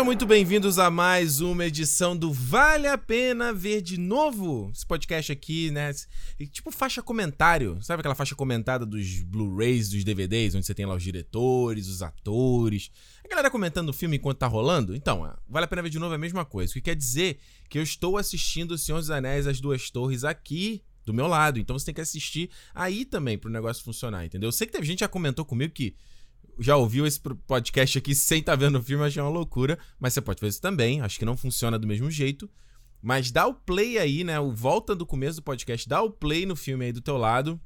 Sejam muito bem-vindos a mais uma edição do Vale a Pena Ver de Novo. Esse podcast aqui, né? Tipo faixa comentário. Sabe aquela faixa comentada dos Blu-rays, dos DVDs, onde você tem lá os diretores, os atores, a galera comentando o filme enquanto tá rolando? Então, Vale a Pena Ver de Novo é a mesma coisa. O que quer dizer que eu estou assistindo O Senhor dos Anéis, As Duas Torres aqui do meu lado. Então você tem que assistir aí também pro negócio funcionar, entendeu? Eu sei que teve gente que já comentou comigo que já ouviu esse podcast aqui sem estar tá vendo o filme, achei uma loucura. Mas você pode fazer isso também, acho que não funciona do mesmo jeito. Mas dá o play aí, né? O volta do começo do podcast, dá o play no filme aí do teu lado,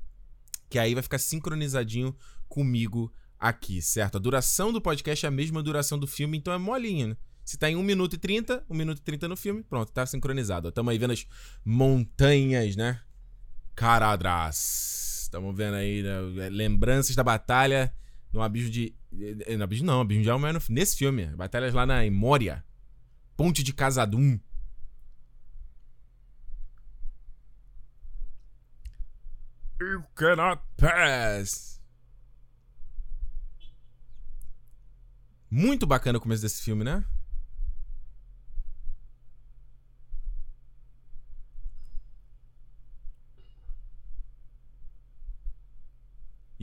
que aí vai ficar sincronizadinho comigo aqui, certo? A duração do podcast é a mesma duração do filme, então é molinho, né? Se tá em 1 minuto e 30, 1 minuto e 30 no filme, pronto, tá sincronizado. Tamo aí vendo as montanhas, né? Caradras. Estamos vendo aí né? lembranças da batalha no abismo de. Eh, no abismo não, abismo de Alma é nesse filme. Batalhas lá na Moria. Ponte de Casadum. You cannot pass. Muito bacana o começo desse filme, né?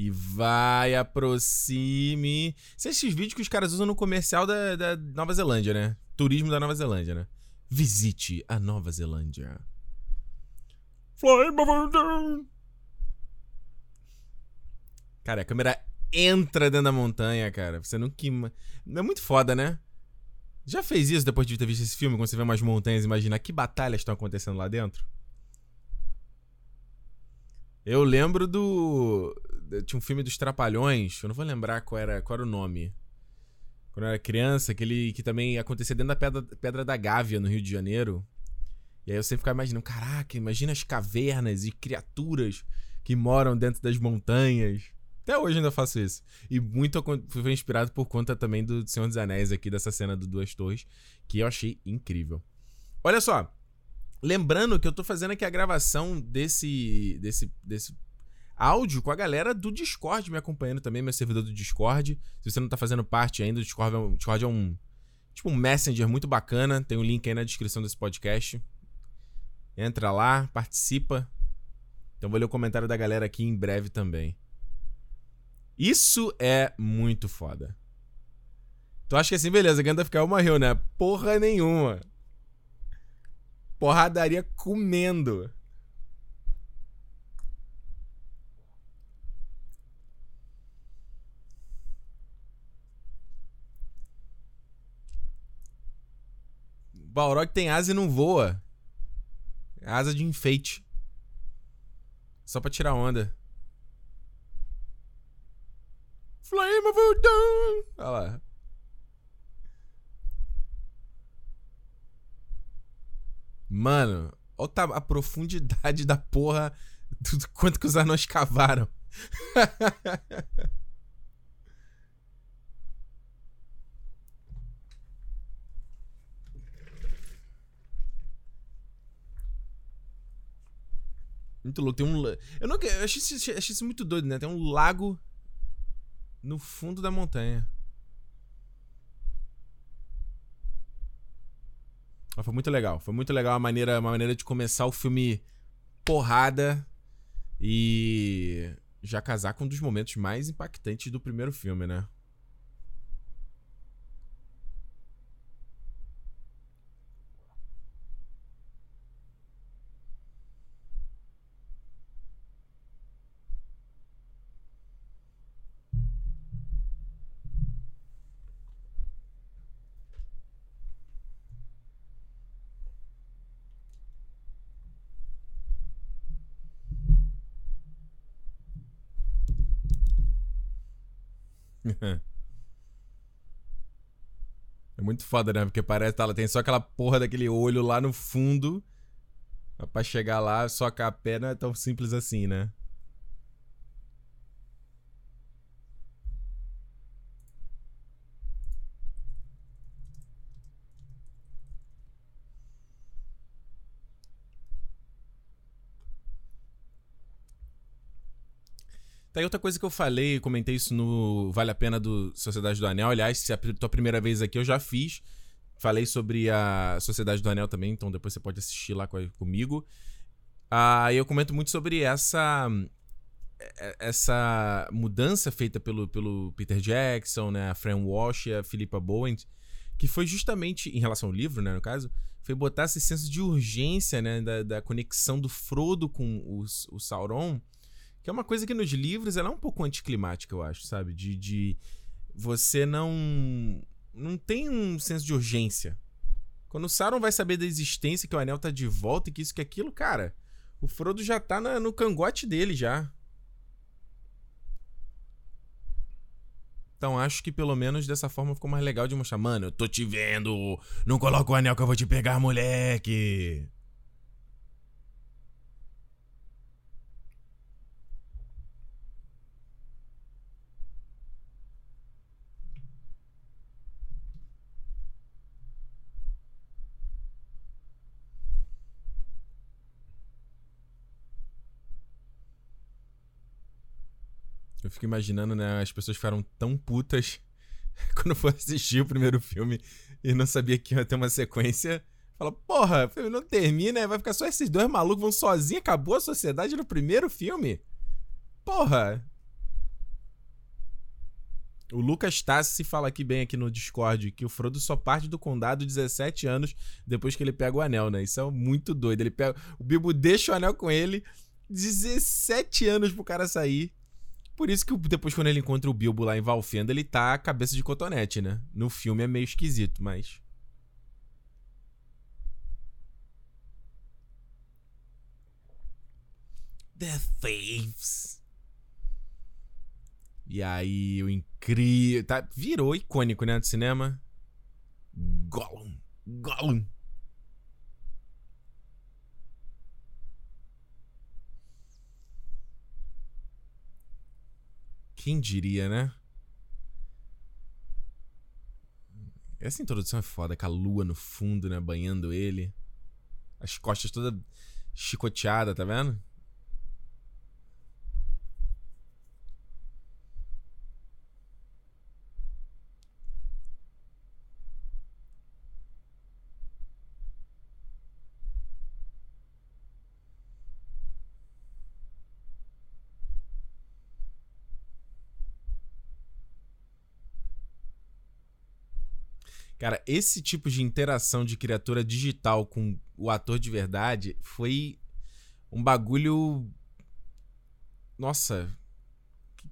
E vai, aproxime. São esses vídeos que os caras usam no comercial da, da Nova Zelândia, né? Turismo da Nova Zelândia, né? Visite a Nova Zelândia. Fly Cara, a câmera entra dentro da montanha, cara. Você não queima. É muito foda, né? Já fez isso depois de ter visto esse filme? Quando você vê umas montanhas, imagina que batalhas estão acontecendo lá dentro? Eu lembro do. Tinha um filme dos Trapalhões, eu não vou lembrar qual era, qual era o nome. Quando eu era criança, aquele que também acontecia dentro da Pedra, Pedra da Gávea, no Rio de Janeiro. E aí eu sempre ficava imaginando, caraca, imagina as cavernas e criaturas que moram dentro das montanhas. Até hoje ainda faço isso. E muito foi inspirado por conta também do Senhor dos Anéis aqui, dessa cena do Duas Torres, que eu achei incrível. Olha só, lembrando que eu tô fazendo aqui a gravação desse, desse, desse áudio com a galera do Discord me acompanhando também, meu servidor do Discord. Se você não tá fazendo parte ainda, o Discord é um, Discord é um tipo um Messenger muito bacana. Tem o um link aí na descrição desse podcast. Entra lá, participa. Então vou ler o comentário da galera aqui em breve também. Isso é muito foda. Tu acha que assim, beleza, Gandalf ficar morreu, né? Porra nenhuma. Porradaria comendo. Balrog tem asa e não voa. Asa de enfeite. Só pra tirar onda. Flammable Dawn. Olha lá. Mano, olha a profundidade da porra do quanto que os anões cavaram. Muito louco. Tem um. Eu, não, eu achei, achei, achei isso muito doido, né? Tem um lago no fundo da montanha. Mas foi muito legal. Foi muito legal a maneira, uma maneira de começar o filme porrada e já casar com um dos momentos mais impactantes do primeiro filme, né? é muito foda, né? Porque parece que ela tem só aquela porra daquele olho lá no fundo. Pra chegar lá, só que a pé não é tão simples assim, né? Tá aí outra coisa que eu falei, comentei isso no Vale a Pena do Sociedade do Anel. Aliás, se é a tua primeira vez aqui, eu já fiz. Falei sobre a Sociedade do Anel também, então depois você pode assistir lá comigo. Ah, eu comento muito sobre essa essa mudança feita pelo, pelo Peter Jackson, né, a Fran Walsh e a Philippa Bowen, que foi justamente, em relação ao livro, né, no caso, foi botar esse senso de urgência, né, da, da conexão do Frodo com os, o Sauron, que é uma coisa que nos livros ela é um pouco anticlimática, eu acho, sabe? De, de você não não tem um senso de urgência. Quando o Sauron vai saber da existência, que o anel tá de volta e que isso que aquilo, cara, o Frodo já tá na, no cangote dele já. Então acho que pelo menos dessa forma ficou mais legal de mostrar. Mano, eu tô te vendo. Não coloca o anel que eu vou te pegar, moleque. Fico imaginando, né? As pessoas ficaram tão putas quando for assistir o primeiro filme e não sabia que ia ter uma sequência. Fala, porra, o filme não termina, vai ficar só esses dois malucos vão sozinhos, acabou a sociedade no primeiro filme? Porra! O Lucas Tassi fala aqui bem aqui no Discord que o Frodo só parte do condado 17 anos depois que ele pega o anel, né? Isso é muito doido. Ele pega, o Bilbo deixa o anel com ele 17 anos pro cara sair. Por isso que depois, quando ele encontra o Bilbo lá em Valfenda, ele tá a cabeça de cotonete, né? No filme é meio esquisito, mas. The Thieves. E aí, o incrível. Tá, virou icônico, né? Do cinema. Gollum. Gollum. Quem diria, né? Essa introdução é foda, com a lua no fundo, né? Banhando ele. As costas toda chicoteada, tá vendo? Cara, esse tipo de interação de criatura digital com o ator de verdade foi um bagulho. Nossa.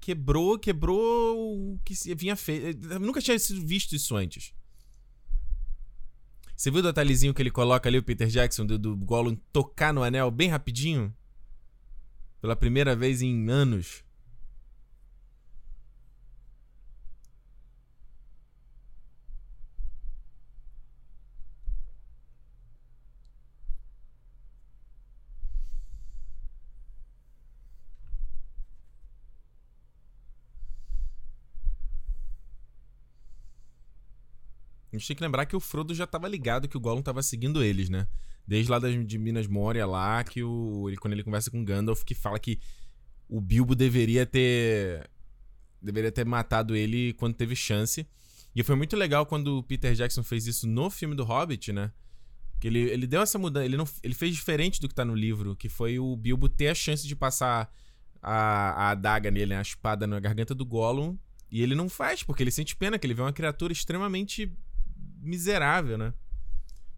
Quebrou, quebrou o que vinha feito. Nunca tinha visto isso antes. Você viu o detalhezinho que ele coloca ali, o Peter Jackson, do, do Gollum tocar no anel bem rapidinho? Pela primeira vez em anos. Gente tem que lembrar que o Frodo já tava ligado que o Gollum tava seguindo eles, né? Desde lá das, de Minas Moria lá, que o, ele, quando ele conversa com Gandalf, que fala que o Bilbo deveria ter deveria ter matado ele quando teve chance. E foi muito legal quando o Peter Jackson fez isso no filme do Hobbit, né? Que ele, ele deu essa mudança, ele, não, ele fez diferente do que tá no livro, que foi o Bilbo ter a chance de passar a, a adaga nele, né? a espada na garganta do Gollum, e ele não faz, porque ele sente pena que ele vê uma criatura extremamente miserável, né?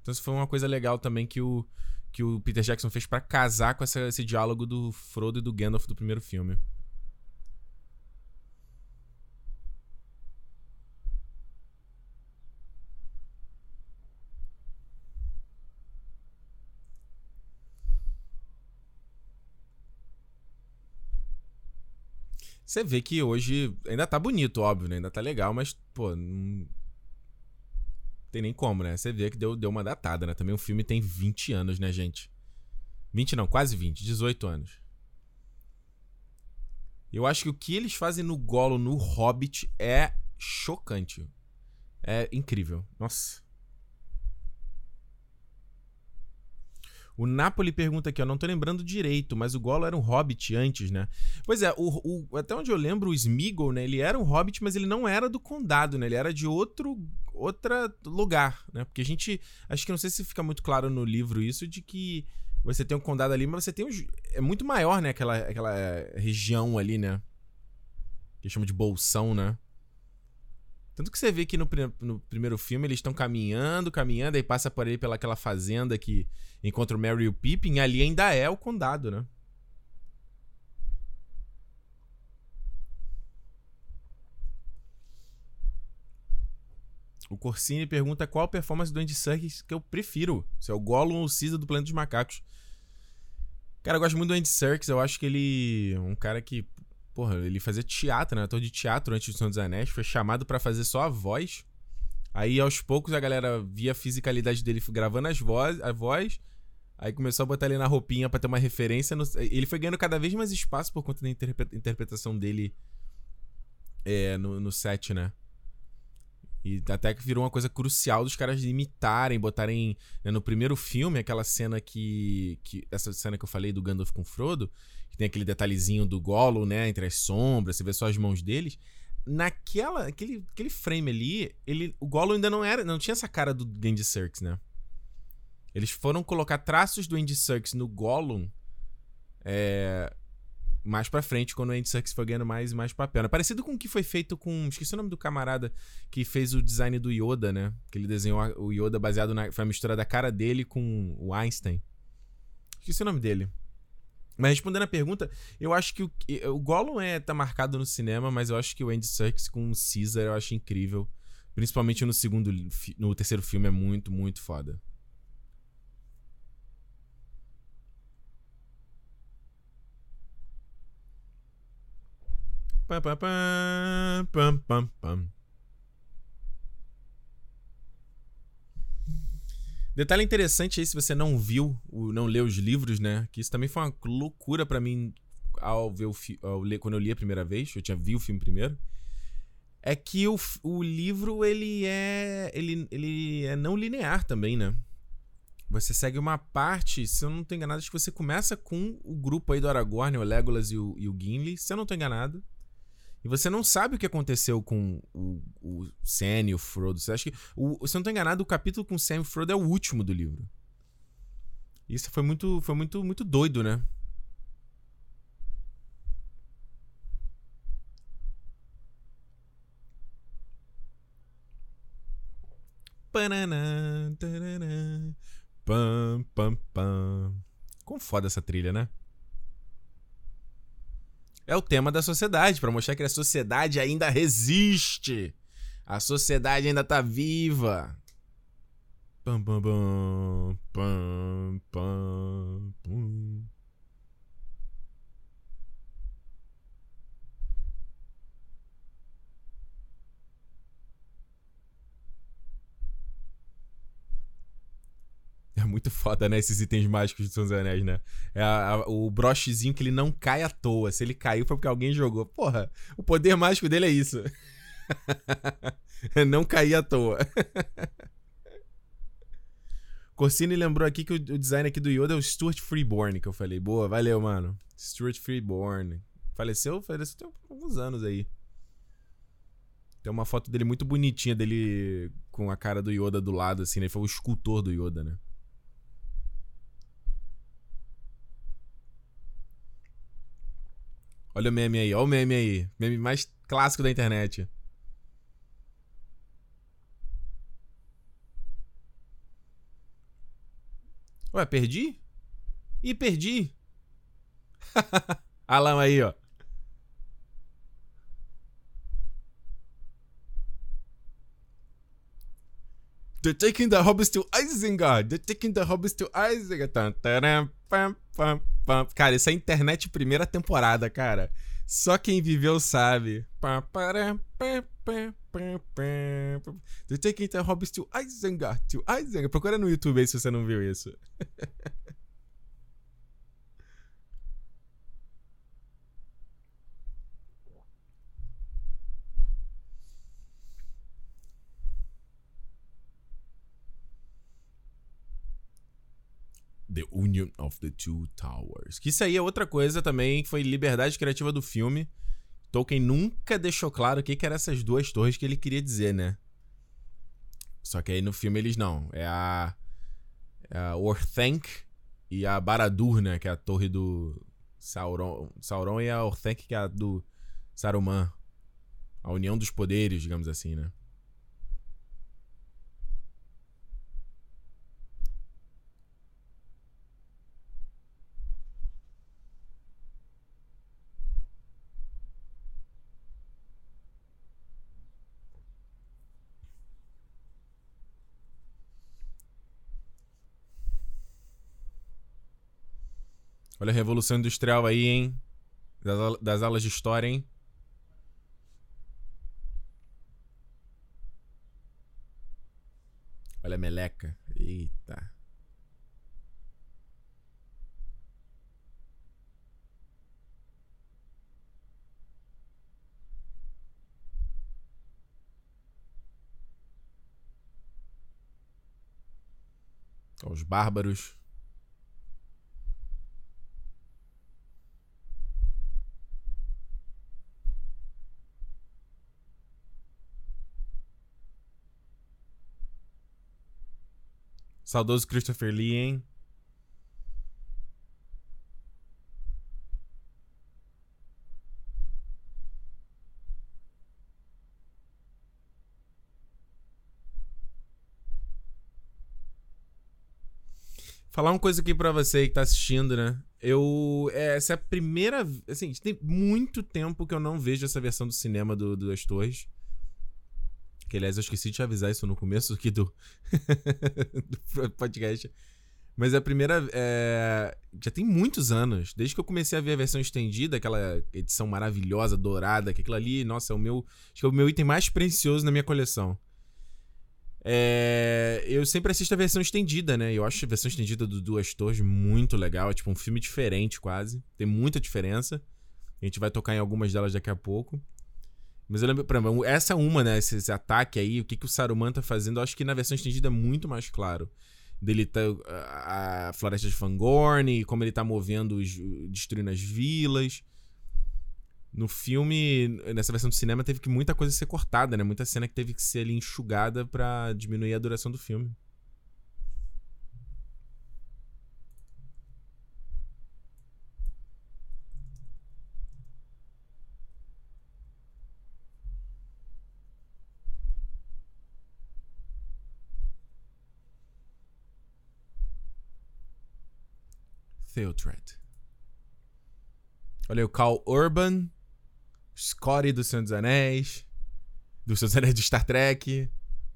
Então isso foi uma coisa legal também que o, que o Peter Jackson fez para casar com essa, esse diálogo do Frodo e do Gandalf do primeiro filme. Você vê que hoje ainda tá bonito, óbvio, né? Ainda tá legal, mas, pô, tem nem como, né? Você vê que deu, deu uma datada, né? Também o filme tem 20 anos, né, gente? 20 não, quase 20, 18 anos. Eu acho que o que eles fazem no Golo, no Hobbit, é chocante. É incrível. Nossa. O Napoli pergunta aqui, eu não tô lembrando direito, mas o Golo era um hobbit antes, né? Pois é, o, o, até onde eu lembro, o Smeagol, né? Ele era um hobbit, mas ele não era do condado, né? Ele era de outro outra lugar, né? Porque a gente, acho que não sei se fica muito claro no livro isso de que você tem um condado ali, mas você tem um, é muito maior, né? Aquela, aquela região ali, né? Que chama de bolsão, né? Tanto que você vê que no, no primeiro filme eles estão caminhando, caminhando, aí passa por aí pelaquela fazenda que encontra o Mary e o Pippin, ali ainda é o condado, né? O Corsini pergunta qual performance do Andy Serkis que eu prefiro. Se é o Gollum ou o Caesar do Planeta dos Macacos. Cara, eu gosto muito do Andy Serkis. Eu acho que ele é um cara que Porra, ele fazia teatro, né? Ator de teatro antes do Senhor dos Anéis. Foi chamado para fazer só a voz. Aí, aos poucos, a galera via a fisicalidade dele gravando as voz, a voz. Aí começou a botar ele na roupinha para ter uma referência. No... Ele foi ganhando cada vez mais espaço por conta da interpretação dele é, no, no set, né? E até que virou uma coisa crucial dos caras imitarem, botarem. Né, no primeiro filme, aquela cena que, que. Essa cena que eu falei do Gandalf com Frodo, que tem aquele detalhezinho do Gollum, né? Entre as sombras, você vê só as mãos deles. Naquela. Aquele, aquele frame ali, ele, o Gollum ainda não era. Não tinha essa cara do Andy Serkis, né? Eles foram colocar traços do Andy Serkis no Gollum. É, mais pra frente, quando o Andy Serkis foi ganhando mais e mais papel. É parecido com o que foi feito com. Esqueci o nome do camarada que fez o design do Yoda, né? Que ele desenhou o Yoda baseado na. Foi a mistura da cara dele com o Einstein. Esqueci o nome dele. Mas respondendo a pergunta, eu acho que o, o Gollum é, tá marcado no cinema, mas eu acho que o Andy Serkis com o Caesar eu acho incrível. Principalmente no segundo. No terceiro filme é muito, muito foda. Pam, pam, pam, pam, pam, pam. Detalhe interessante aí, se você não viu, não leu os livros, né? Que isso também foi uma loucura para mim ao ver o ao ler, quando eu li a primeira vez. Eu tinha vi o filme primeiro. É que o, o livro, ele é. Ele, ele é não linear também, né? Você segue uma parte, se eu não tô enganado, acho que você começa com o grupo aí do Aragorn, o Legolas e o, e o Gimli, se eu não tô enganado. E você não sabe o que aconteceu com o, o Sam e o Frodo. Você acha que. O, se eu não tô enganado, o capítulo com o Sam e o Frodo é o último do livro. Isso foi muito, foi muito, muito doido, né? Pam, pam, pam. Foda essa trilha, né? É o tema da sociedade, para mostrar que a sociedade ainda resiste. A sociedade ainda tá viva. Pam, pam, pam, pam, pam, pam. É muito foda, né? Esses itens mágicos de São dos Anéis, né? É a, a, o brochezinho que ele não cai à toa. Se ele caiu foi porque alguém jogou. Porra, o poder mágico dele é isso. não cair à toa. Corsini lembrou aqui que o, o, design aqui do Yoda é o Stuart Freeborn, que eu falei. Boa, valeu, mano. Stuart Freeborn. Faleceu, faleceu tem alguns anos aí. Tem uma foto dele muito bonitinha, dele com a cara do Yoda do lado, assim, né? Ele foi o escultor do Yoda, né? Olha o meme aí, olha o meme aí. Meme mais clássico da internet. Ué, perdi? Ih, perdi. Alan aí, ó. They're taking the hobbits to Isengard. They're taking the hobbits to Isengard. Cara, isso é internet primeira temporada, cara. Só quem viveu sabe. They're taking the hobbits to Isengard. To Isengard. Procura no YouTube aí se você não viu isso. The Union of the Two Towers. Que isso aí é outra coisa também, que foi liberdade criativa do filme. Tolkien nunca deixou claro o que, que eram essas duas torres que ele queria dizer, né? Só que aí no filme eles não. É a, é a Orthanc e a Baradur, né? Que é a torre do Sauron, Sauron e a Orthanc, que é a do Saruman. A união dos poderes, digamos assim, né? Olha a Revolução Industrial aí, hein? Das, das aulas de história, hein? Olha a meleca. Eita. Os bárbaros. Saudoso Christopher Lee, hein? Falar uma coisa aqui para você que tá assistindo, né? Eu. É, essa é a primeira. Assim, tem muito tempo que eu não vejo essa versão do cinema do, do Das Torres. Que aliás eu esqueci de te avisar isso no começo aqui do, do podcast. Mas é a primeira. É... Já tem muitos anos. Desde que eu comecei a ver a versão estendida, aquela edição maravilhosa, dourada, que aquilo ali, nossa, é o meu. Acho que é o meu item mais precioso na minha coleção. É... Eu sempre assisto a versão estendida, né? Eu acho a versão estendida do Duas Torres muito legal. É tipo um filme diferente, quase. Tem muita diferença. A gente vai tocar em algumas delas daqui a pouco. Mas eu lembro, por exemplo, essa é uma, né? Esse, esse, ataque aí, o que, que o Saruman tá fazendo, eu acho que na versão estendida é muito mais claro. Dele tá. A, a floresta de Fangorn, como ele tá movendo, os, destruindo as vilas. No filme, nessa versão do cinema, teve que muita coisa ser cortada, né? Muita cena que teve que ser ali enxugada para diminuir a duração do filme. Theotred. Olha aí, o Cal Urban, Scotty do Senhor dos Anéis, do Senhor dos Anéis de Star Trek,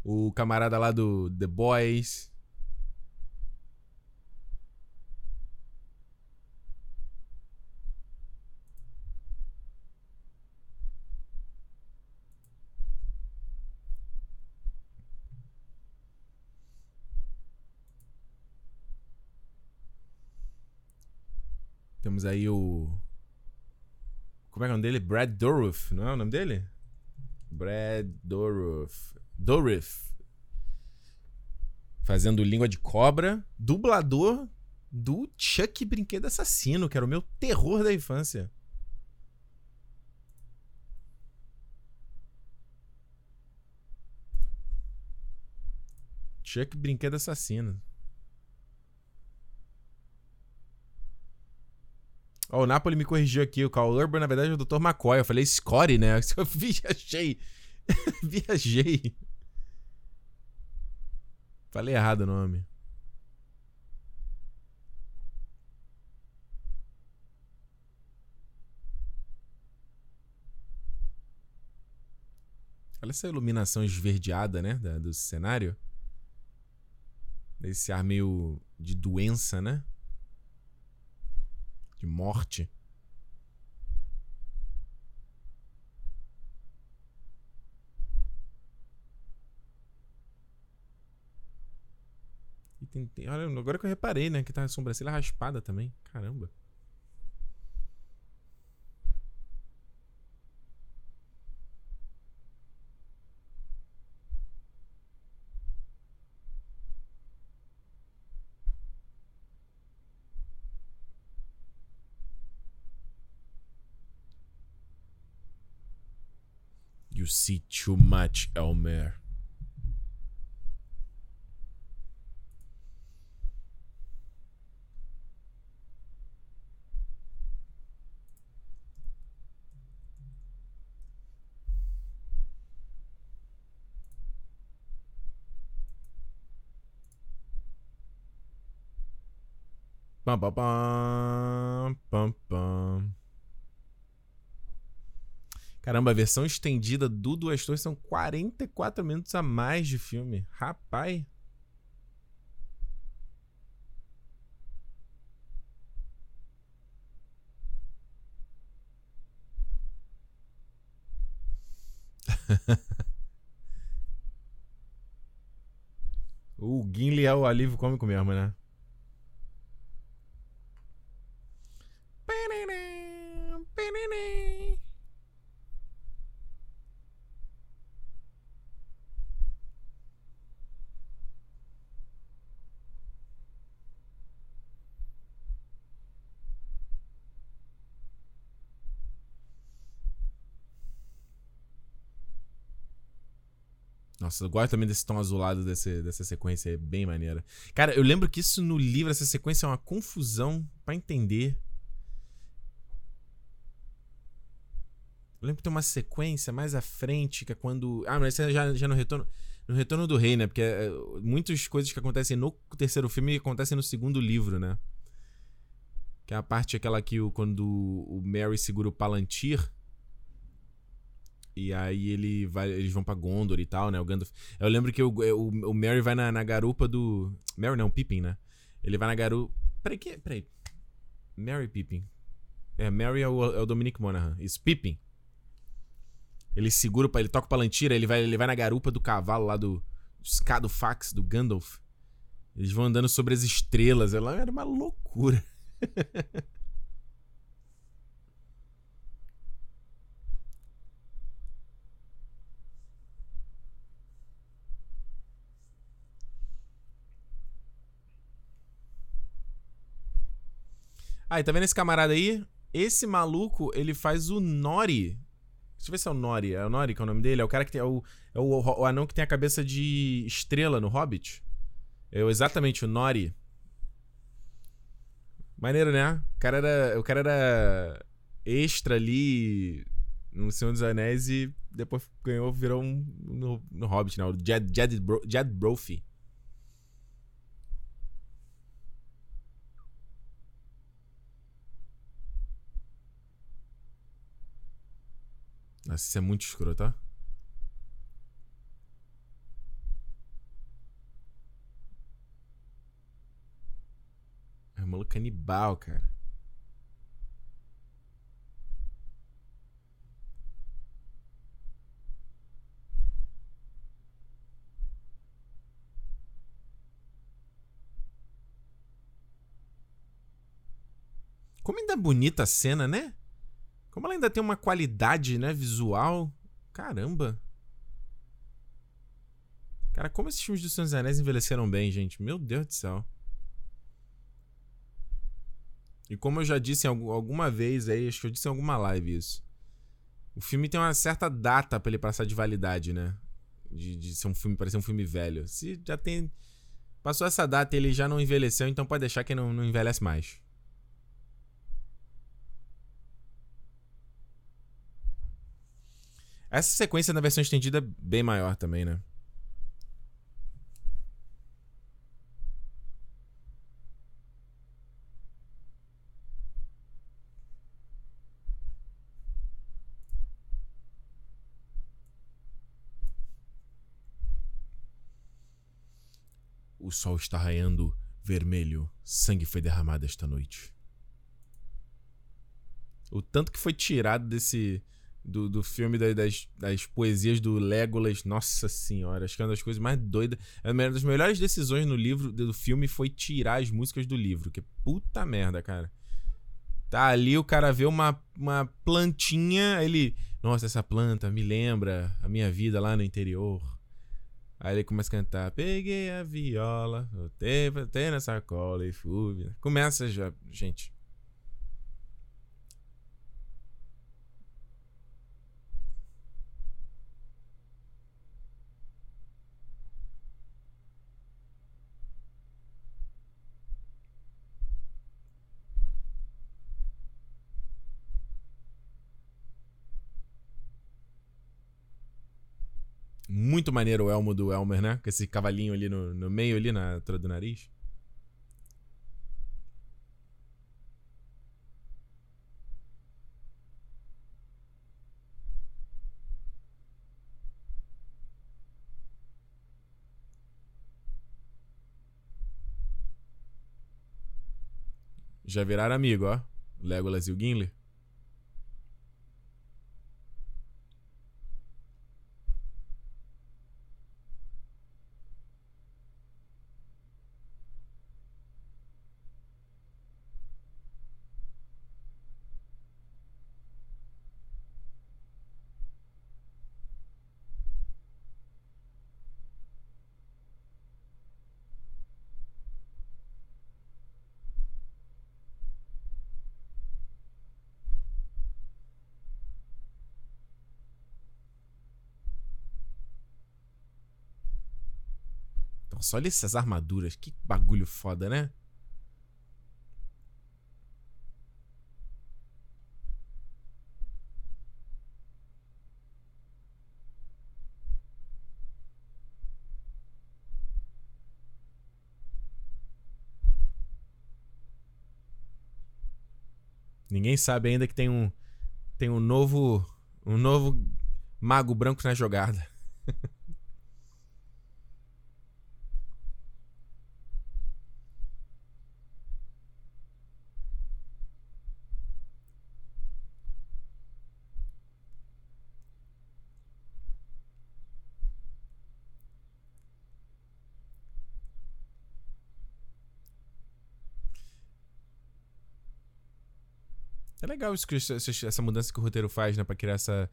o camarada lá do The Boys. Temos aí o. Como é que é o nome dele? Brad Dourif, não é o nome dele? Brad Dourif. Dourif. Fazendo língua de cobra. Dublador do Chuck Brinquedo Assassino, que era o meu terror da infância. Chuck Brinquedo Assassino. Ó, o Napoli me corrigiu aqui. O Carl Urban, na verdade, é o Dr. McCoy. Eu falei Scotty, né? Eu viajei. viajei. Falei errado o nome. Olha essa iluminação esverdeada, né? do cenário. Esse ar meio de doença, né? De morte. E tem, tem, olha, agora que eu reparei, né? Que tá a sobrancelha raspada também. Caramba. You see too much, Elmer. Pam, pam, pam, pam, pam. Caramba, a versão estendida do Duas Torres são 44 minutos a mais de filme. Rapaz. o Gimli é o alívio cômico mesmo, né? Nossa, eu gosto também desse tom azulado desse, dessa sequência, é bem maneira. Cara, eu lembro que isso no livro, essa sequência é uma confusão para entender. Eu lembro que tem uma sequência mais à frente, que é quando. Ah, mas isso é já, já no retorno. No Retorno do Rei, né? Porque é, muitas coisas que acontecem no terceiro filme acontecem no segundo livro, né? Que é a parte aquela que o, quando o Mary segura o Palantir e aí ele vai, eles vão pra Gondor e tal, né? O Gandalf. Eu lembro que o, o, o Mary vai na, na, garupa do. Mary não, Pippin, né? Ele vai na garupa. Peraí, que. Peraí. Mary Pippin. É, Mary é o, é o Dominic Monaghan. Isso, Pippin. Ele segura, ele toca o palantira, ele vai, ele vai na garupa do cavalo lá do. Do Fax, do Gandalf. Eles vão andando sobre as estrelas. Ela era uma loucura. Aí, tá vendo esse camarada aí? Esse maluco, ele faz o Nori. Deixa eu ver se é o Nori. É o Nori que é o nome dele? É o cara que tem. É o, é o, o anão que tem a cabeça de estrela no Hobbit. É exatamente o Nori. Maneiro, né? O cara era, o cara era extra ali no Senhor dos Anéis e depois ganhou, virou um no, no Hobbit, né? O Jed, Jed, Bro, Jed Brophy. Nossa, isso é muito escroto, tá? É um maluco canibal, cara. Como ainda é bonita a cena, né? Como ela ainda tem uma qualidade, né, visual. Caramba. Cara, como esses filmes do Senhor dos Anéis envelheceram bem, gente. Meu Deus do céu. E como eu já disse alguma vez aí, acho que eu disse em alguma live isso. O filme tem uma certa data para ele passar de validade, né? De, de ser um filme, parecer um filme velho. Se já tem. Passou essa data e ele já não envelheceu, então pode deixar que não, não envelhece mais. Essa sequência na versão estendida é bem maior também, né? O sol está raiando vermelho. Sangue foi derramado esta noite. O tanto que foi tirado desse do, do filme das, das poesias do Legolas. Nossa senhora, acho que é uma das coisas mais doidas. É uma das melhores decisões no livro do filme foi tirar as músicas do livro. Que puta merda, cara. Tá ali, o cara vê uma, uma plantinha, ele. Nossa, essa planta me lembra a minha vida lá no interior. Aí ele começa a cantar: Peguei a viola, botei, botei na sacola e fui. Começa já, gente. Muito maneiro o elmo do Elmer, né? Com esse cavalinho ali no, no meio, ali na altura do nariz. Já viraram amigo, ó. Legolas e o Gimli. Nossa, olha essas armaduras. Que bagulho foda, né? Ninguém sabe ainda que tem um tem um novo um novo mago branco na jogada. legal isso que essa mudança que o roteiro faz, né, para criar essa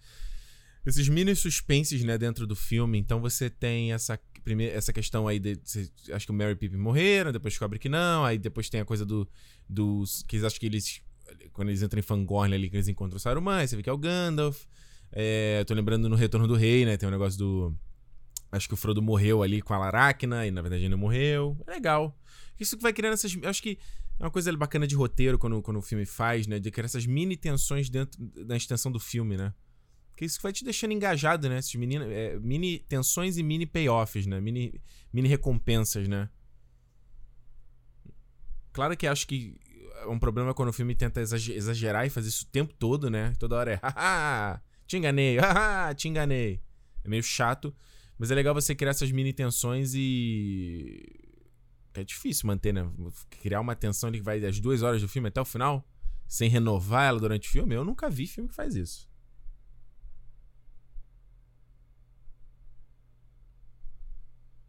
esses mini suspenses, né, dentro do filme. Então você tem essa primeira essa questão aí de, acho que o Mary e Pippin morreram, depois descobre que não, aí depois tem a coisa do dos que eles acham que eles quando eles entram em Fangorn ali que eles encontram o Saruman, você vê que é o Gandalf. É, tô lembrando no Retorno do Rei, né, tem um negócio do acho que o Frodo morreu ali com a Laracna e na verdade ele não morreu. É legal. Isso que vai criando essas, acho que é uma coisa bacana de roteiro quando, quando o filme faz, né? De criar essas mini tensões dentro da extensão do filme, né? Que isso vai te deixando engajado, né? Esses mini, é, mini tensões e mini payoffs, né? Mini, mini recompensas, né? Claro que acho que é um problema quando o filme tenta exagerar e fazer isso o tempo todo, né? Toda hora é haha, te enganei, haha, te enganei. É meio chato, mas é legal você criar essas mini tensões e é difícil manter, né? Criar uma tensão ali que vai das duas horas do filme até o final, sem renovar ela durante o filme. Eu nunca vi filme que faz isso.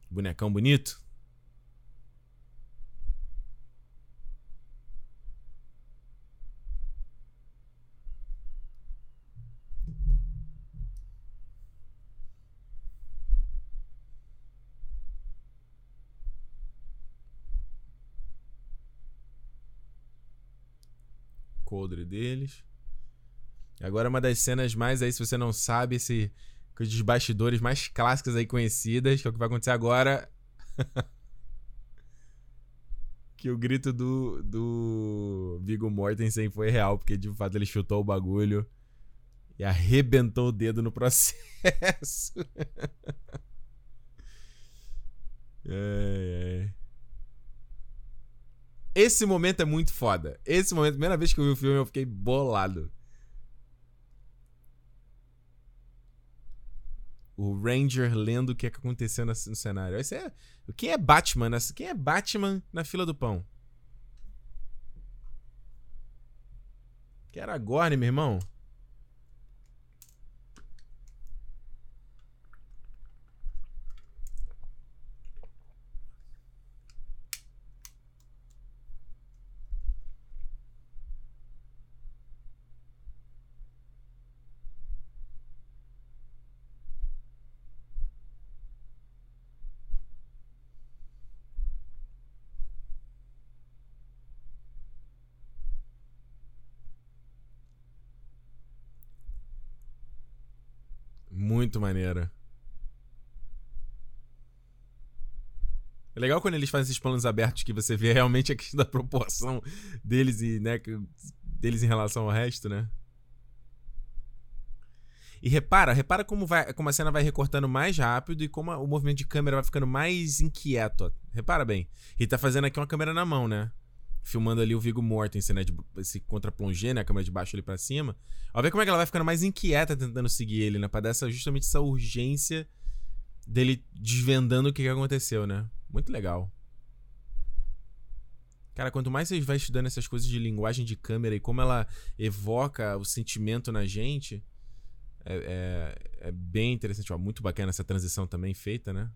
Bonecão bonito. Coldre deles. Agora uma das cenas mais aí, se você não sabe, esse dos bastidores mais clássicas aí conhecidas, que é o que vai acontecer agora. que o grito do, do Viggo Mortensen foi real, porque de fato ele chutou o bagulho e arrebentou o dedo no processo. é, é. Esse momento é muito foda. Esse momento, primeira vez que eu vi o filme, eu fiquei bolado. O Ranger lendo o que, é que aconteceu no cenário. Esse é, quem é Batman? Quem é Batman na fila do pão? Que era Gorne, meu irmão? Muito maneira. É legal quando eles fazem esses planos abertos que você vê realmente a questão da proporção deles e, né, deles em relação ao resto, né? E repara, repara como, vai, como a cena vai recortando mais rápido e como a, o movimento de câmera vai ficando mais inquieto. Ó. Repara bem. E tá fazendo aqui uma câmera na mão, né? Filmando ali o Vigo Mortensen, né? De, esse contra-plongé, né? A câmera de baixo ali pra cima. Ó, ver como é que ela vai ficando mais inquieta tentando seguir ele, né? Pra dar essa, justamente essa urgência dele desvendando o que, que aconteceu, né? Muito legal. Cara, quanto mais você vai estudando essas coisas de linguagem de câmera e como ela evoca o sentimento na gente, é, é, é bem interessante. Ó, muito bacana essa transição também feita, né?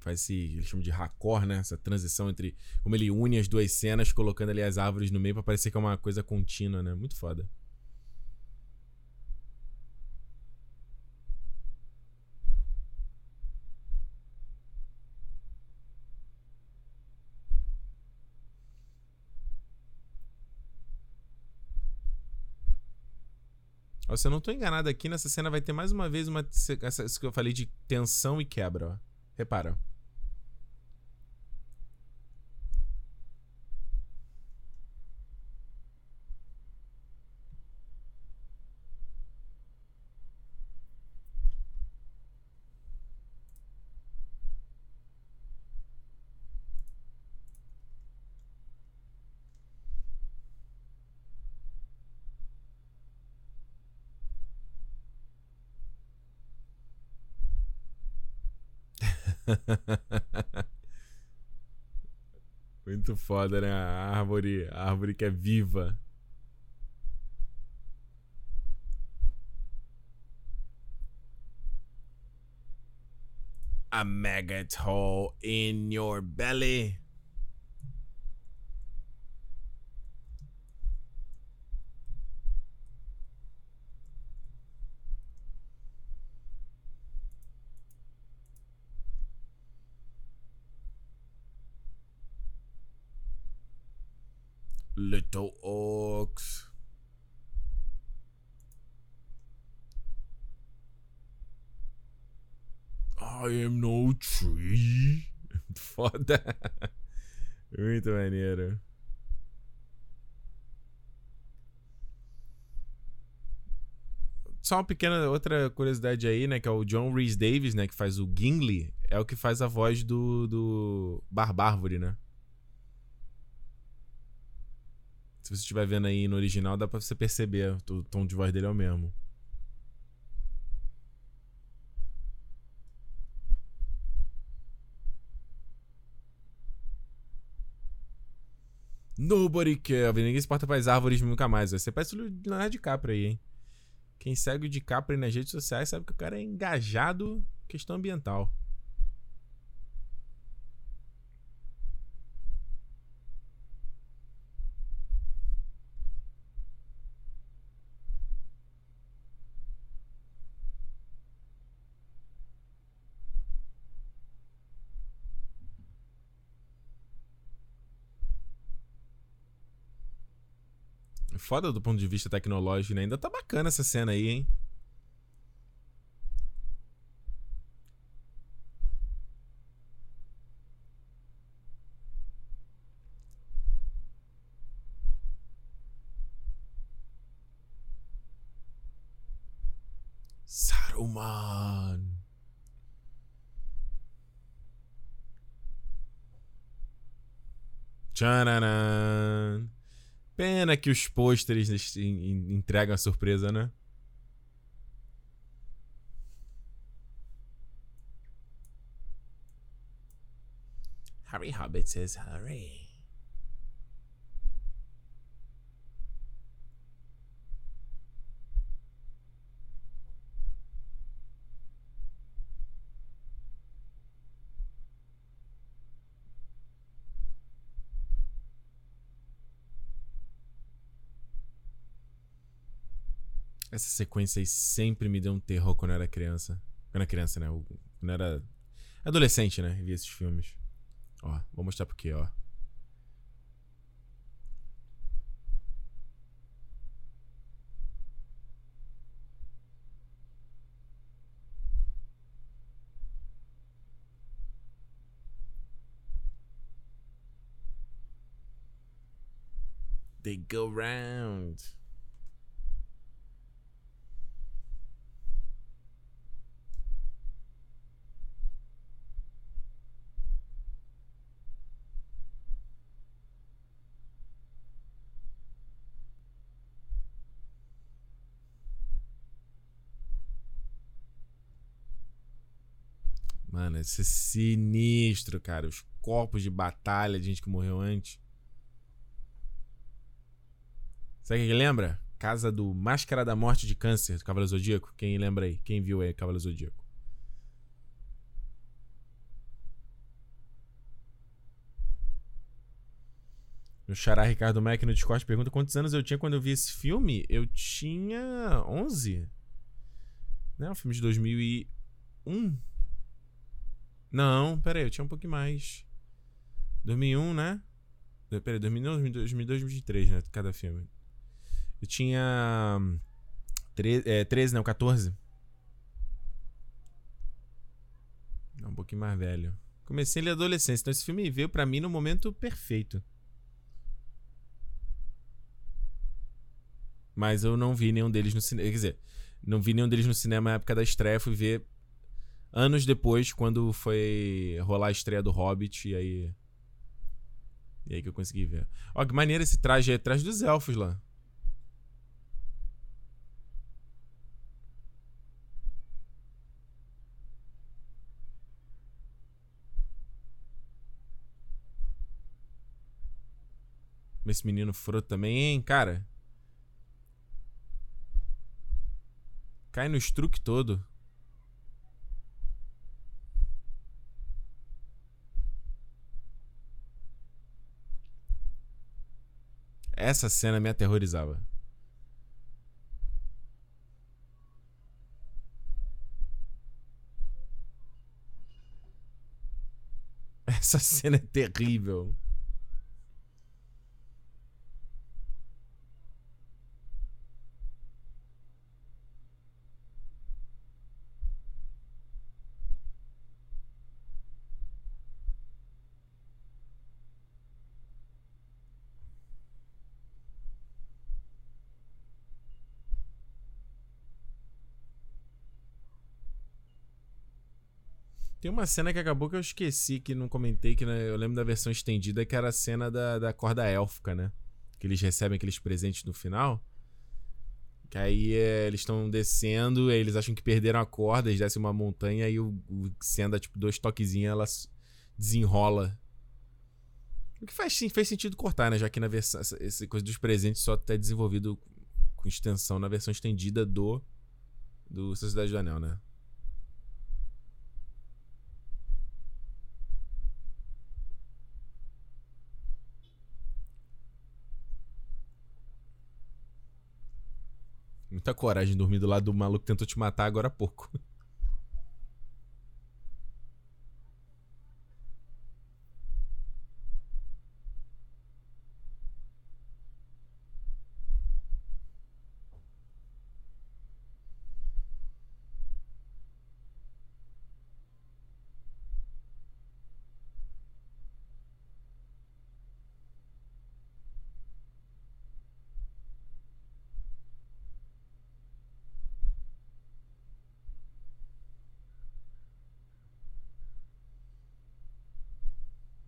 Faz esse, eles chamam de raccord, né? Essa transição entre como ele une as duas cenas, colocando ali as árvores no meio para parecer que é uma coisa contínua, né? Muito foda. Se eu não tô enganado aqui, nessa cena vai ter mais uma vez uma. Essa, isso que eu falei de tensão e quebra, ó. Repara, ó. Muito foda, né? A árvore, a árvore que é viva. A maggot hole in your belly. Little orcs. I am no tree. Muito maneiro. Só uma pequena outra curiosidade aí, né? Que é o John Rhys Davis, né? Que faz o Gimli. É o que faz a voz do, do Barbárvore, né? Se você estiver vendo aí no original, dá pra você perceber. O tom de voz dele é o mesmo. Nobody care. Ninguém se porta para as árvores nunca mais. Você parece o Leonardo DiCaprio aí, hein? Quem segue o DiCaprio nas redes sociais sabe que o cara é engajado questão ambiental. Foda do ponto de vista tecnológico, né? Ainda tá bacana essa cena aí, hein? Saruman. Tchananan. Pena que os pôsteres entregam a surpresa, né? Harry Hobbit says hurry. Essa sequência aí sempre me deu um terror quando eu era criança. Quando era criança, né? Quando eu era adolescente, né? Vi esses filmes. Ó, vou mostrar porque, ó. They go round. Mano, esse é sinistro, cara. Os corpos de batalha de gente que morreu antes. Sabe o que lembra? Casa do Máscara da Morte de Câncer, do Cavaleiro Zodíaco. Quem lembra aí? Quem viu aí Cavaleiro Zodíaco? Meu xará Ricardo Mac no Discord pergunta quantos anos eu tinha quando eu vi esse filme. Eu tinha 11. Né? O filme de 2001. Não, pera aí, eu tinha um pouquinho mais. 2001, né? Pera aí, 2001, 2002, 2003, né? Cada filme. Eu tinha. 13, é, 13 não, 14. Não, um pouquinho mais velho. Comecei ele adolescência, então esse filme veio para mim no momento perfeito. Mas eu não vi nenhum deles no cinema. Quer dizer, não vi nenhum deles no cinema na época da estreia. Fui ver anos depois, quando foi rolar a estreia do Hobbit. E aí. E aí que eu consegui ver. Ó, que maneiro esse traje. É traje dos elfos lá. Esse menino furo também, hein, cara? Cai no estruque todo. Essa cena me aterrorizava. Essa cena é terrível. Tem uma cena que acabou que eu esqueci, que não comentei, que né, eu lembro da versão estendida, que era a cena da, da corda élfica, né? Que eles recebem aqueles presentes no final. Que aí é, eles estão descendo, eles acham que perderam a corda, eles descem uma montanha, aí o, o senda, tipo, dois toquezinhos, ela desenrola. O que faz, fez sentido cortar, né? Já que na versão. Essa, essa coisa dos presentes só tá desenvolvido com extensão na versão estendida do. Do Sociedade do Anel, né? Muita coragem dormir do lado do maluco que tentou te matar agora há pouco.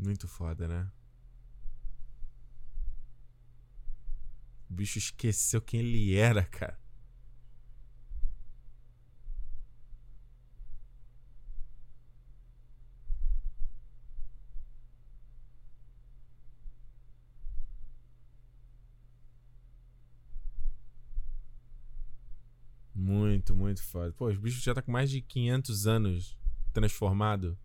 Muito foda, né? O bicho esqueceu quem ele era, cara. Muito, muito foda. Pô, os bichos já tá com mais de 500 anos transformado.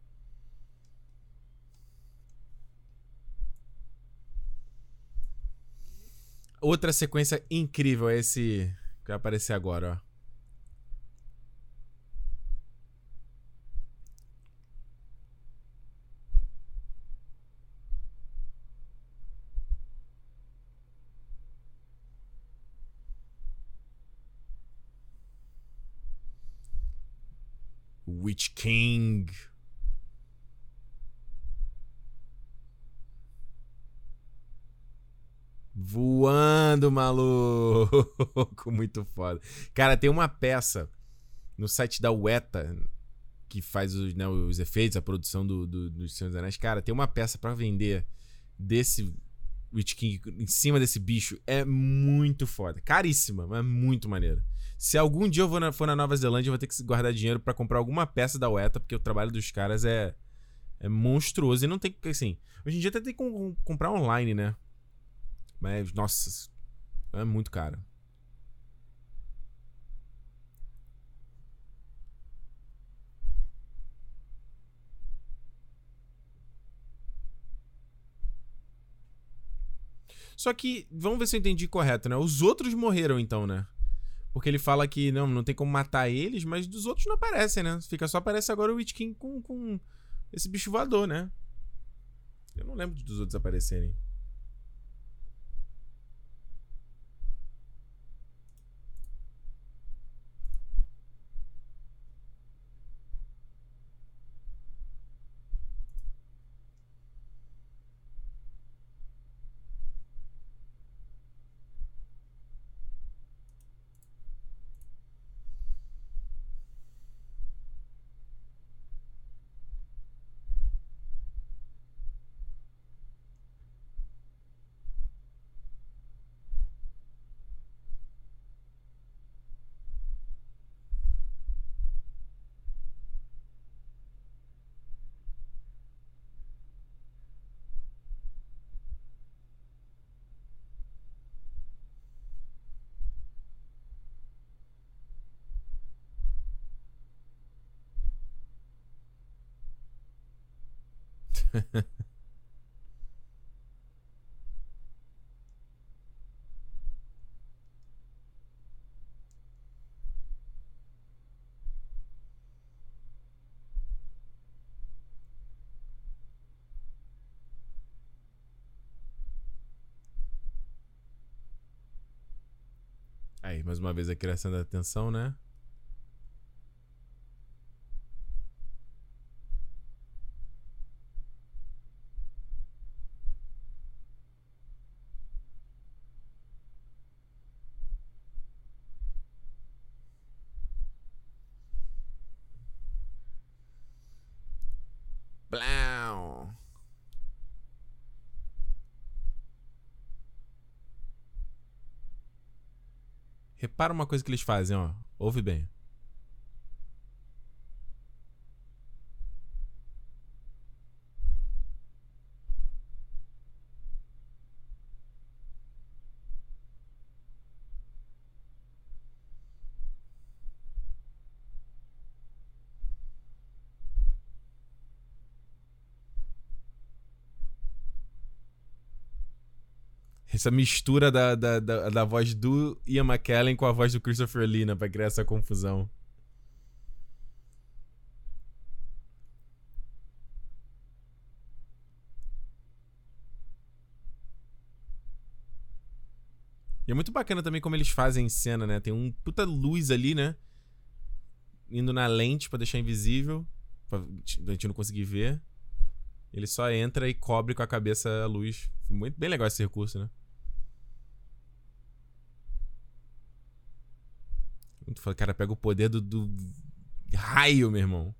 Outra sequência incrível é esse que vai aparecer agora, ó. Witch King. Voando, maluco! Muito foda. Cara, tem uma peça no site da Weta que faz os, né, os efeitos, a produção do, do, dos Senhor dos Anéis. Cara, tem uma peça para vender desse Witch King em cima desse bicho. É muito foda. Caríssima, mas muito maneiro. Se algum dia eu na, for na Nova Zelândia, eu vou ter que guardar dinheiro para comprar alguma peça da Weta, porque o trabalho dos caras é, é monstruoso. E não tem assim. Hoje em dia até tem que comprar online, né? Mas, nossa, é muito caro. Só que, vamos ver se eu entendi correto, né? Os outros morreram então, né? Porque ele fala que não, não tem como matar eles, mas dos outros não aparecem, né? Fica só aparece agora o Witch King com, com esse bicho voador, né? Eu não lembro dos outros aparecerem. Aí, mais uma vez a criação da atenção, né? Repara uma coisa que eles fazem, ó. Ouve bem. Essa mistura da, da, da, da, voz do Ian McKellen com a voz do Christopher Lee, né, pra criar essa confusão. E é muito bacana também como eles fazem cena, né? Tem um puta luz ali, né? Indo na lente para deixar invisível, pra gente não conseguir ver. Ele só entra e cobre com a cabeça a luz. Muito bem legal esse recurso, né? O cara pega o poder do, do raio, meu irmão.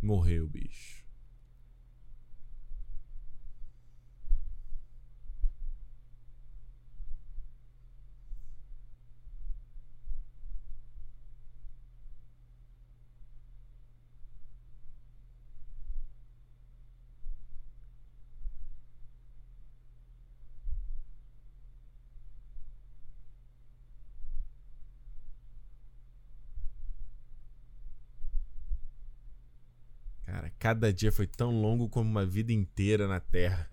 Morreu, bicho. Cada dia foi tão longo como uma vida inteira na Terra.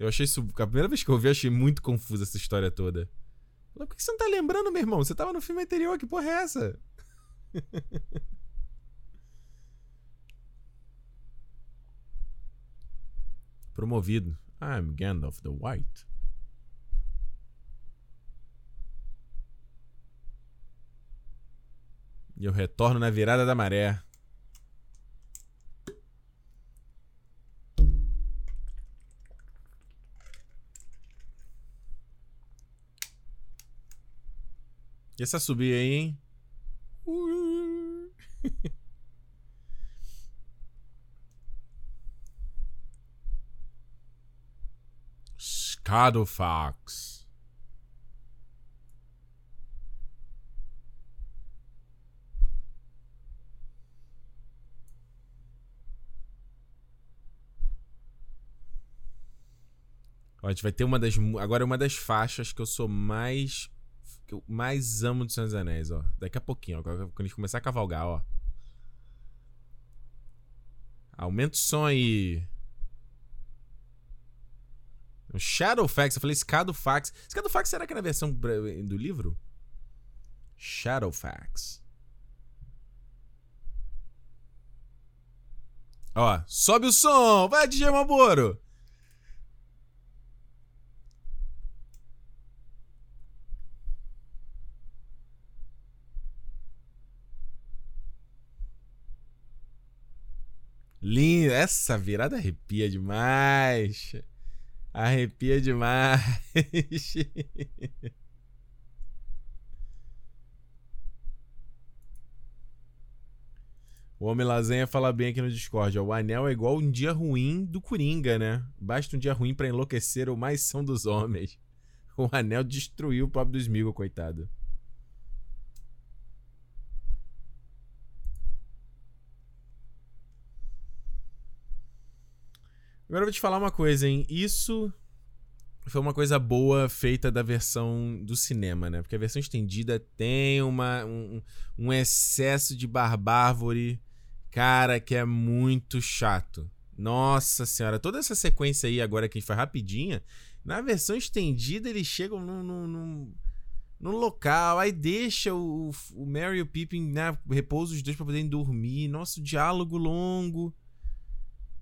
Eu achei isso. A primeira vez que eu vi, eu achei muito confusa essa história toda. Por que você não tá lembrando, meu irmão? Você tava no filme anterior, que porra é essa? Promovido. I'm Gandalf the White. E eu retorno na virada da maré. E essa subir aí, hein? Scadofax. a gente vai ter uma das. Agora uma das faixas que eu sou mais. Que eu mais amo do Senhor dos Anéis, ó. Daqui a pouquinho, ó. Quando a gente começar a cavalgar, ó. Aumenta o som aí. Shadowfax, eu falei Scadofax. Scadofax será que é na versão do livro? Shadowfax. Ó, sobe o som! Vai, DJ Maboro! Lindo. Essa virada arrepia demais. Arrepia demais. O Homem Lasanha fala bem aqui no Discord. Ó. O anel é igual um dia ruim do Coringa, né? Basta um dia ruim para enlouquecer o mais são dos homens. O anel destruiu o pobre do Smigo, coitado. Agora eu vou te falar uma coisa, hein? Isso foi uma coisa boa feita da versão do cinema, né? Porque a versão estendida tem uma, um, um excesso de barbárvore, cara, que é muito chato. Nossa senhora, toda essa sequência aí agora que foi rapidinha, na versão estendida eles chegam num, num, num, local, aí deixa o, o Mary e o Pippin, né, repouso os dois pra poderem dormir. Nossa, diálogo longo.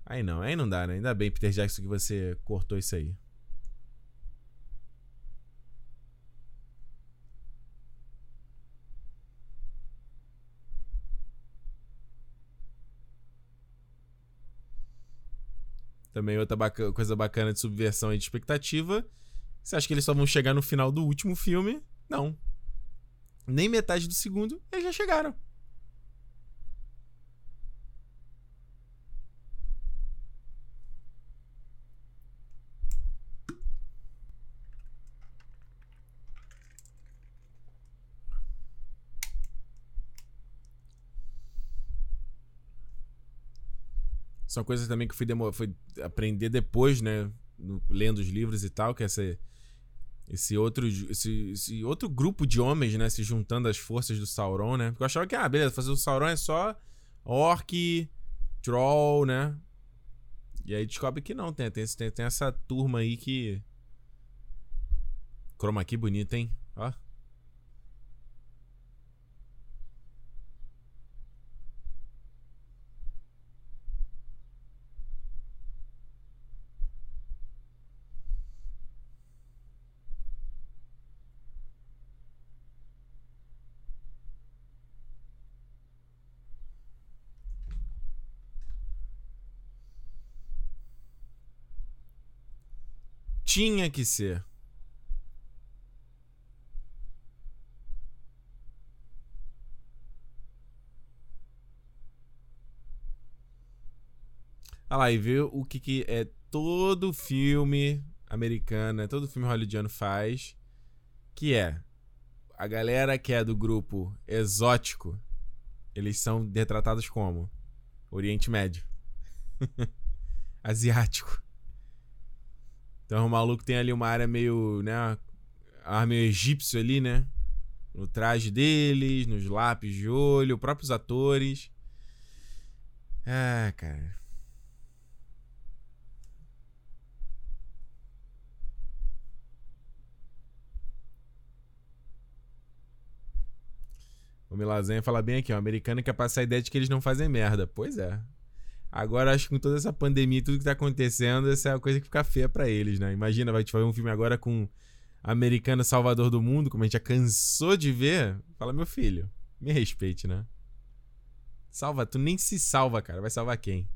Aí não, aí não dá, né? Ainda bem, Peter Jackson, que você cortou isso aí. Também outra baca coisa bacana de subversão e de expectativa. Você acha que eles só vão chegar no final do último filme? Não. Nem metade do segundo, eles já chegaram. São coisas também que fui, fui aprender depois, né? Lendo os livros e tal, que essa, esse outro, esse, esse, outro grupo de homens, né? Se juntando às forças do Sauron, né? Porque eu achava que, ah, beleza, fazer o Sauron é só orc, troll, né? E aí descobre que não, tem, tem, tem, tem essa turma aí que. Chroma aqui bonito, hein? Ó. Tinha que ser. Olha lá, e vê o que, que é todo filme americano, é todo filme hollywoodiano faz, que é a galera que é do grupo exótico, eles são retratados como Oriente Médio, asiático. Então o maluco tem ali uma área meio, né? Ar meio egípcio ali, né? No traje deles, nos lápis de olho, próprios atores. Ah, cara. O Milazenha fala bem aqui, ó. Americano quer passar a ideia de que eles não fazem merda. Pois é. Agora, acho que com toda essa pandemia e tudo que tá acontecendo, essa é a coisa que fica feia para eles, né? Imagina, vai te fazer um filme agora com americano Salvador do Mundo, como a gente já cansou de ver. Fala, meu filho, me respeite, né? Salva, tu nem se salva, cara. Vai salvar quem?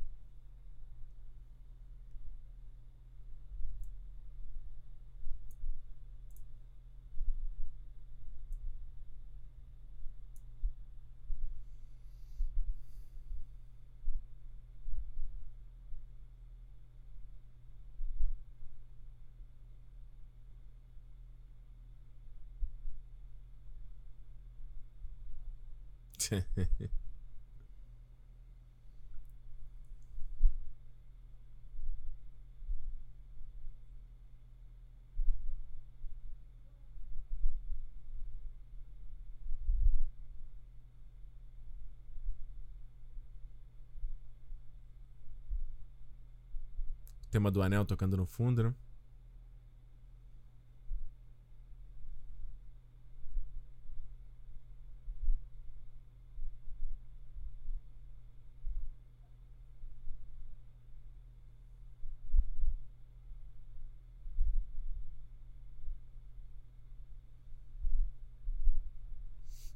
Tema do anel tocando no fundo, né?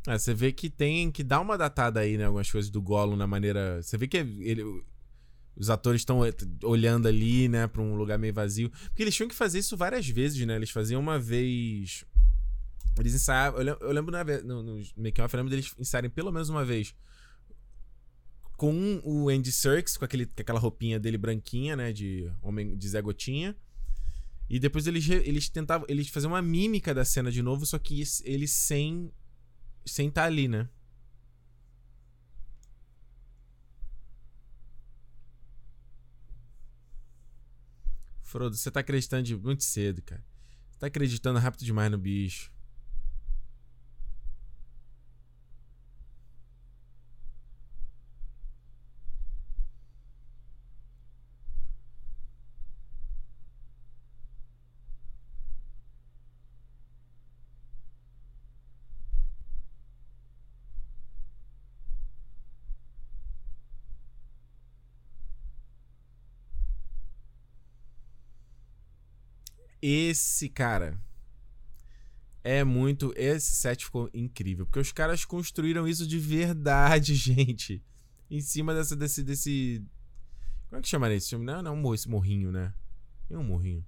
É, você vê que tem que dar uma datada aí, né? Algumas coisas do Gollum na maneira. Você vê que ele, os atores estão olhando ali, né, pra um lugar meio vazio. Porque eles tinham que fazer isso várias vezes, né? Eles faziam uma vez. Eles ensaiavam. Eu lembro, na, no, no make-off, eu lembro deles ensaiarem pelo menos uma vez com o Andy Serkis, com, aquele, com aquela roupinha dele branquinha, né? De homem de Zé Gotinha. E depois eles, eles tentavam. Eles faziam uma mímica da cena de novo, só que eles sem sem estar tá ali, né? Frodo, você tá acreditando de muito cedo, cara. Você tá acreditando rápido demais no bicho. Esse, cara. É muito. Esse set ficou incrível. Porque os caras construíram isso de verdade, gente. Em cima dessa, desse. desse como é que chama esse filme? Não, não, esse morrinho, né? É um morrinho.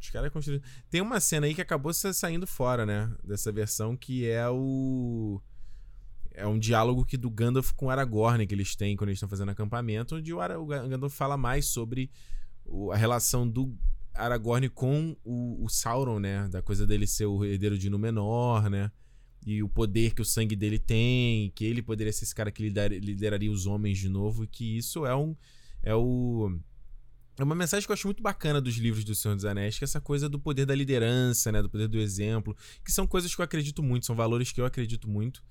Os caras construíram. Tem uma cena aí que acabou saindo fora, né? Dessa versão que é o é um diálogo que do Gandalf com Aragorn que eles têm quando eles estão fazendo acampamento, onde o, Ara o Gandalf fala mais sobre o, a relação do Aragorn com o, o, Sauron, né? Da coisa dele ser o herdeiro de Númenor, né? E o poder que o sangue dele tem, que ele poderia ser esse cara que lider, lideraria os homens de novo, e que isso é um. É o. É uma mensagem que eu acho muito bacana dos livros do Senhor dos Anéis, que é essa coisa do poder da liderança, né? Do poder do exemplo, que são coisas que eu acredito muito, são valores que eu acredito muito.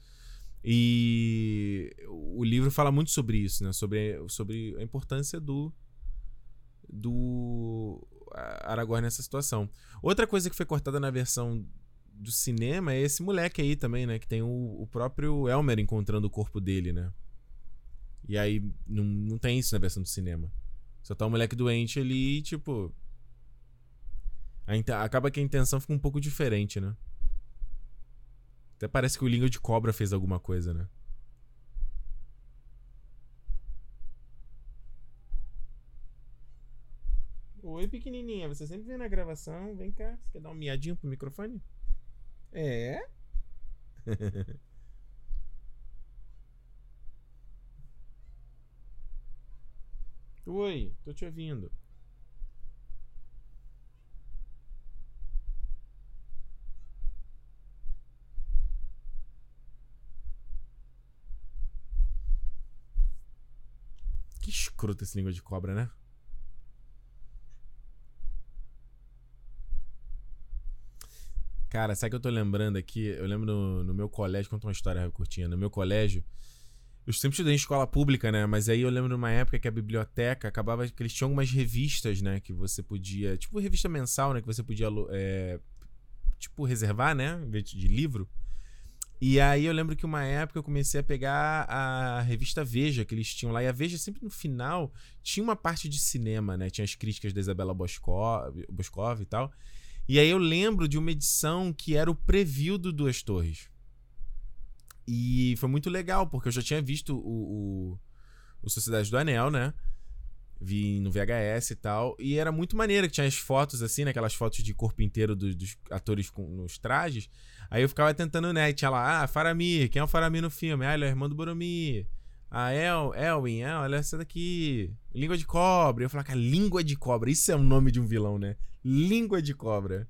E o livro fala muito sobre isso, né? Sobre, sobre a importância do do Aragorn nessa situação. Outra coisa que foi cortada na versão do cinema é esse moleque aí também, né? Que tem o, o próprio Elmer encontrando o corpo dele, né? E aí não, não tem isso na versão do cinema. Só tá o moleque doente ali tipo. acaba que a intenção fica um pouco diferente, né? Até parece que o língua de cobra fez alguma coisa, né? Oi, pequenininha. Você sempre vem na gravação. Vem cá. Você quer dar um miadinho pro microfone? É? Oi, tô te ouvindo. Que escroto esse língua de cobra, né? Cara, sabe que eu tô lembrando aqui? Eu lembro no, no meu colégio, conta uma história curtinha. No meu colégio, eu sempre estudei em escola pública, né? Mas aí eu lembro de uma época que a biblioteca acabava que eles tinham algumas revistas, né? Que você podia. Tipo revista mensal, né? Que você podia é, tipo, reservar, né? Em vez de livro. E aí eu lembro que uma época eu comecei a pegar a revista Veja que eles tinham lá. E a Veja sempre no final tinha uma parte de cinema, né? Tinha as críticas da Isabela Boscov, Boscov e tal. E aí eu lembro de uma edição que era o preview do Duas Torres. E foi muito legal, porque eu já tinha visto o, o, o Sociedade do Anel, né? Vi no VHS e tal. E era muito maneiro, que tinha as fotos assim, né? Aquelas fotos de corpo inteiro dos, dos atores com, nos trajes. Aí eu ficava tentando, né? Tinha lá, ah, Faramir, quem é o Faramir no filme? Ah, ele é o irmão do Boromir. Ah, El, Elwin, ah, olha essa daqui. Língua de cobra. Eu falava, cara, língua de cobra. Isso é o nome de um vilão, né? Língua de cobra.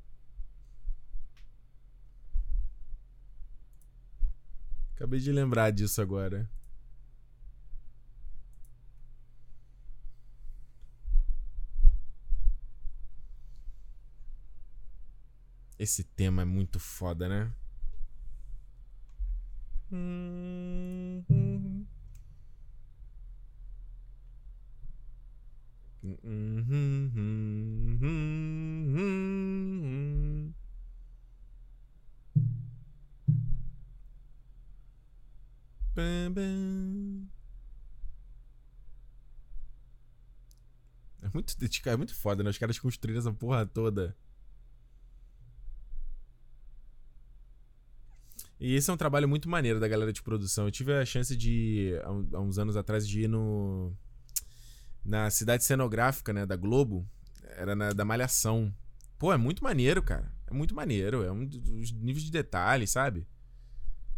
Acabei de lembrar disso agora. Esse tema é muito foda, né? É muito, é muito foda, né? Os caras construíram essa porra toda. E esse é um trabalho muito maneiro da galera de produção. Eu tive a chance de, há uns anos atrás, de ir no. Na cidade cenográfica, né, da Globo. Era na, da Malhação. Pô, é muito maneiro, cara. É muito maneiro. É um dos níveis de detalhe, sabe?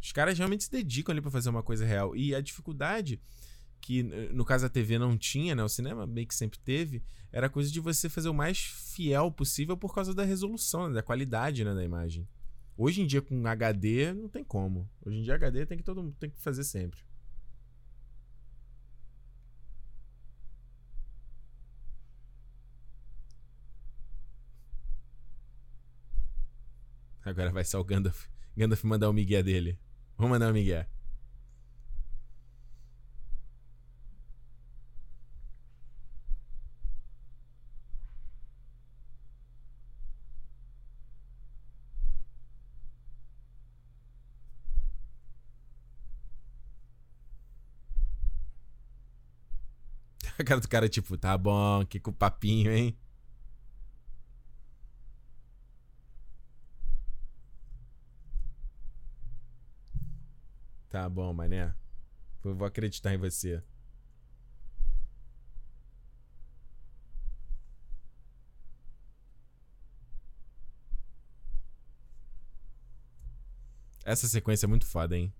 Os caras realmente se dedicam ali para fazer uma coisa real. E a dificuldade que no caso a TV não tinha, né? O cinema meio que sempre teve, era a coisa de você fazer o mais fiel possível por causa da resolução, né? da qualidade, né, da imagem. Hoje em dia, com HD, não tem como. Hoje em dia, HD tem que todo mundo tem que fazer sempre. Agora vai ser o Gandalf. Gandalf mandar o Miguel dele. Vamos mandar o Miguel. A cara do cara, tipo, tá bom, que com papinho, hein? Tá bom, mané. Eu vou acreditar em você. Essa sequência é muito foda, hein?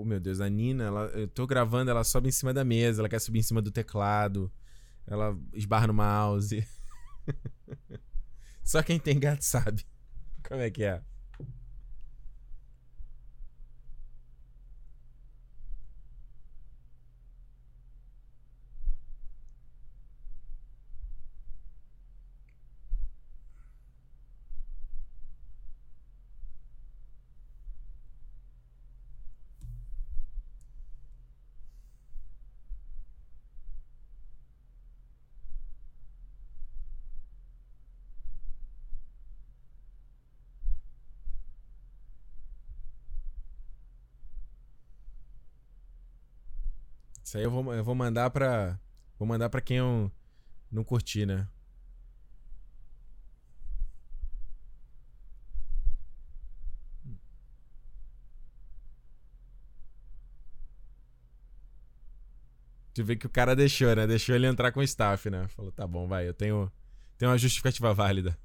Oh, meu Deus, a Nina, ela, eu tô gravando, ela sobe em cima da mesa, ela quer subir em cima do teclado, ela esbarra no mouse. Só quem tem gato sabe como é que é. Isso aí eu vou, eu vou mandar pra. Vou mandar pra quem eu não curti, né? Tu vê que o cara deixou, né? Deixou ele entrar com o staff, né? Falou, tá bom, vai, eu tenho, tenho uma justificativa válida.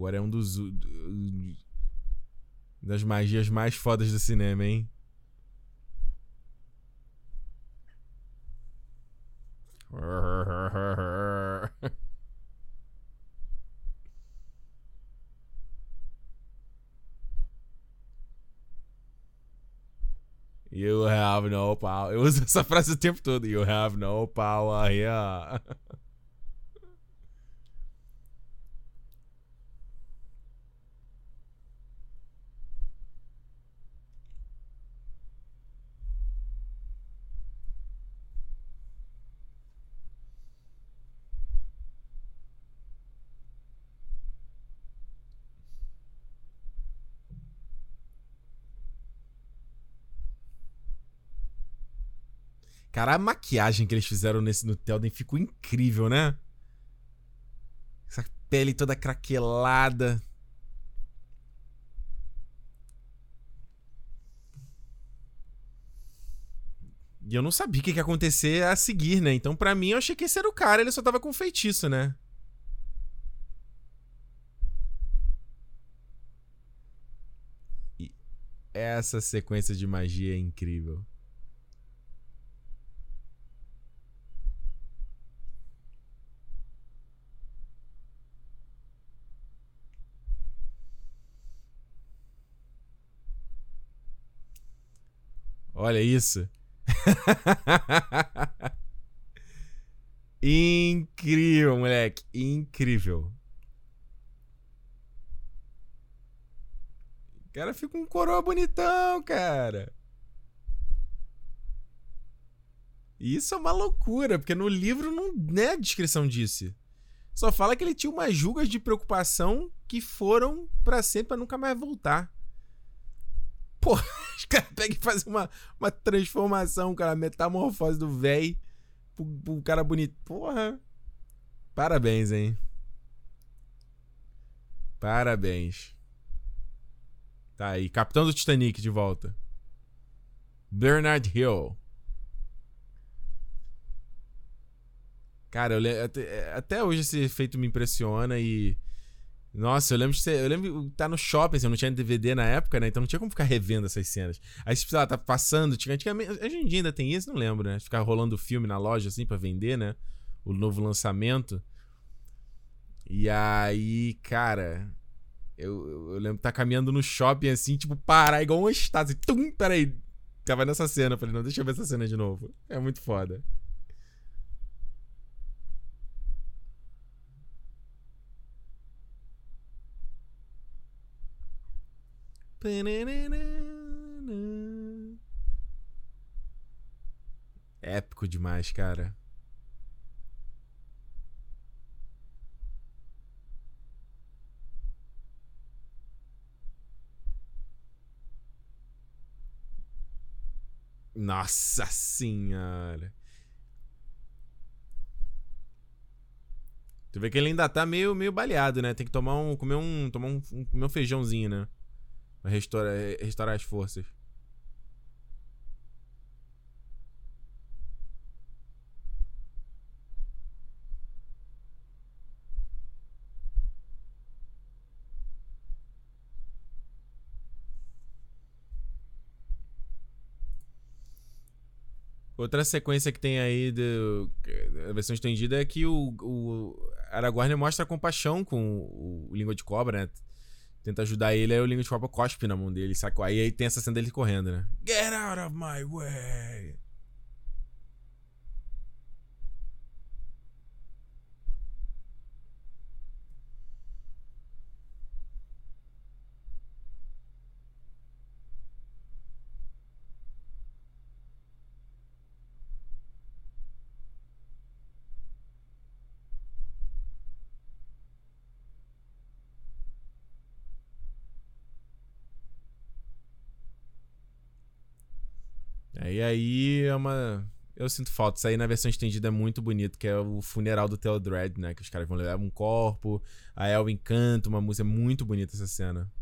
Agora é um dos. das magias mais fodas do cinema, hein? You have no power. Eu uso essa frase o tempo todo. You have no power here. Cara, a maquiagem que eles fizeram nesse no Telden ficou incrível, né? Essa pele toda craquelada. E eu não sabia o que ia acontecer a seguir, né? Então, para mim, eu achei que esse era o cara, ele só tava com feitiço, né? E essa sequência de magia é incrível. Olha isso. Incrível, moleque. Incrível. O cara fica um coroa bonitão, cara. Isso é uma loucura, porque no livro não é a descrição disso. Só fala que ele tinha umas julgas de preocupação que foram para sempre pra nunca mais voltar. Pô, os caras pegam e fazem uma, uma transformação, cara, metamorfose do velho pro, pro cara bonito. Porra. Parabéns, hein? Parabéns. Tá aí, capitão do Titanic de volta. Bernard Hill. Cara, eu, até, até hoje esse efeito me impressiona e nossa, eu lembro de ser, eu lembro de estar no shopping, assim, eu não tinha DVD na época, né? Então não tinha como ficar revendo essas cenas. Aí, tipo, lá, tá passando, tinha, antigamente, hoje em dia ainda tem isso, não lembro, né? Ficar rolando filme na loja, assim, pra vender, né? O novo lançamento. E aí, cara, eu, eu lembro de estar caminhando no shopping, assim, tipo, parar igual um estado, assim, tum, peraí. Tava nessa cena, falei, não, deixa eu ver essa cena de novo. É muito foda. Épico demais, cara. Nossa senhora. Tu vê que ele ainda tá meio, meio baleado, né? Tem que tomar um. comer um. tomar um, comer um feijãozinho, né? Restaurar, restaurar as forças. Outra sequência que tem aí da versão estendida é que o, o Aragorn mostra compaixão com o, o Língua de Cobra, né? Tenta ajudar ele, aí o Língua de Cobra cospe na mão dele, sacou? Aí, aí tem essa cena dele correndo, né? Get out of my way! E aí é uma. Eu sinto falta. Isso aí na versão estendida é muito bonito, que é o funeral do Theodred, né? Que os caras vão levar um corpo, a Elwin canta uma música. Muito bonita essa cena.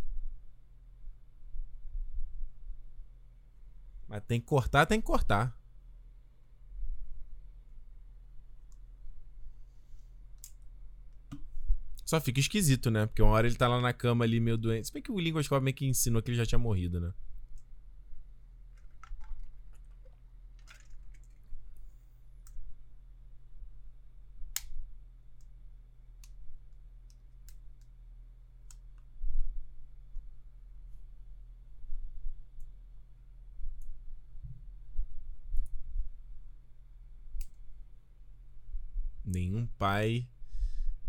Mas tem que cortar, tem que cortar. Só fica esquisito, né? Porque uma hora ele tá lá na cama ali meio doente. Se bem que o Língua Escova meio que ensinou que ele já tinha morrido, né? nenhum pai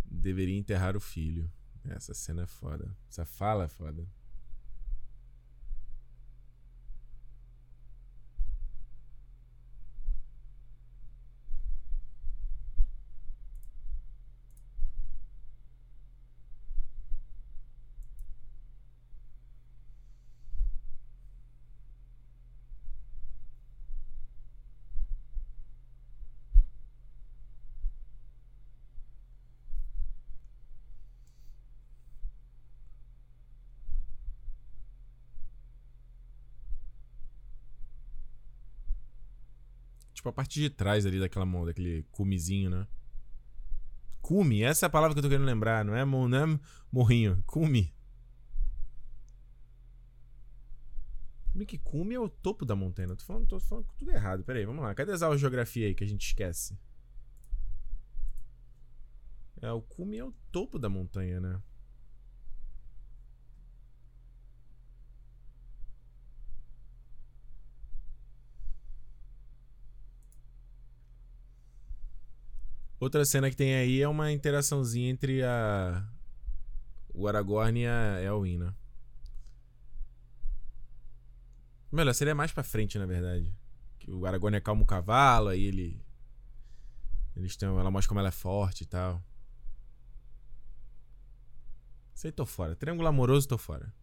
deveria enterrar o filho. Essa cena é foda. Essa fala é foda. Tipo a parte de trás ali daquela mão, daquele cumizinho, né? Cume, essa é a palavra que eu tô querendo lembrar, não é, não é morrinho, cume. Bem que cume é o topo da montanha. tô falando, tô falando tudo errado. Pera aí, vamos lá. Cadê as aulas de geografia aí que a gente esquece? É, o cume é o topo da montanha, né? Outra cena que tem aí é uma interaçãozinha entre a o Aragorn e a Elwin, né? Melhor, seria mais pra frente, na verdade. Que o Aragorn acalma o cavalo, aí ele. Eles têm. Ela mostra como ela é forte e tal. Aí tô fora. Triângulo amoroso, tô fora.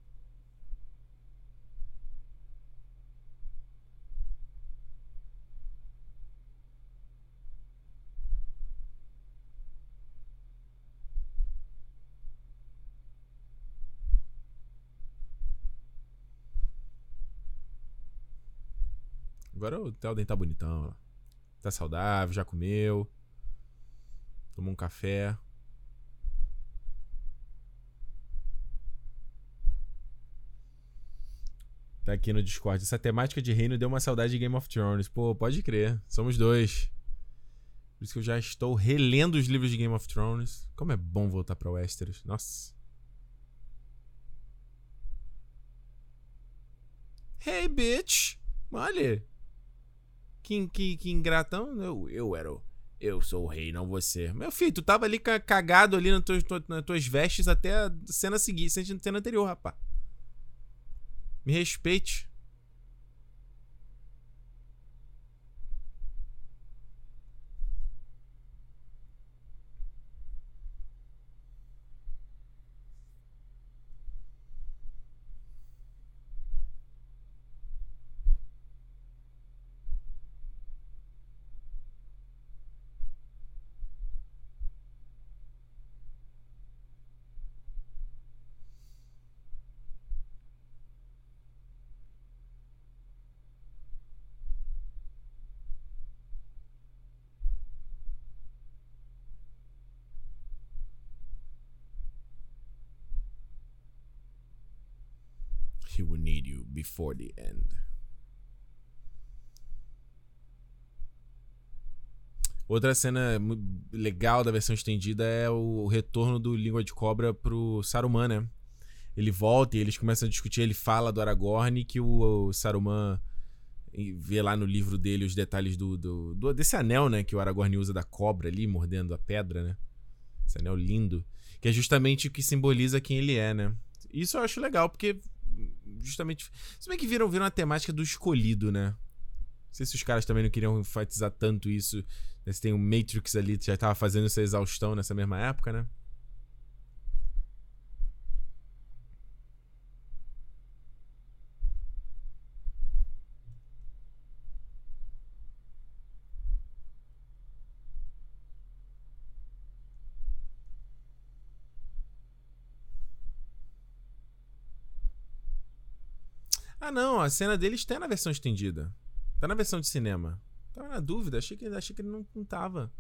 Agora o Telden tá bonitão. Tá saudável, já comeu. Tomou um café. Tá aqui no Discord. Essa temática de reino deu uma saudade de Game of Thrones. Pô, pode crer. Somos dois. Por isso que eu já estou relendo os livros de Game of Thrones. Como é bom voltar pra Westeros. Nossa. Hey, bitch! Olha. Que, que, que ingratão. Eu, eu era. Eu sou o rei, não você. Meu filho, tu tava ali cagado ali nas tuas, nas tuas vestes até a cena seguinte, cena anterior, rapaz. Me respeite. He will before the end. Outra cena legal da versão estendida é o retorno do Língua de Cobra pro Saruman, né? Ele volta e eles começam a discutir. Ele fala do Aragorn que o, Saruman vê lá no livro dele os detalhes do, do, do, desse anel, né? Que o Aragorn usa da cobra ali, mordendo a pedra, né? Esse anel lindo. Que é justamente o que simboliza quem ele é, né? Isso eu acho legal, porque justamente. Se bem que viram, viram a temática do escolhido, né? Não sei se os caras também não queriam enfatizar tanto isso. Né? Se tem o Matrix ali, já tava fazendo essa exaustão nessa mesma época, né? Ah, não, a cena deles tá na versão estendida. Tá na versão de cinema. Tava na dúvida, achei que, achei que ele não, não tava.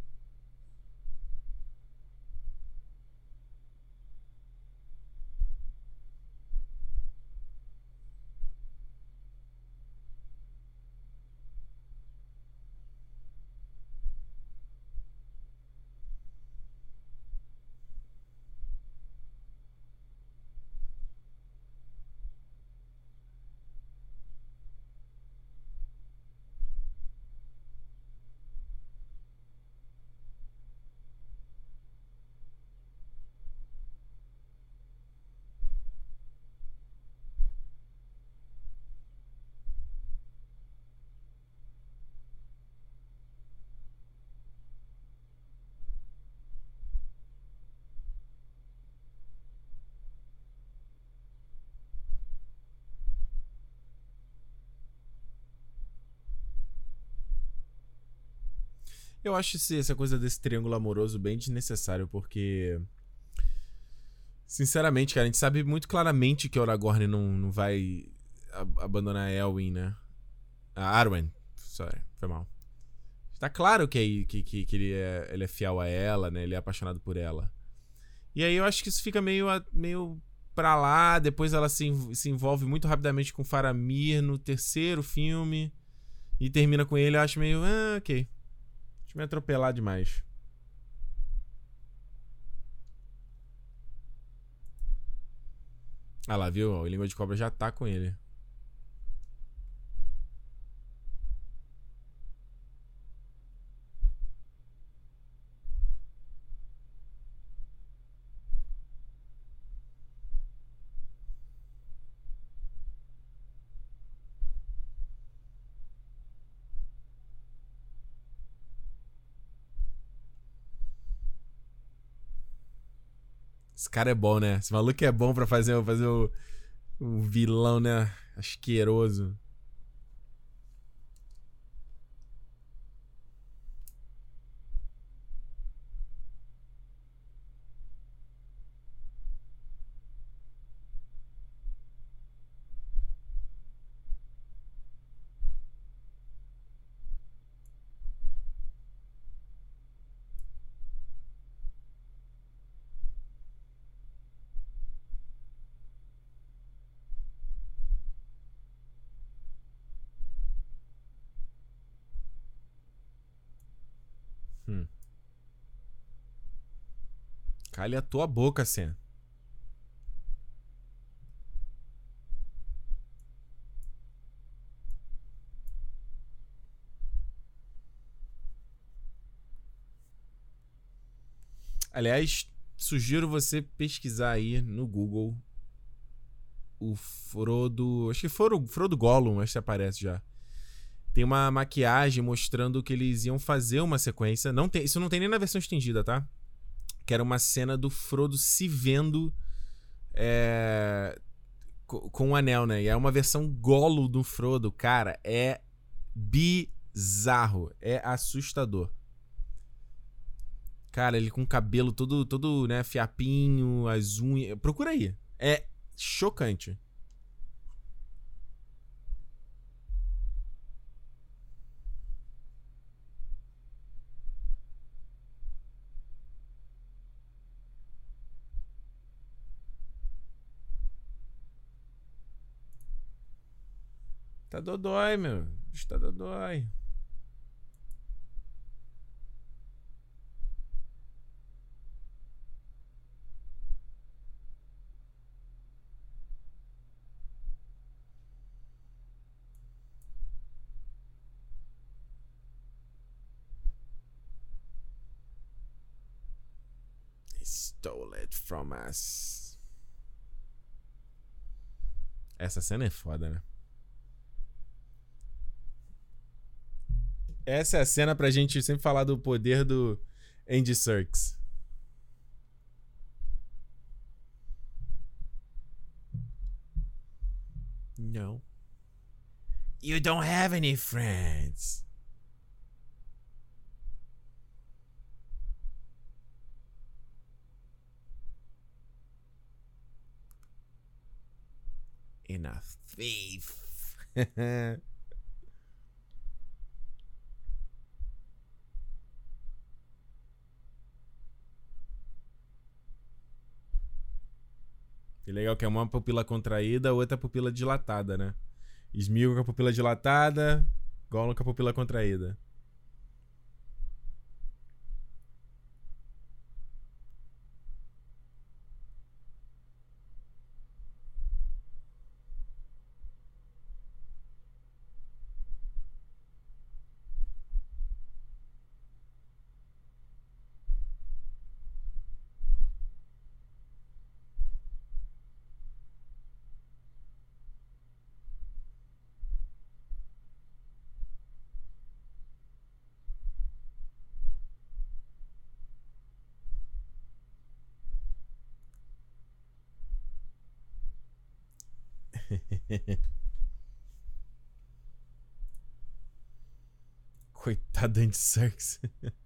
Eu acho esse, essa coisa desse triângulo amoroso bem desnecessário, porque. Sinceramente, cara, a gente sabe muito claramente que Aragorn não, não vai abandonar Elwin, né? A Arwen. Sorry, foi mal. Tá claro que, é, que, que, que ele, é, ele é fiel a ela, né? Ele é apaixonado por ela. E aí eu acho que isso fica meio, meio pra lá. Depois ela se, se envolve muito rapidamente com Faramir no terceiro filme. E termina com ele, eu acho meio. Ah, ok. Me atropelar demais. Ah lá, viu? O Língua de Cobra já tá com ele. Cara é bom, né? Esse maluco é bom pra fazer, fazer o, o vilão, né? Asqueroso. Cale a tua boca, Sen. Aliás, sugiro você pesquisar aí no Google o Frodo. Acho que Frodo, Frodo Gollum, acho que aparece já. Tem uma maquiagem mostrando que eles iam fazer uma sequência. Não tem, isso não tem nem na versão estendida, tá? Que era uma cena do Frodo se vendo é, com o anel, né? E é uma versão golo do Frodo, cara, é bizarro, é assustador. Cara, ele com o cabelo todo, todo, né, fiapinho, as unhas. Procura aí. É chocante. Tá dodói, meu. Está dodói. stole it from us. Essa cena é foda, né? Essa é a cena pra gente sempre falar do poder do Andy Serkis. No. You don't have any friends. In a thief. E legal que é uma pupila contraída, outra pupila dilatada, né? Smil com a pupila dilatada, Gollum com a pupila contraída. de 26.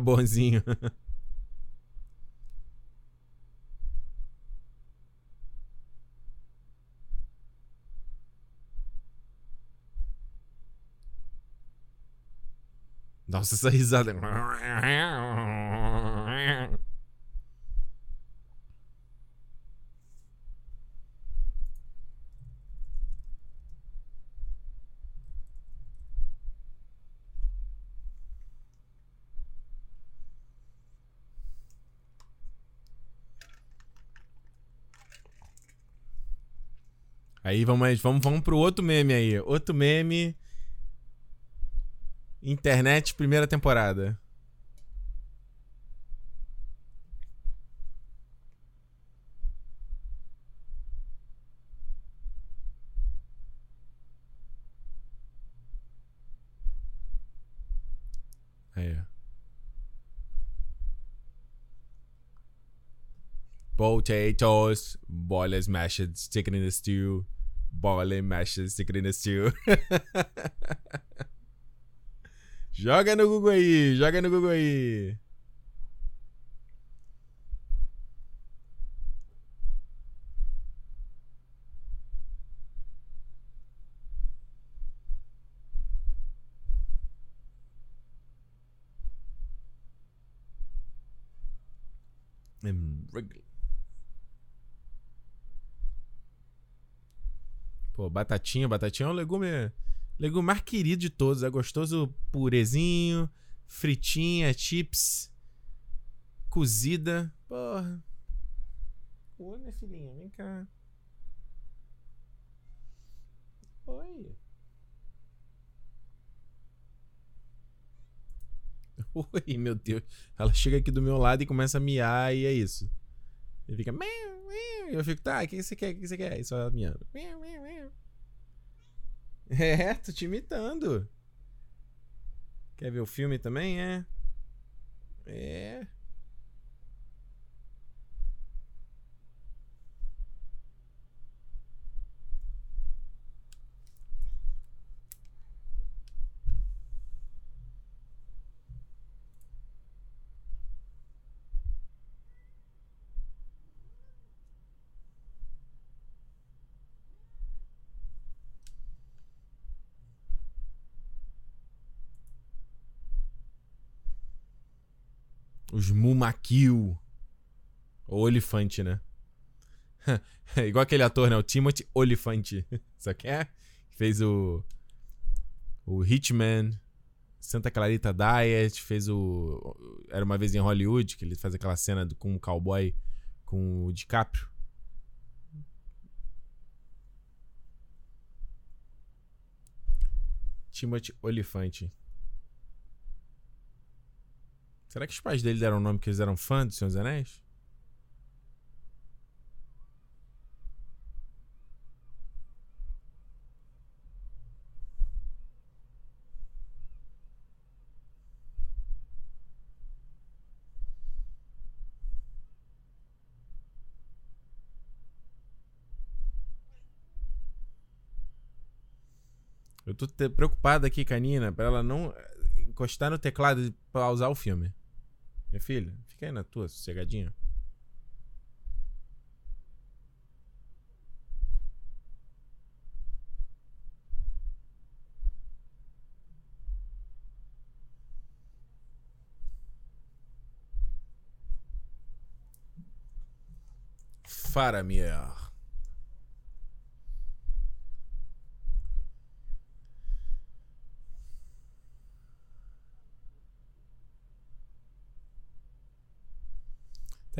bonzinho. Nossa, essa risada. Aí vamos, vamos, vamos pro outro meme aí. Outro meme. Internet, primeira temporada. Aí. Potatoes, boilers mashed, chicken in the stew, chicken in the stew. joga no Google aí, joga no Google aí. Pô, batatinha, batatinha é um legume, legume mais querido de todos. É gostoso purezinho, fritinha, chips, cozida. Porra. Oi, minha filhinha, vem cá. Oi. Oi, meu Deus. Ela chega aqui do meu lado e começa a miar e é isso. Ele fica. E eu fico, tá, o que você quer? O que você quer? E só ela miando. É, tô te imitando. Quer ver o filme também? É. É. Os Mumakil. O Olifante, né? É igual aquele ator, né? O Timothy Olifante. Isso aqui é? Fez o. O Hitman. Santa Clarita Diet. Fez o. Era uma vez em Hollywood, que ele faz aquela cena do, com o cowboy com o DiCaprio. Timothy Olifante. Será que os pais dele deram o nome que eles eram fãs do Senhor dos Anéis? Eu tô preocupado aqui com a Nina pra ela não encostar no teclado e pausar o filme. Minha filha, fica aí na tua, sossegadinha. Faramir.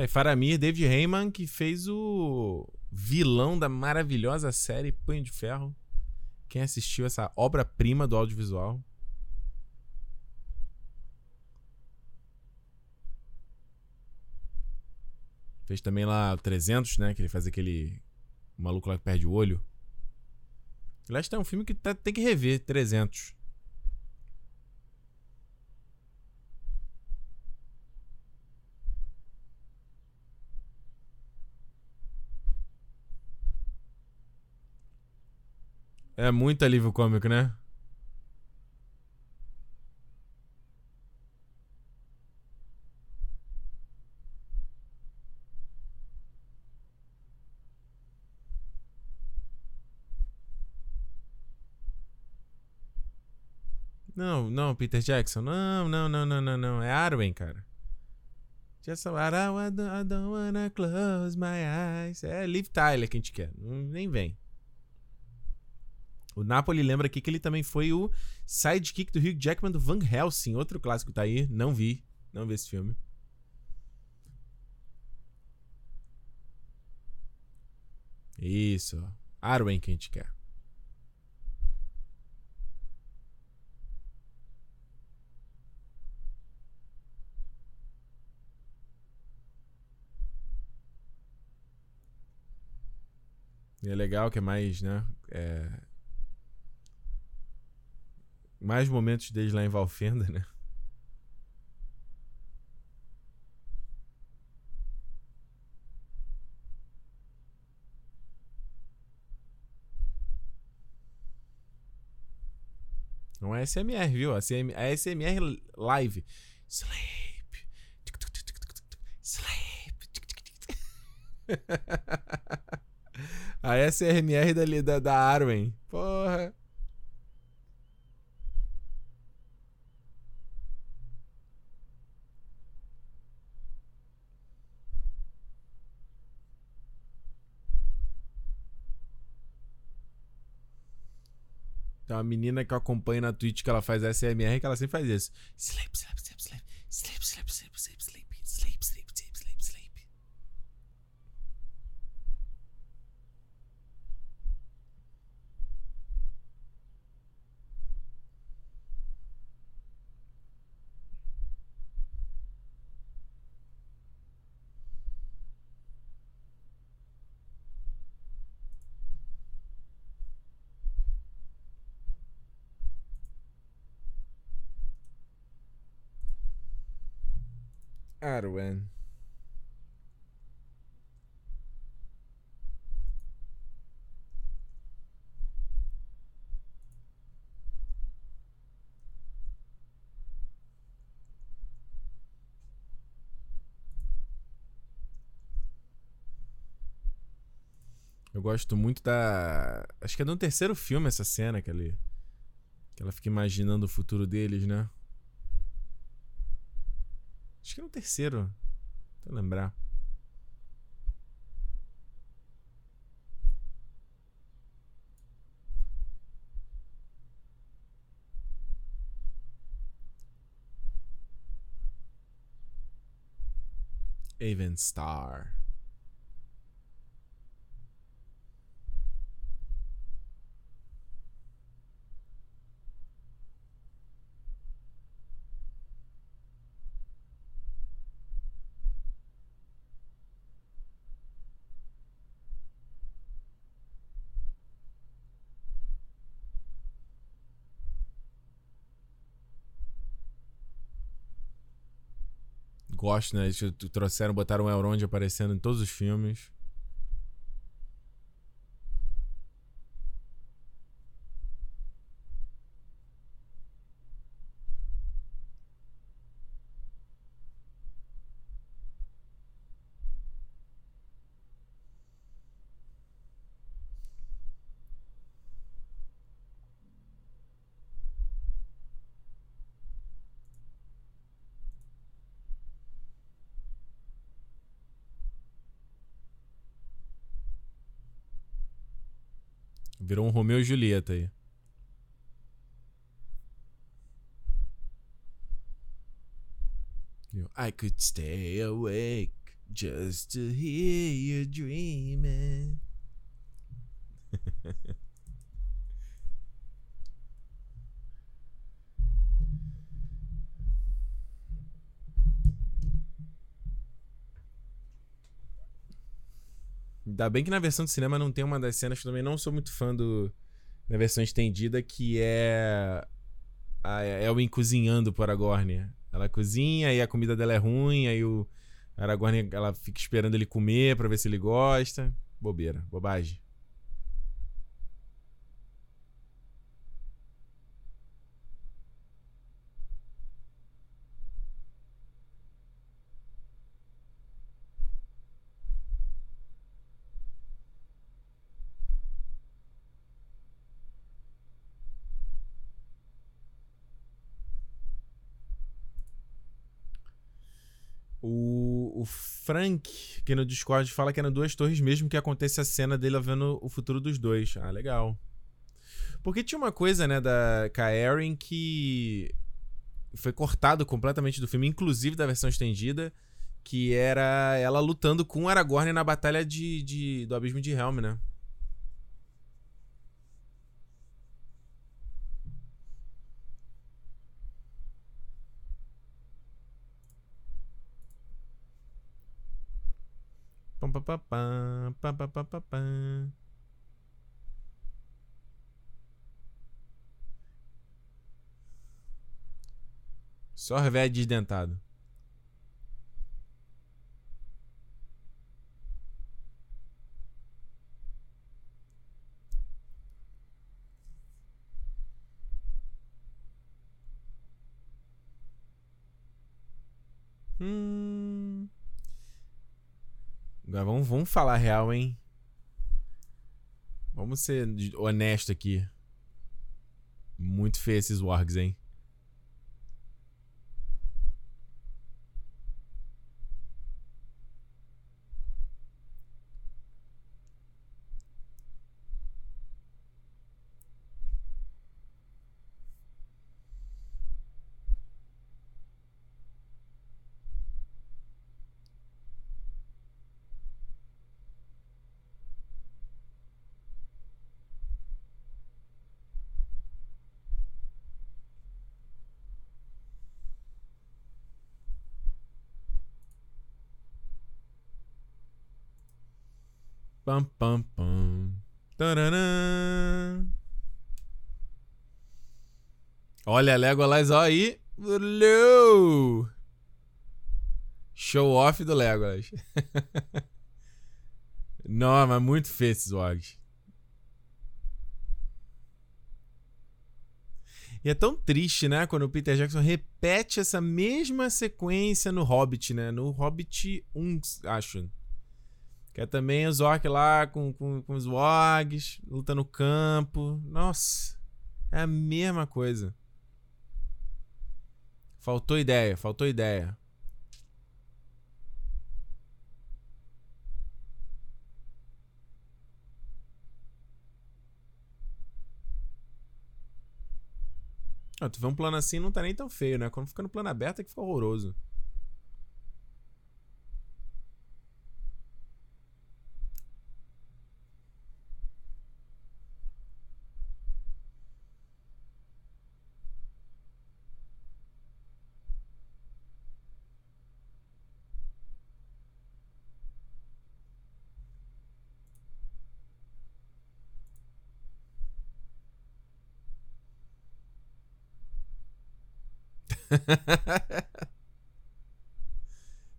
É, Faramir, David Heyman, que fez o vilão da maravilhosa série Punho de Ferro. Quem assistiu essa obra-prima do audiovisual? Fez também lá o 300, né? Que ele faz aquele o maluco lá que perde o olho. Aliás, tem um filme que tá, tem que rever, 300. É muito alívio cômico, né? Não, não, Peter Jackson. Não, não, não, não, não, não. É Arwen, cara. Just so I don't, I don't wanna close my eyes. É Liv Tyler que a gente quer. Nem vem. O Napoli lembra aqui que ele também foi o sidekick do Hugh Jackman do Van Helsing. Outro clássico tá aí. Não vi. Não vi esse filme. Isso. Arwen que a gente quer. E é legal que é mais, né? É... Mais momentos desde lá em Valfenda, né? Não é SMR, viu? A SMR live. Sleep. Sleep. A SRMR da, da, da Arwen. Porra. Tem uma menina que eu acompanho na Twitch que ela faz SMR que ela sempre faz isso. Sleep, sleep, sleep, sleep. Sleep, sleep, sleep, sleep, sleep sleep, sleep, sleep, sleep. Arwen. Eu gosto muito da. Acho que é no terceiro filme essa cena que ele. Que ela fica imaginando o futuro deles, né? Acho que no terceiro. Pra lembrar. Even Gosto, né? Eles trouxeram, botaram o Elrond aparecendo em todos os filmes. Virou um Romeu e Julieta aí. I could stay awake just to hear you dreaming. Ainda bem que na versão de cinema não tem uma das cenas que eu também não sou muito fã do na versão estendida, que é a Elwin cozinhando por Aragorn. Ela cozinha e a comida dela é ruim, aí o Aragorn ela fica esperando ele comer para ver se ele gosta. Bobeira, bobagem. Frank, que no Discord, fala que é Duas Torres mesmo que acontece a cena dele vendo o futuro dos dois. Ah, legal. Porque tinha uma coisa, né, da Kaerin que foi cortado completamente do filme, inclusive da versão estendida, que era ela lutando com Aragorn na batalha de, de do Abismo de Helm, né? Só pam, desdentado. Hum. Agora vamos, vamos falar real, hein? Vamos ser honesto aqui. Muito feio esses wargs, hein? Pam, pam, pam. Taranã. Olha, Legolas, ó aí. Hello! Show off do Legolas. Não, mas muito feio esses orgs. E é tão triste, né? Quando o Peter Jackson repete essa mesma sequência no Hobbit, né? No Hobbit 1, acho. Que é também o Zork lá com, com, com os Wogs, luta no campo. Nossa, é a mesma coisa. Faltou ideia, faltou ideia. Ah, tu vê um plano assim não tá nem tão feio, né? Quando fica no plano aberto é que fica horroroso.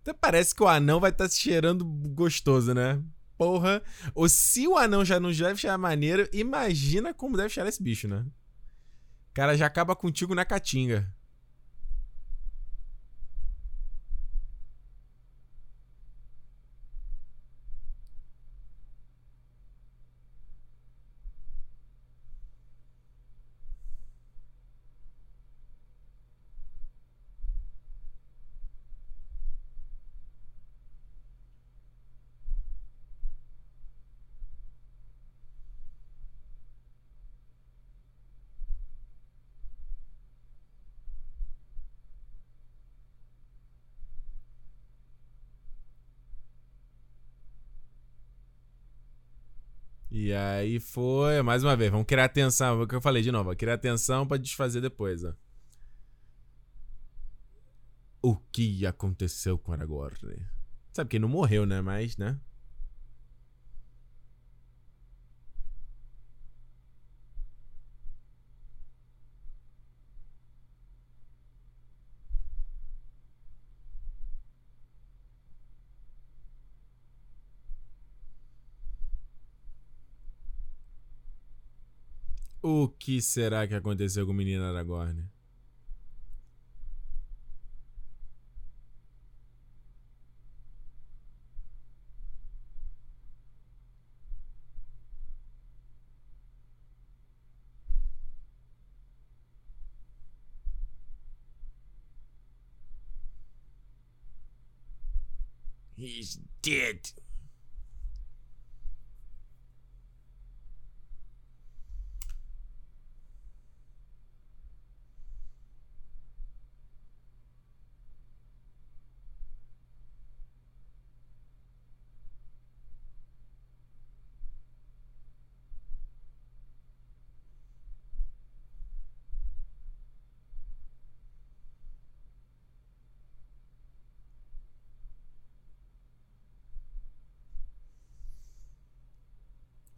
Até parece que o anão vai estar tá se cheirando gostoso, né? Porra. Ou se o anão já não deve cheirar maneiro, imagina como deve cheirar esse bicho, né? O cara já acaba contigo na caatinga. E aí foi, mais uma vez, vamos criar atenção, é o que eu falei de novo, criar atenção para desfazer depois, ó. O que aconteceu com Aragorn? Sabe que ele não morreu, né? Mas, né? O que será que aconteceu com o menino Aragorn? He's dead.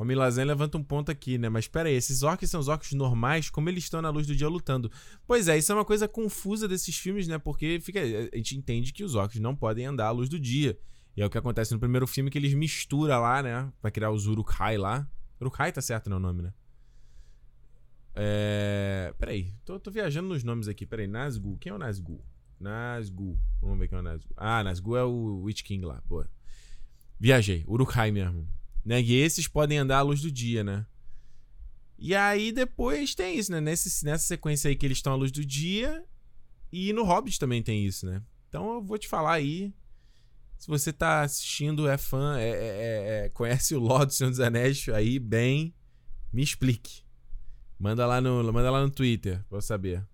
O Milazan levanta um ponto aqui, né? Mas pera aí, esses orcs são os orcs normais, como eles estão na luz do dia lutando? Pois é, isso é uma coisa confusa desses filmes, né? Porque fica, a gente entende que os orcs não podem andar à luz do dia. E é o que acontece no primeiro filme que eles misturam lá, né? Pra criar os Uruk-hai lá. Uruk-hai tá certo, não é o nome, né? É... Peraí, tô, tô viajando nos nomes aqui. Peraí, Nazgûl. Quem é o Nazgûl? Nazgûl. Vamos ver quem é o Nazgûl. Ah, Nazgûl é o Witch King lá. Boa. Viajei. Uruk-hai mesmo. Né? E esses podem andar à luz do dia, né? E aí depois tem isso, né? Nesse, nessa sequência aí que eles estão à luz do dia. E no Hobbit também tem isso, né? Então eu vou te falar aí. Se você tá assistindo, é fã, é, é, é, é conhece o Lord do Senhor dos Anéis aí bem, me explique. Manda lá no, manda lá no Twitter pra eu saber.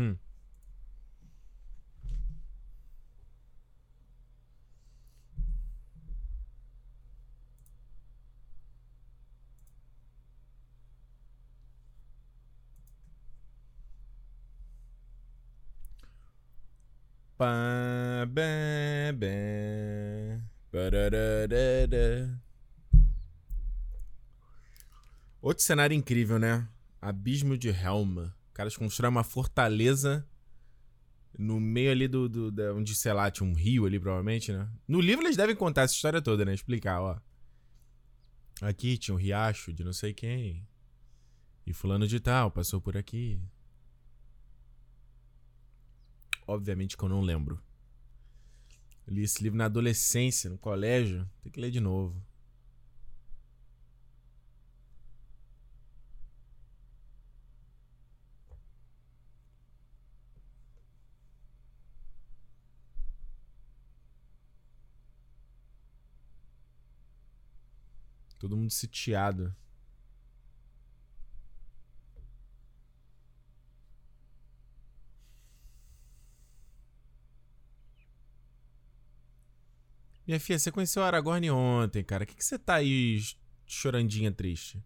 Hum. Outro cenário incrível, né? Abismo de Helma caras constroem uma fortaleza no meio ali do, do, do, onde, sei lá, tinha um rio ali, provavelmente, né? No livro eles devem contar essa história toda, né? Explicar, ó. Aqui tinha um riacho de não sei quem. E fulano de tal passou por aqui. Obviamente que eu não lembro. Eu li esse livro na adolescência, no colégio. Tem que ler de novo. Todo mundo sitiado. Minha filha, você conheceu o Aragorn ontem, cara. O que, que você tá aí chorandinha triste?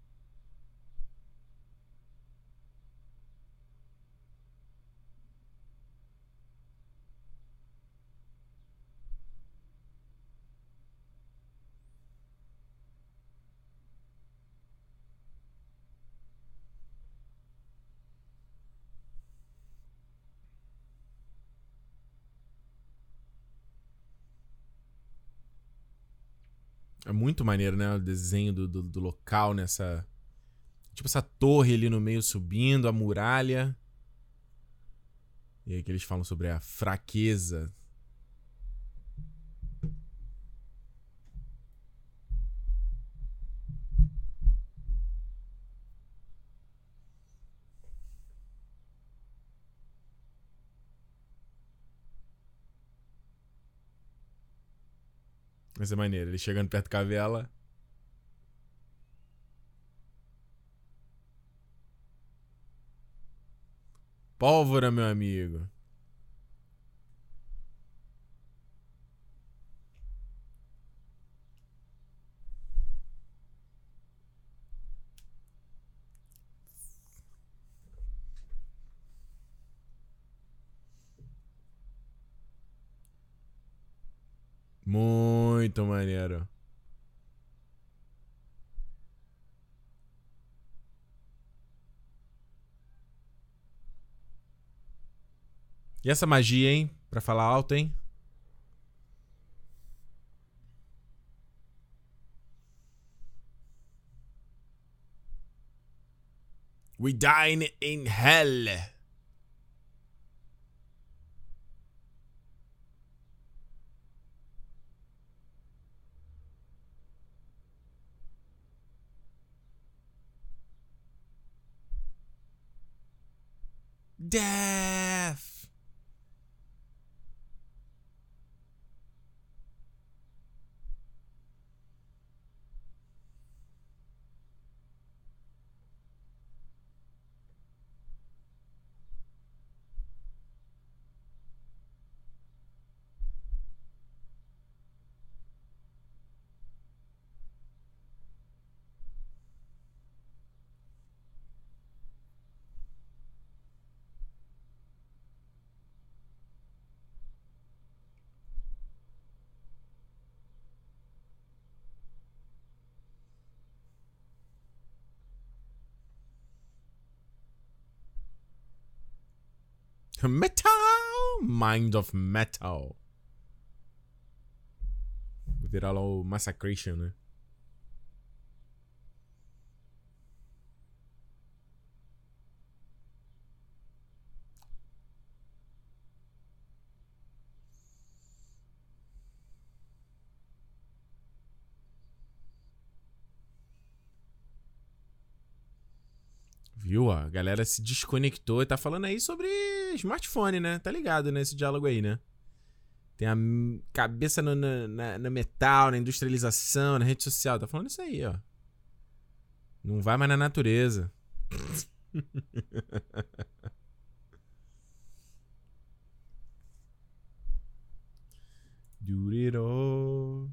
Muito maneiro, né? O desenho do, do, do, local nessa. Tipo essa torre ali no meio subindo, a muralha. E aí que eles falam sobre a fraqueza Vai ser maneiro. Ele chegando perto da vela. Pólvora, meu amigo. Muito maneiro. E essa magia, hein? Pra falar alto, hein? We dine in hell. Death. Metal! Mind of Metal. Virar lá o Massacration, né? Viu? A galera se desconectou e tá falando aí sobre smartphone, né? Tá ligado nesse diálogo aí, né? Tem a cabeça no, na, no metal, na industrialização, na rede social. Tá falando isso aí, ó. Não vai mais na natureza. Do it all.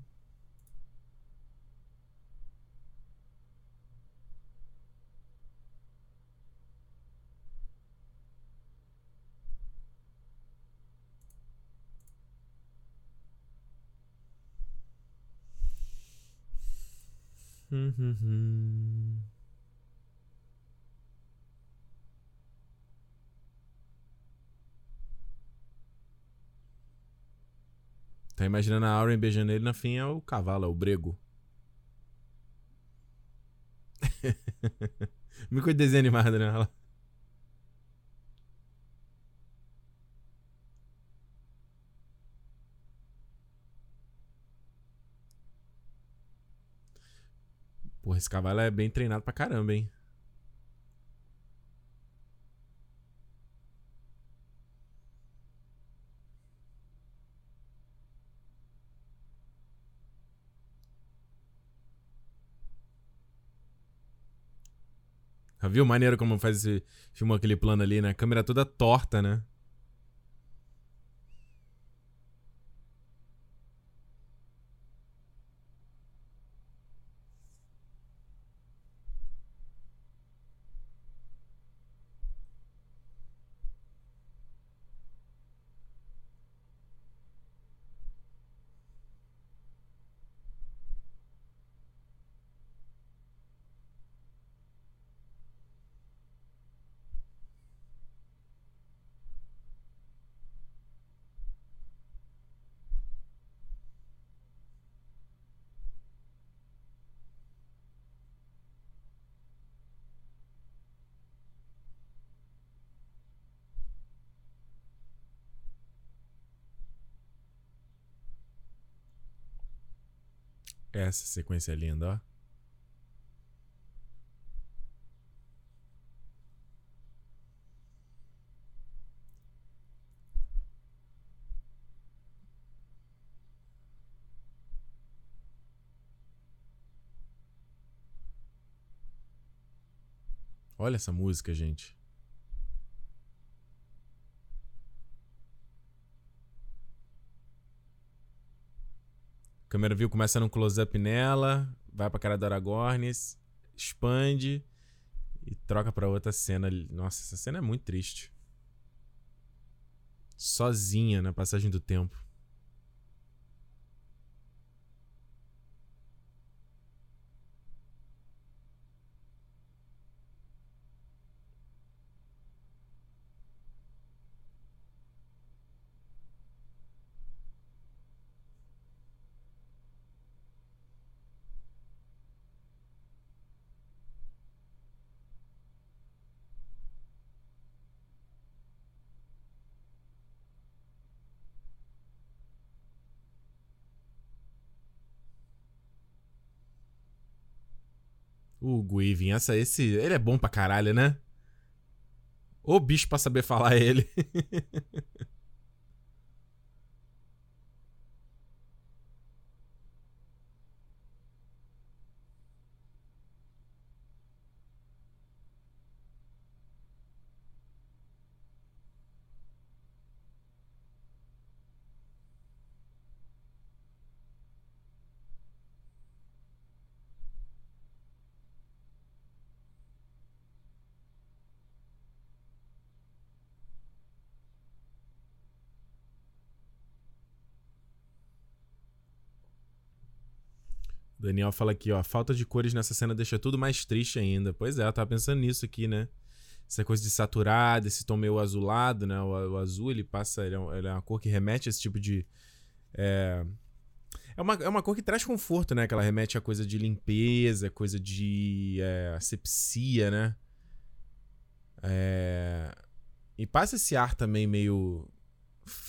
Uhum. Tá imaginando a Auren beijando ele, na fim é o cavalo, é o brego. Me coisa de desenho animado, né? Porra, esse cavalo é bem treinado pra caramba, hein? Viu maneiro como faz esse. Filmou aquele plano ali, né? A câmera toda torta, né? Essa sequência linda, ó. Olha essa música, gente. Câmera viu começa num close-up nela, vai pra cara do Aragornis, expande e troca pra outra cena. Nossa, essa cena é muito triste. Sozinha na passagem do tempo. O Guivin, essa, esse. Ele é bom pra caralho, né? O bicho pra saber falar ele. Daniel fala aqui, ó, a falta de cores nessa cena deixa tudo mais triste ainda. Pois é, eu tava pensando nisso aqui, né? Essa coisa de saturado, esse tom meio azulado, né? O, o azul, ele passa, ele é, ele é, uma cor que remete a esse tipo de... É... É uma, é uma cor que traz conforto, né? Que ela remete a coisa de limpeza, coisa de é, asepsia, né? É... E passa esse ar também meio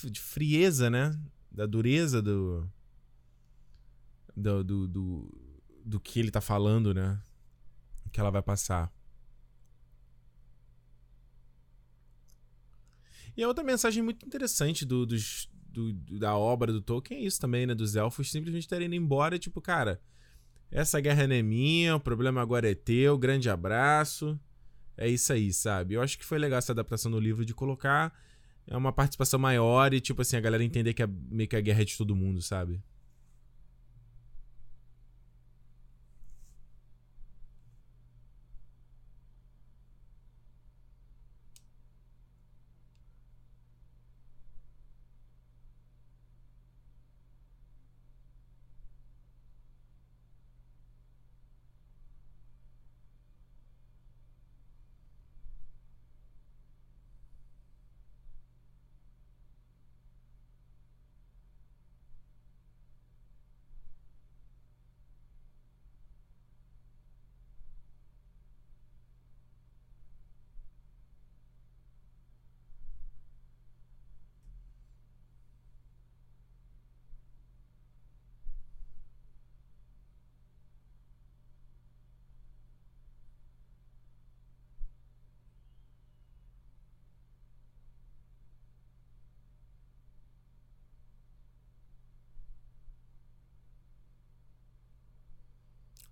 de frieza, né? Da dureza do, do, do, do, do que ele tá falando, né? Que ela vai passar. E a outra mensagem muito interessante do, dos, do, da obra do Tolkien é isso também, né? Dos elfos simplesmente terem ido embora, tipo, cara, essa guerra não é minha, o problema agora é teu, grande abraço. É isso aí, sabe? Eu acho que foi legal essa adaptação do livro de colocar uma participação maior e, tipo assim, a galera entender que a, meio que a guerra é de todo mundo, sabe?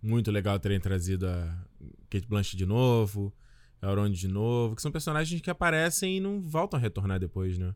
Muito legal terem trazido a Kate Blanchett de novo, a Elrond de novo, que são personagens que aparecem e não voltam a retornar depois, né?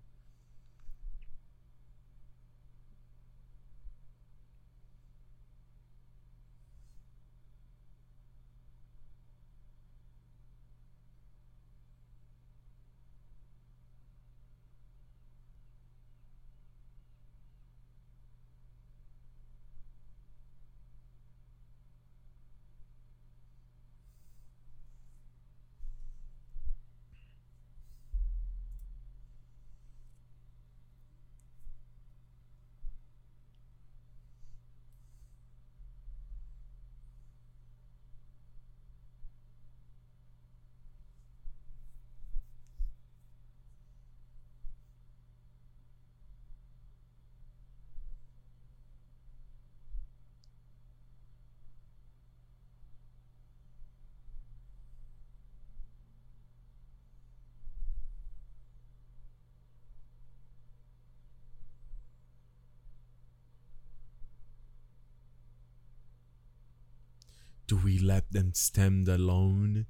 Do them stand alone?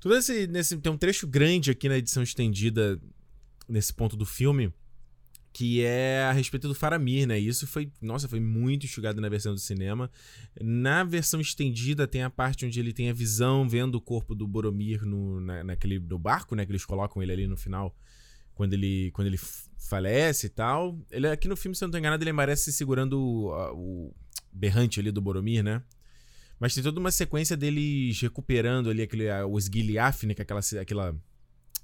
Tudo esse, nesse, tem um trecho grande aqui na edição estendida, nesse ponto do filme, que é a respeito do Faramir, né? Isso foi, nossa, foi muito enxugado na versão do cinema. Na versão estendida tem a parte onde ele tem a visão vendo o corpo do Boromir no, na, naquele no barco, né? Que eles colocam ele ali no final, quando ele, quando ele falece e tal. Ele aqui no filme, se eu não tô enganado, ele aparece segurando o, o berrante ali do Boromir, né? Mas tem toda uma sequência deles recuperando ali aquele, o Osgiliath, né, que é aquela, aquela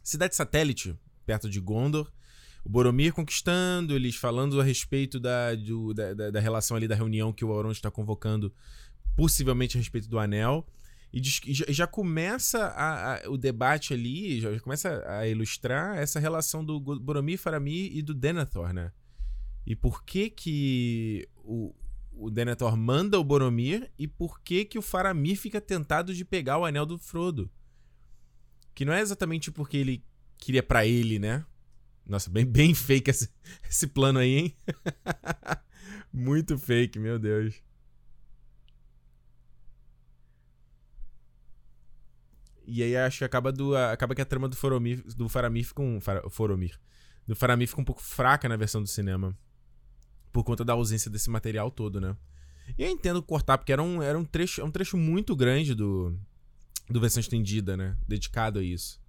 cidade satélite perto de Gondor. O Boromir conquistando, eles falando a respeito da, do, da, da, relação ali da reunião que o Elrond está convocando, possivelmente a respeito do Anel. E, já, começa a, a, o debate ali, já, já, começa a ilustrar essa relação do Boromir, Faramir e do Denethor, né? E por que que o, o Denethor manda o Boromir e por que que o Faramir fica tentado de pegar o anel do Frodo. Que não é exatamente porque ele queria para ele, né? Nossa, bem, bem fake esse, esse plano aí, hein? Muito fake, meu Deus. E aí acho que acaba, do, acaba que a trama do, do Faramir fica um. Foromir. Do Faramir fica um pouco fraca na versão do cinema. Por conta da ausência desse material todo, né? E eu entendo cortar, porque era um, era um, trecho, um trecho muito grande do, do versão estendida, né? Dedicado a isso.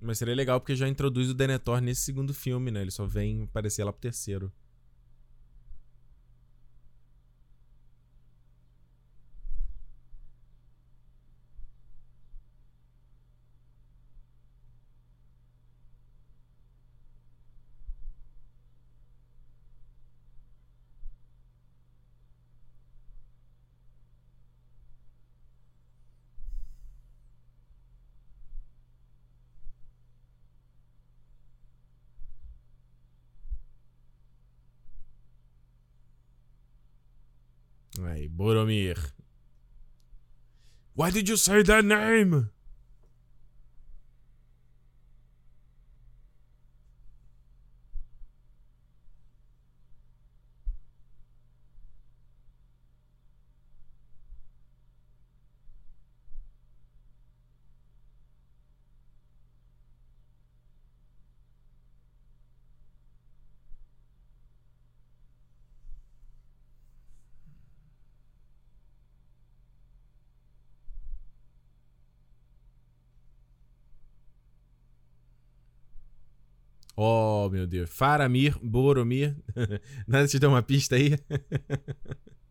Mas seria legal porque já introduz o Denethor nesse segundo filme, né? Ele só vem aparecer lá pro terceiro. Boromir. Why did you say that name? Oh, meu Deus. Faramir, Boromir. Nada te deu uma pista aí?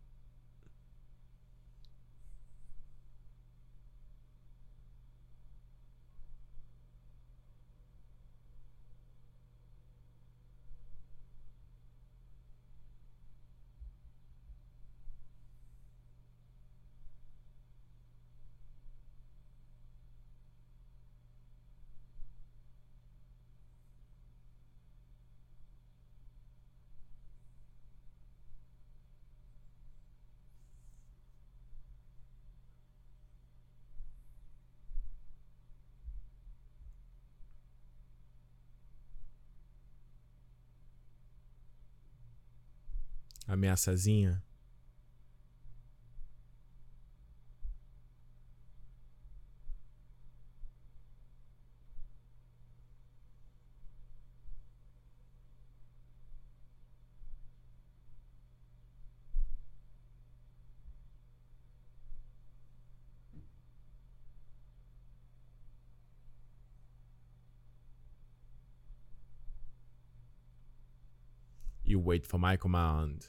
You wait for my command.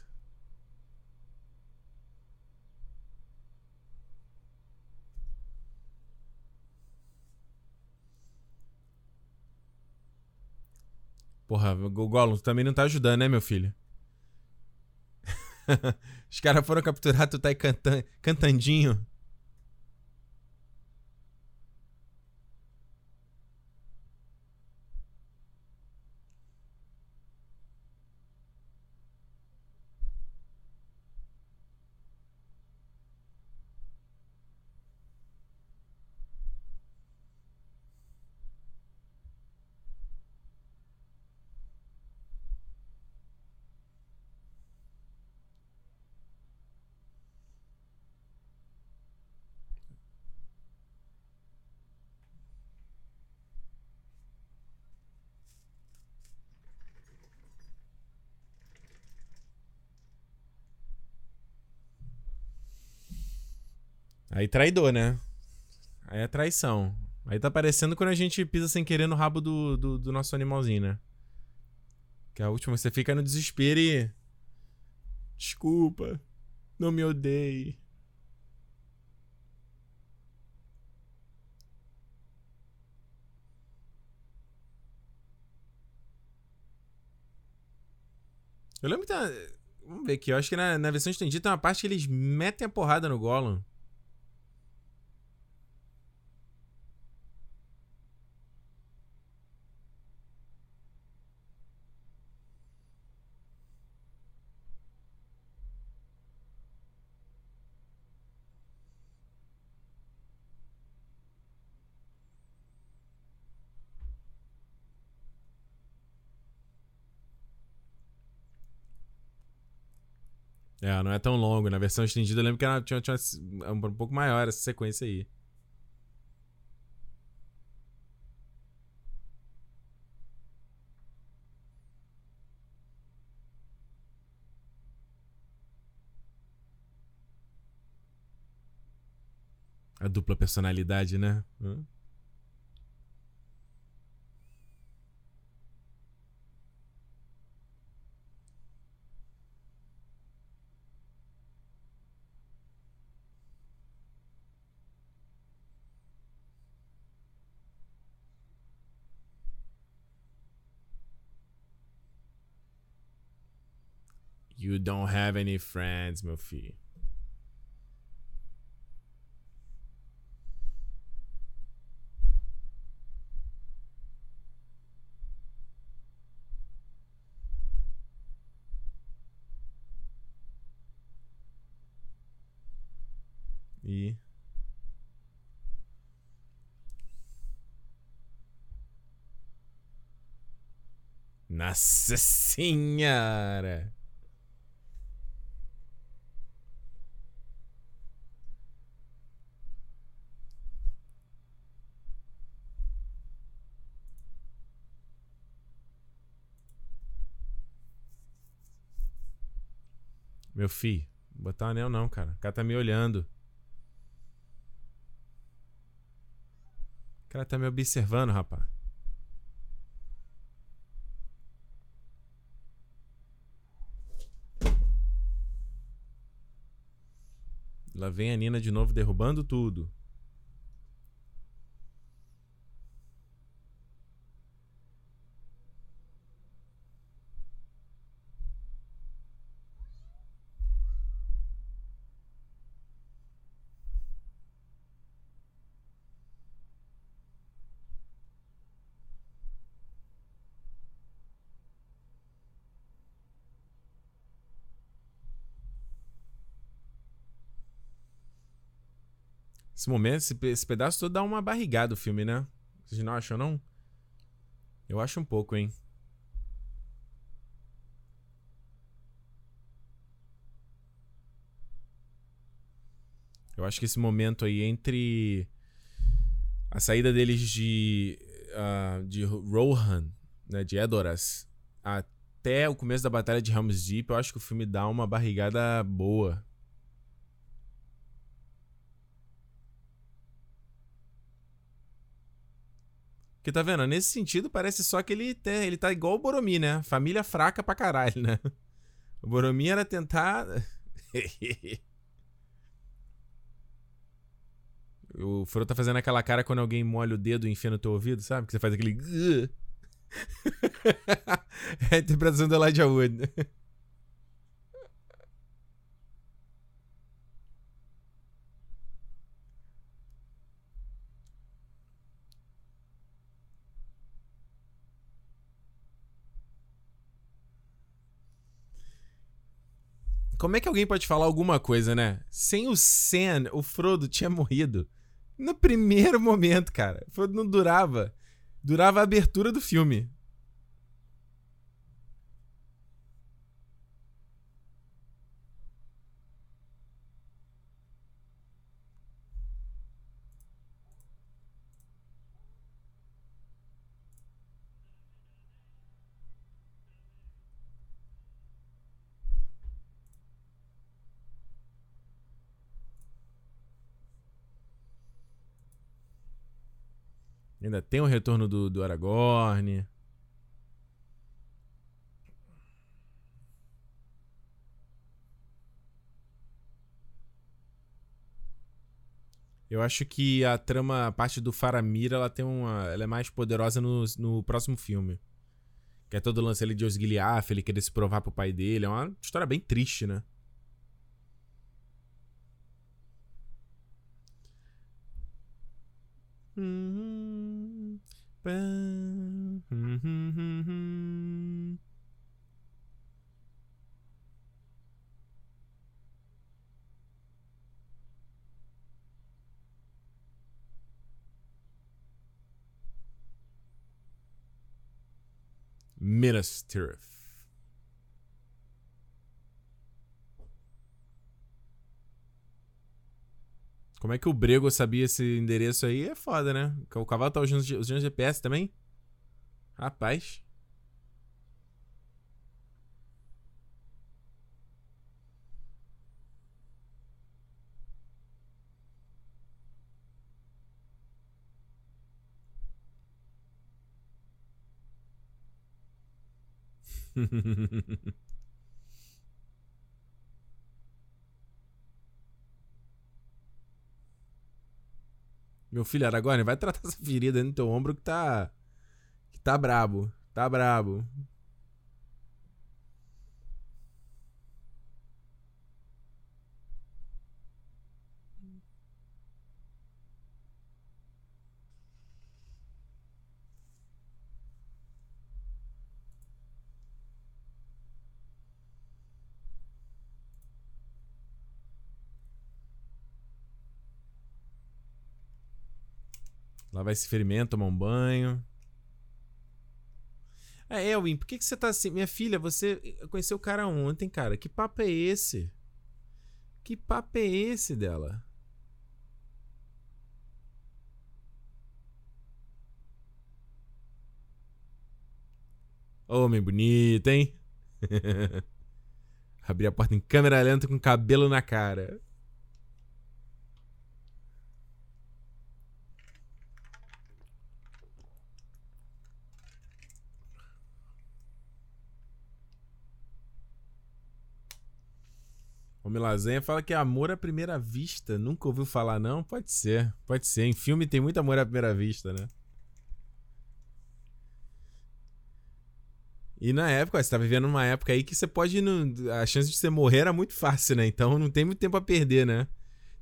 Porra, o Gollum também não tá ajudando, né, meu filho? Os caras foram capturar, tu tá aí cantan cantandinho. Aí traidor, né? Aí é traição. Aí tá parecendo quando a gente pisa sem querer no rabo do, do, do nosso animalzinho, né? Que é a última, você fica no desespero e. Desculpa. Não me odeie. Eu lembro que tá. Vamos ver aqui. Eu acho que na, na versão estendida tem uma parte que eles metem a porrada no Gollum. É, não é tão longo. Na versão estendida eu lembro que era, tinha, tinha um pouco maior essa sequência aí. A dupla personalidade, né? Hum? Don't have any friends, meu. E. Nossa Senhora! Meu filho, botar anel não, cara. O cara tá me olhando. O cara tá me observando, rapaz. Lá vem a Nina de novo derrubando tudo. Esse momento, esse, esse pedaço todo dá uma barrigada o filme, né? Vocês não acham, não? Eu acho um pouco, hein? Eu acho que esse momento aí entre a saída deles de uh, de Rohan, né, de Edoras, até o começo da batalha de Helm's Deep, eu acho que o filme dá uma barrigada boa. Porque tá vendo? Nesse sentido, parece só que ele, tem, ele tá igual o Boromir, né? Família fraca pra caralho, né? O Boromir era tentar. o Frodo tá fazendo aquela cara quando alguém molha o dedo e enfia no teu ouvido, sabe? Que você faz aquele. é a interpretação do Elijah Wood. Como é que alguém pode falar alguma coisa, né? Sem o Sam, o Frodo tinha morrido. No primeiro momento, cara. O Frodo não durava. Durava a abertura do filme. Ainda tem o retorno do, do Aragorn. Eu acho que a trama, a parte do Faramir, ela tem uma. Ela é mais poderosa no, no próximo filme. Que é todo o lance ali de Osgiliath, ele querer se provar pro pai dele. É uma história bem triste, né? Hum, Minas Tirith. Como é que o Brego sabia esse endereço aí? É foda, né? O cavalo tá usando, usando GPS também? Rapaz. Meu filho Aragorn, vai tratar essa ferida no teu ombro que tá. que tá brabo. Tá brabo. Lá vai esse ferimento, tomar um banho. É, Elwin, por que, que você tá assim? Minha filha, você conheceu o cara ontem, cara. Que papo é esse? Que papo é esse dela? Homem bonito, hein? Abri a porta em câmera lenta com cabelo na cara. Homem Lasanha fala que é amor à primeira vista. Nunca ouviu falar, não? Pode ser, pode ser. Em filme tem muito amor à primeira vista, né? E na época, você tá vivendo numa época aí que você pode. A chance de você morrer era muito fácil, né? Então não tem muito tempo a perder, né?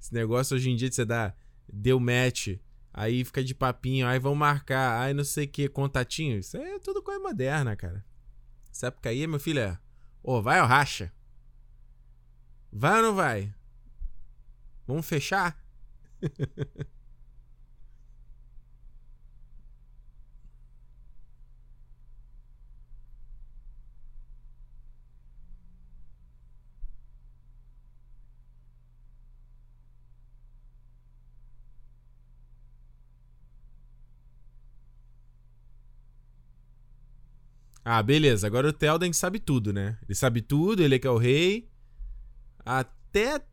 Esse negócio hoje em dia de você dar. Deu match. Aí fica de papinho. Aí vão marcar. Aí não sei o que, contatinho. Isso é tudo coisa moderna, cara. Essa época aí, meu filho, é. Ô, oh, vai ou racha? Vai ou não vai? Vamos fechar? Ah, beleza. Agora o Telden sabe tudo, né? Ele sabe tudo, ele é que é o rei. Até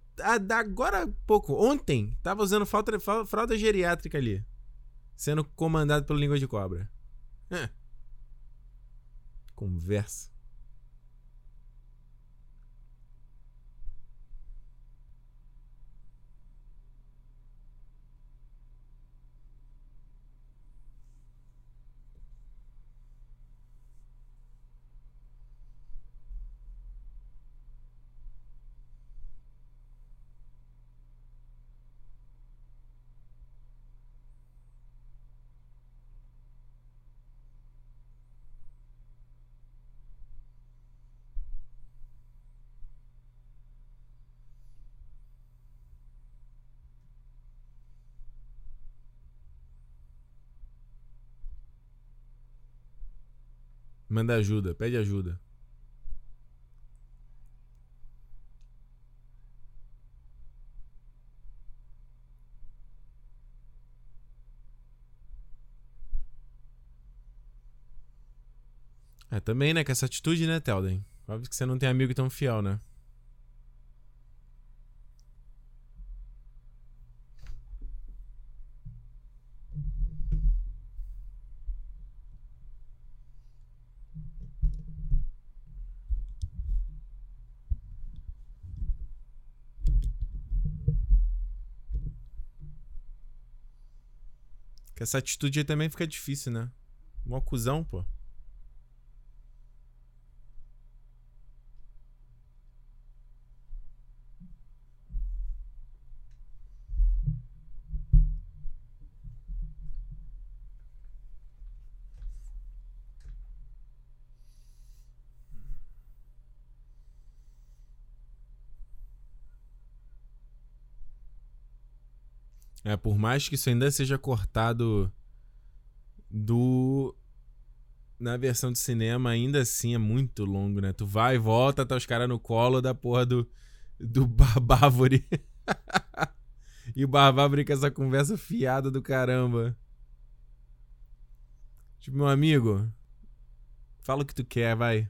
agora pouco, ontem, tava usando fralda, fralda geriátrica ali. Sendo comandado pelo língua de cobra. Conversa. Manda ajuda, pede ajuda. É, também, né? Com essa atitude, né, Telden? Óbvio que você não tem amigo tão fiel, né? Essa atitude aí também fica difícil, né? Mó cuzão, pô. É, por mais que isso ainda seja cortado do. Na versão de cinema, ainda assim é muito longo, né? Tu vai e volta, tá os caras no colo da porra do. Do Bávore. E o Barbá brinca essa conversa fiada do caramba. Tipo, meu amigo, fala o que tu quer, vai.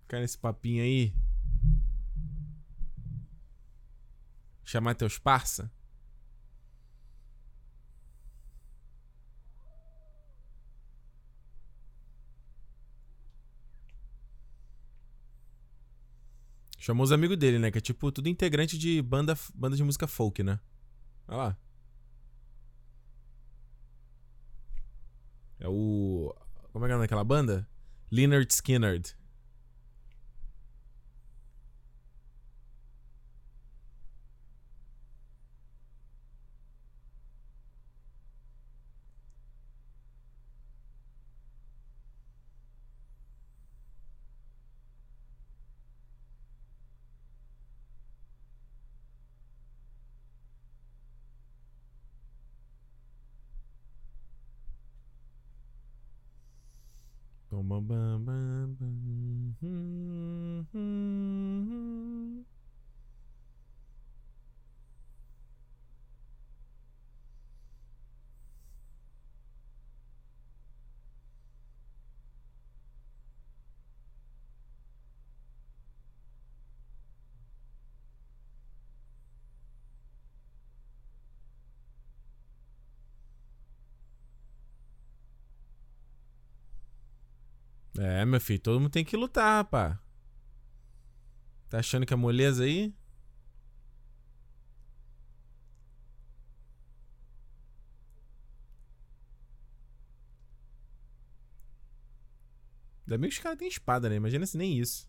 Ficar nesse papinho aí. Chamar teus parça. Chamou os amigos dele, né? Que é tipo tudo integrante de banda, banda de música folk, né? Olha lá. É o. Como é que é daquela banda? Leonard Skinner. É, meu filho, todo mundo tem que lutar, pá. Tá achando que é moleza aí? Ainda bem que os caras têm espada, né? Imagina se nem isso.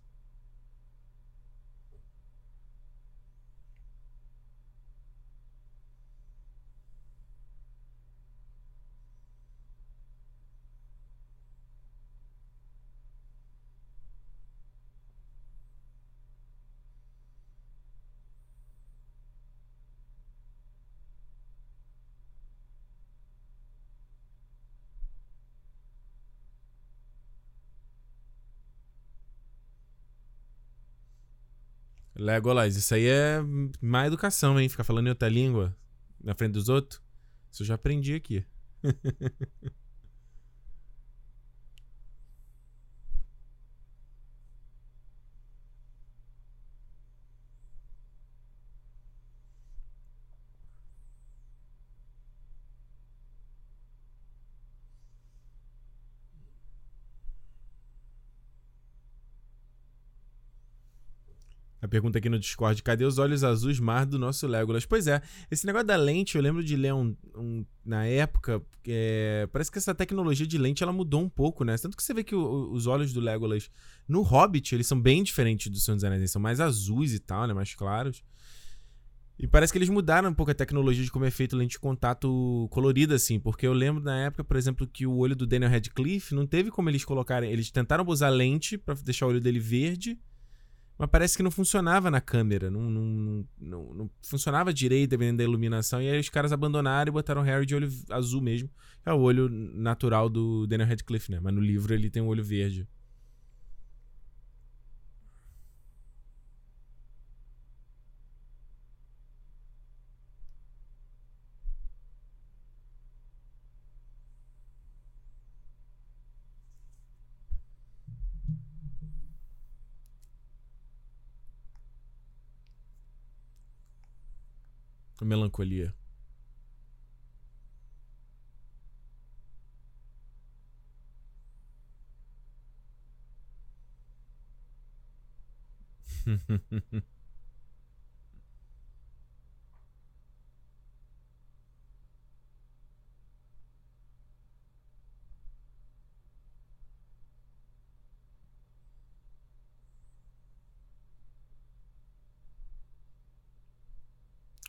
Legolas, isso aí é má educação, hein? Ficar falando em outra língua na frente dos outros. Isso eu já aprendi aqui. pergunta aqui no Discord: cadê os olhos azuis mar do nosso Legolas? Pois é, esse negócio da lente, eu lembro de ler um, um na época. É, parece que essa tecnologia de lente ela mudou um pouco, né? Tanto que você vê que o, os olhos do Legolas no Hobbit, eles são bem diferentes do Senhor dos Anéis, eles são mais azuis e tal, né? Mais claros. E parece que eles mudaram um pouco a tecnologia de como é feito lente de contato colorida, assim, porque eu lembro na época, por exemplo, que o olho do Daniel Radcliffe não teve como eles colocarem. Eles tentaram usar lente para deixar o olho dele verde mas parece que não funcionava na câmera, não, não, não, não, funcionava direito dependendo da iluminação, e aí os caras abandonaram e botaram o Harry de olho azul mesmo, é o olho natural do Daniel Radcliffe, né? Mas no livro ele tem um olho verde. A melancolia.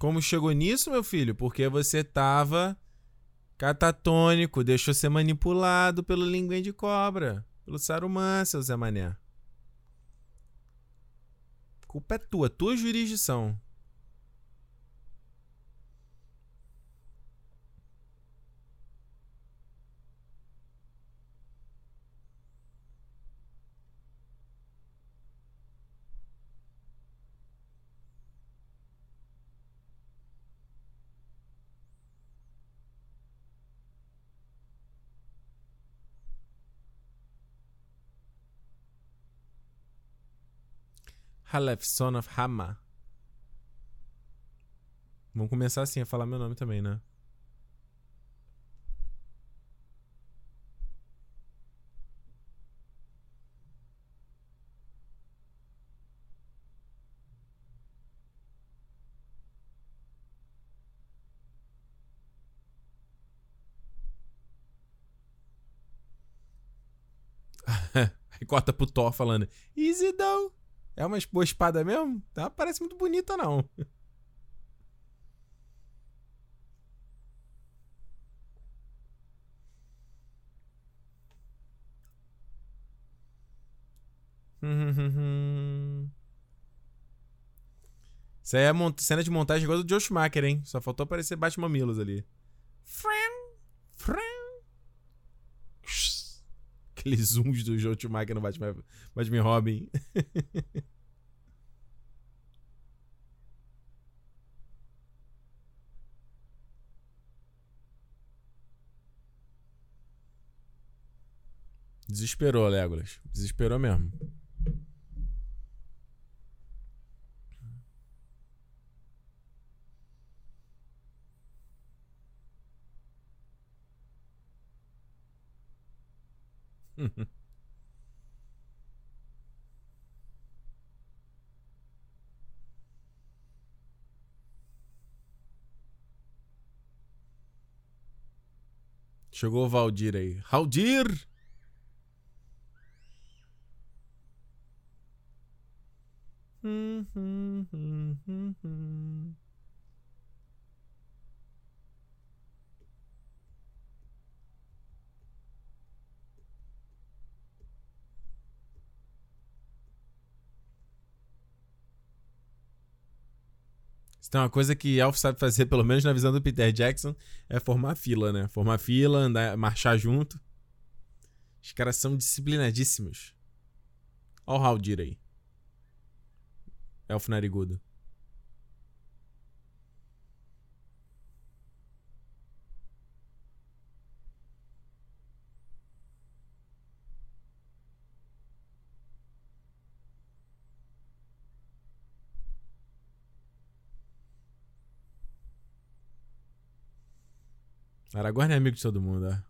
Como chegou nisso, meu filho? Porque você tava catatônico, deixou ser manipulado pelo linguém de cobra, pelo Saruman, seu Zé Mané. Culpa é tua, tua jurisdição. Halef, son of Hama. Vamos começar assim a falar meu nome também, né? Aí corta pro Thor falando: Easy though. É uma boa espada mesmo? Tá? Parece muito bonita, não. Isso aí é cena de montagem igual do Joe Schumacher, hein? Só faltou aparecer bate-mamilos ali. Aqueles zooms do Joe Schumacher no Batman, Batman Robin. Desesperou, Legolas. Desesperou mesmo. Chegou o Valdir aí. Valdir! Hum, hum, hum, tem uma coisa que Elf sabe fazer, pelo menos na visão do Peter Jackson, é formar fila, né? Formar fila, andar, marchar junto. Os caras são disciplinadíssimos. Olha o Haldir aí. Elfo narigudo. Aragorn é amigo de todo mundo, é.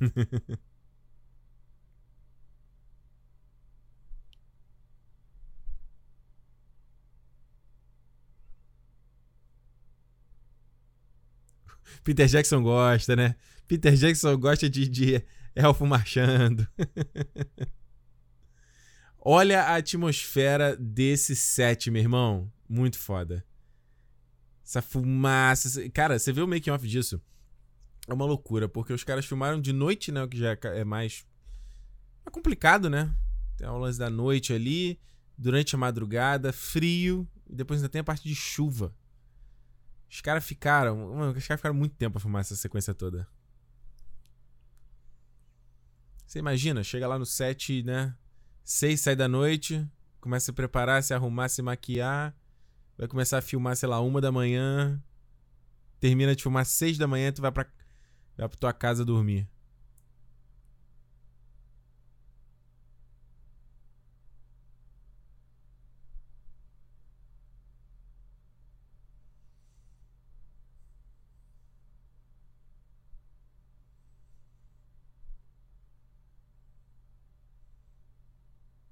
Peter Jackson gosta, né? Peter Jackson gosta de, de elfo marchando. Olha a atmosfera desse set, meu irmão. Muito foda. Essa fumaça. Cara, você vê o making off disso? É uma loucura, porque os caras filmaram de noite, né? O que já é, é mais. É complicado, né? Tem o lance da noite ali, durante a madrugada, frio, e depois ainda tem a parte de chuva. Os caras ficaram. Mano, os caras ficaram muito tempo a filmar essa sequência toda. Você imagina, chega lá no set, né? Seis sai da noite, começa a se preparar, se arrumar, se maquiar. Vai começar a filmar, sei lá, uma da manhã. Termina de filmar seis da manhã, tu vai pra, vai pra tua casa dormir.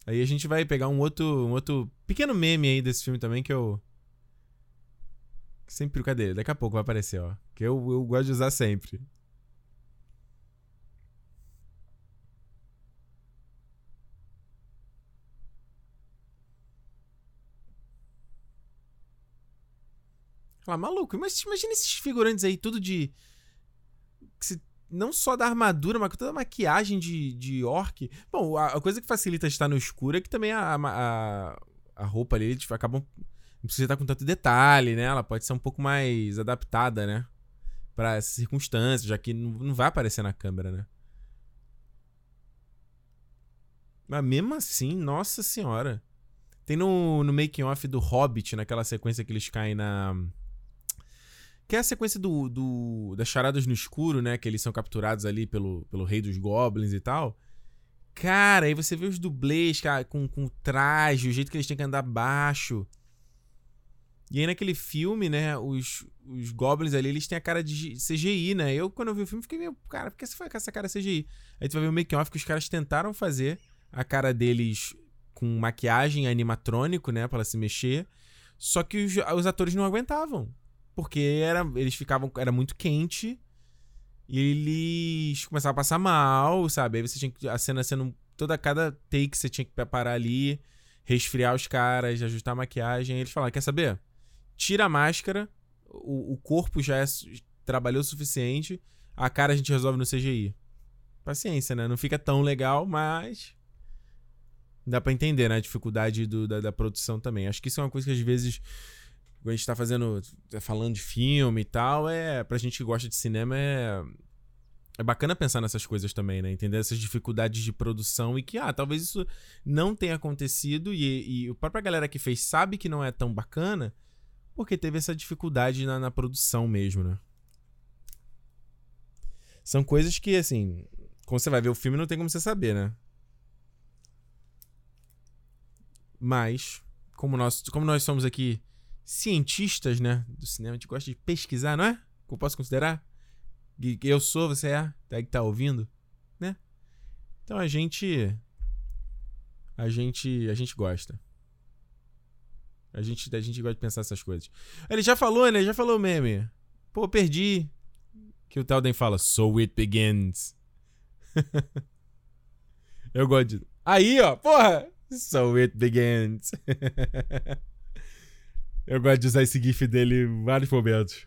Aí a gente vai pegar um outro, um outro pequeno meme aí desse filme também que eu. Sempre, cadê? Daqui a pouco vai aparecer, ó. Que eu, eu gosto de usar sempre. Fala, maluco, mas imagina esses figurantes aí, tudo de. Não só da armadura, mas toda a maquiagem de, de orc. Bom, a, a coisa que facilita estar no escuro é que também a, a, a roupa ali, tipo, acabam. Não precisa estar com tanto detalhe, né? Ela pode ser um pouco mais adaptada, né? Para essas circunstâncias, já que não, não vai aparecer na câmera, né? Mas mesmo assim, nossa senhora. Tem no, no making off do Hobbit, naquela sequência que eles caem na que é a sequência do, do, das charadas no escuro, né? Que eles são capturados ali pelo, pelo rei dos goblins e tal. Cara, aí você vê os dublês, cara, com, com traje, o jeito que eles têm que andar baixo. E aí naquele filme, né, os, os goblins ali, eles têm a cara de CGI, né? Eu, quando eu vi o filme, fiquei meio, cara, por que você foi com essa cara CGI? Aí tu vai ver o make-off que os caras tentaram fazer a cara deles com maquiagem animatrônico, né, para se mexer. Só que os, os, atores não aguentavam. Porque era, eles ficavam. Era muito quente. E eles começavam a passar mal, sabe? Aí você tinha que. A cena sendo. Toda cada take você tinha que preparar ali, resfriar os caras, ajustar a maquiagem. Eles falaram: quer saber? Tira a máscara, o, o corpo já é, trabalhou o suficiente, a cara a gente resolve no CGI. Paciência, né? Não fica tão legal, mas dá para entender, né? A dificuldade do, da, da, produção também. Acho que isso é uma coisa que às vezes, quando a gente tá fazendo, tá falando de filme e tal, é pra gente que gosta de cinema, é. É bacana pensar nessas coisas também, né? Entender essas dificuldades de produção e que, ah, talvez isso não tenha acontecido e, e a própria galera que fez sabe que não é tão bacana porque teve essa dificuldade na, na produção mesmo, né? São coisas que, assim, quando você vai ver o filme não tem como você saber, né? Mas, como nós, como nós somos aqui cientistas, né, do cinema, a gente gosta de pesquisar, não é? Eu posso considerar? Eu sou, você é, tá que tá ouvindo, né? Então a gente a gente a gente gosta. A gente a gente gosta de pensar essas coisas. Ele já falou, né? Já falou meme. Pô, perdi. Que o Telden fala, so it begins. Eu gosto de. Aí, ó, porra! So it begins. Eu gosto de usar esse GIF dele em vários momentos.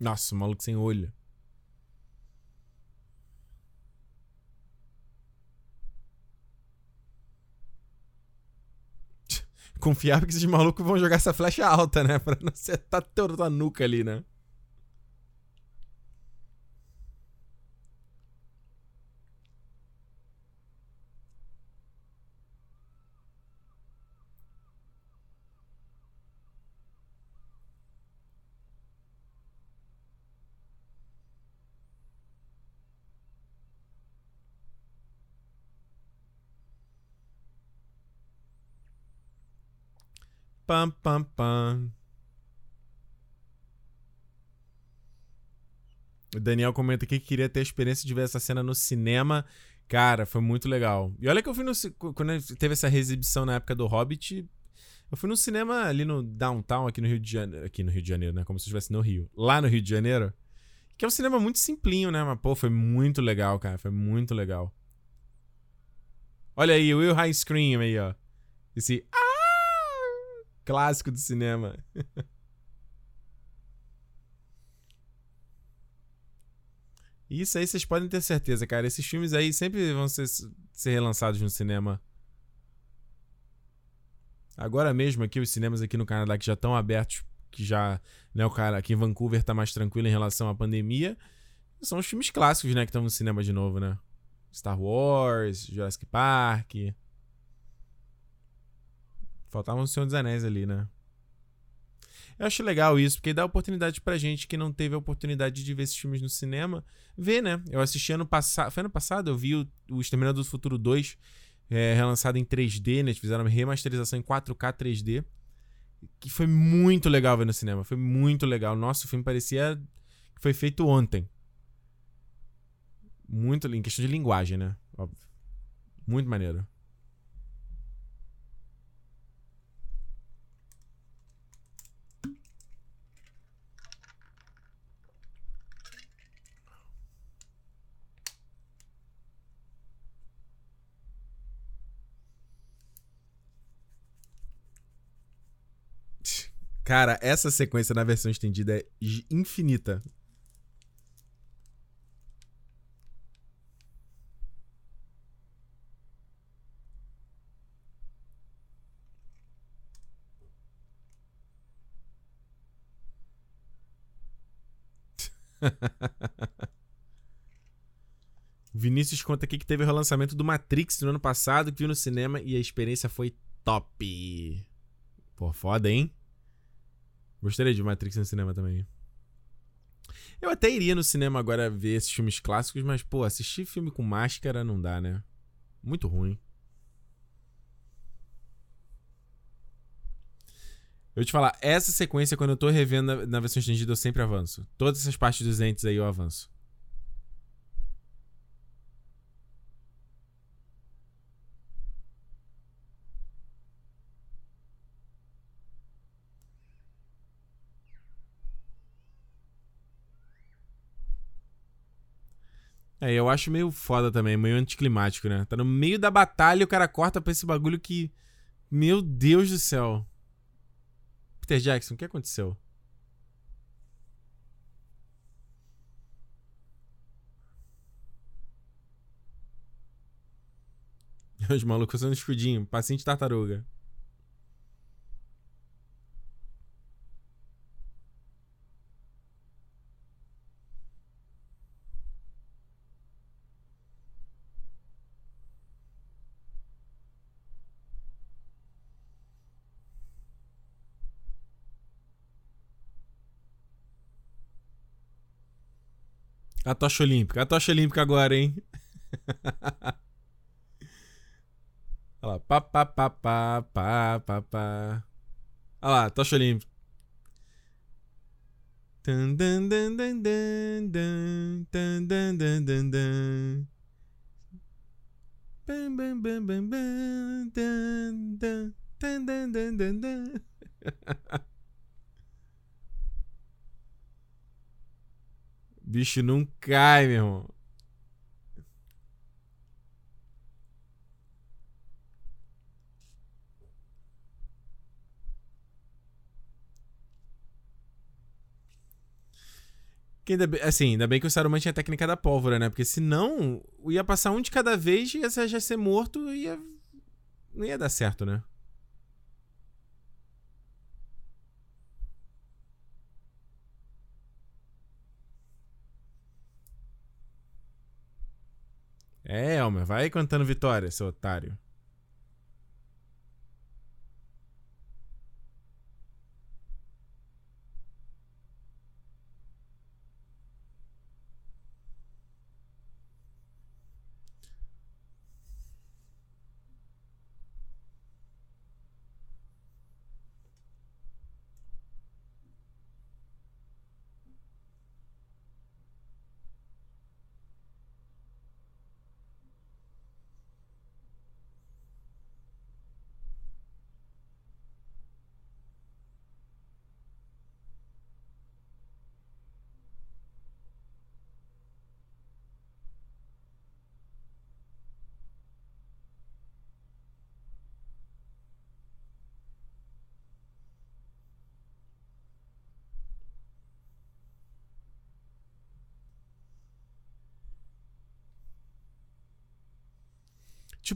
Nossa, o maluco sem olho. Confiável que esses malucos vão jogar essa flecha alta, né? Pra não acertar toda a nuca ali, né? Pam, pam, pam. O Daniel comenta aqui que queria ter a experiência de ver essa cena no cinema. Cara, foi muito legal. E olha que eu fui no. Quando teve essa reexibição na época do Hobbit, eu fui no cinema ali no downtown, aqui no Rio de Janeiro. Aqui no Rio de Janeiro, né? Como se estivesse no Rio. Lá no Rio de Janeiro. Que é um cinema muito simplinho, né? Mas, pô, foi muito legal, cara. Foi muito legal. Olha aí, Will High Scream aí, ó. Esse. Ah! Clássico do cinema. Isso aí vocês podem ter certeza, cara. Esses filmes aí sempre vão ser, ser relançados no cinema. Agora mesmo aqui, os cinemas aqui no Canadá que já estão abertos, que já, né, o cara aqui em Vancouver tá mais tranquilo em relação à pandemia, são os filmes clássicos, né, que estão no cinema de novo, né? Star Wars, Jurassic Park. Faltava um Senhor dos Anéis ali, né? Eu acho legal isso, porque dá oportunidade pra gente que não teve a oportunidade de ver esses filmes no cinema, ver, né? Eu assisti ano passado. Foi ano passado, eu vi o, o Exterminador do Futuro 2 é, relançado em 3D, né? Eles fizeram uma remasterização em 4K 3D. Que foi muito legal ver no cinema. Foi muito legal. Nossa, o filme parecia que foi feito ontem. Muito em questão de linguagem, né? Óbvio. Muito maneiro. Cara, essa sequência na versão estendida é infinita. Vinícius conta aqui que teve o relançamento do Matrix no ano passado, que viu no cinema e a experiência foi top. Pô, foda, hein? Gostaria de Matrix no cinema também. Eu até iria no cinema agora ver esses filmes clássicos, mas, pô, assistir filme com máscara não dá, né? Muito ruim. Eu te falar, essa sequência, quando eu tô revendo na, na versão estendida, eu sempre avanço. Todas essas partes dos entes aí eu avanço. É, eu acho meio foda também, meio anticlimático, né? Tá no meio da batalha e o cara corta pra esse bagulho que. Meu Deus do céu. Peter Jackson, o que aconteceu? Os malucos usando escudinho, paciente tartaruga. A tocha olímpica. A tocha olímpica agora, hein? Olha lá. Pá, pá, pá, pá, pá, pá, pá. Olha lá, tocha olímpica. Dun, Bicho não cai, meu irmão. Que ainda, bem- assim, ainda bem que o Saruman tinha a técnica da pólvora, né? Porque senão ia passar um de cada vez e ia já ser morto e ia. Não ia dar certo, né? É, Elmer, vai cantando vitória, seu otário.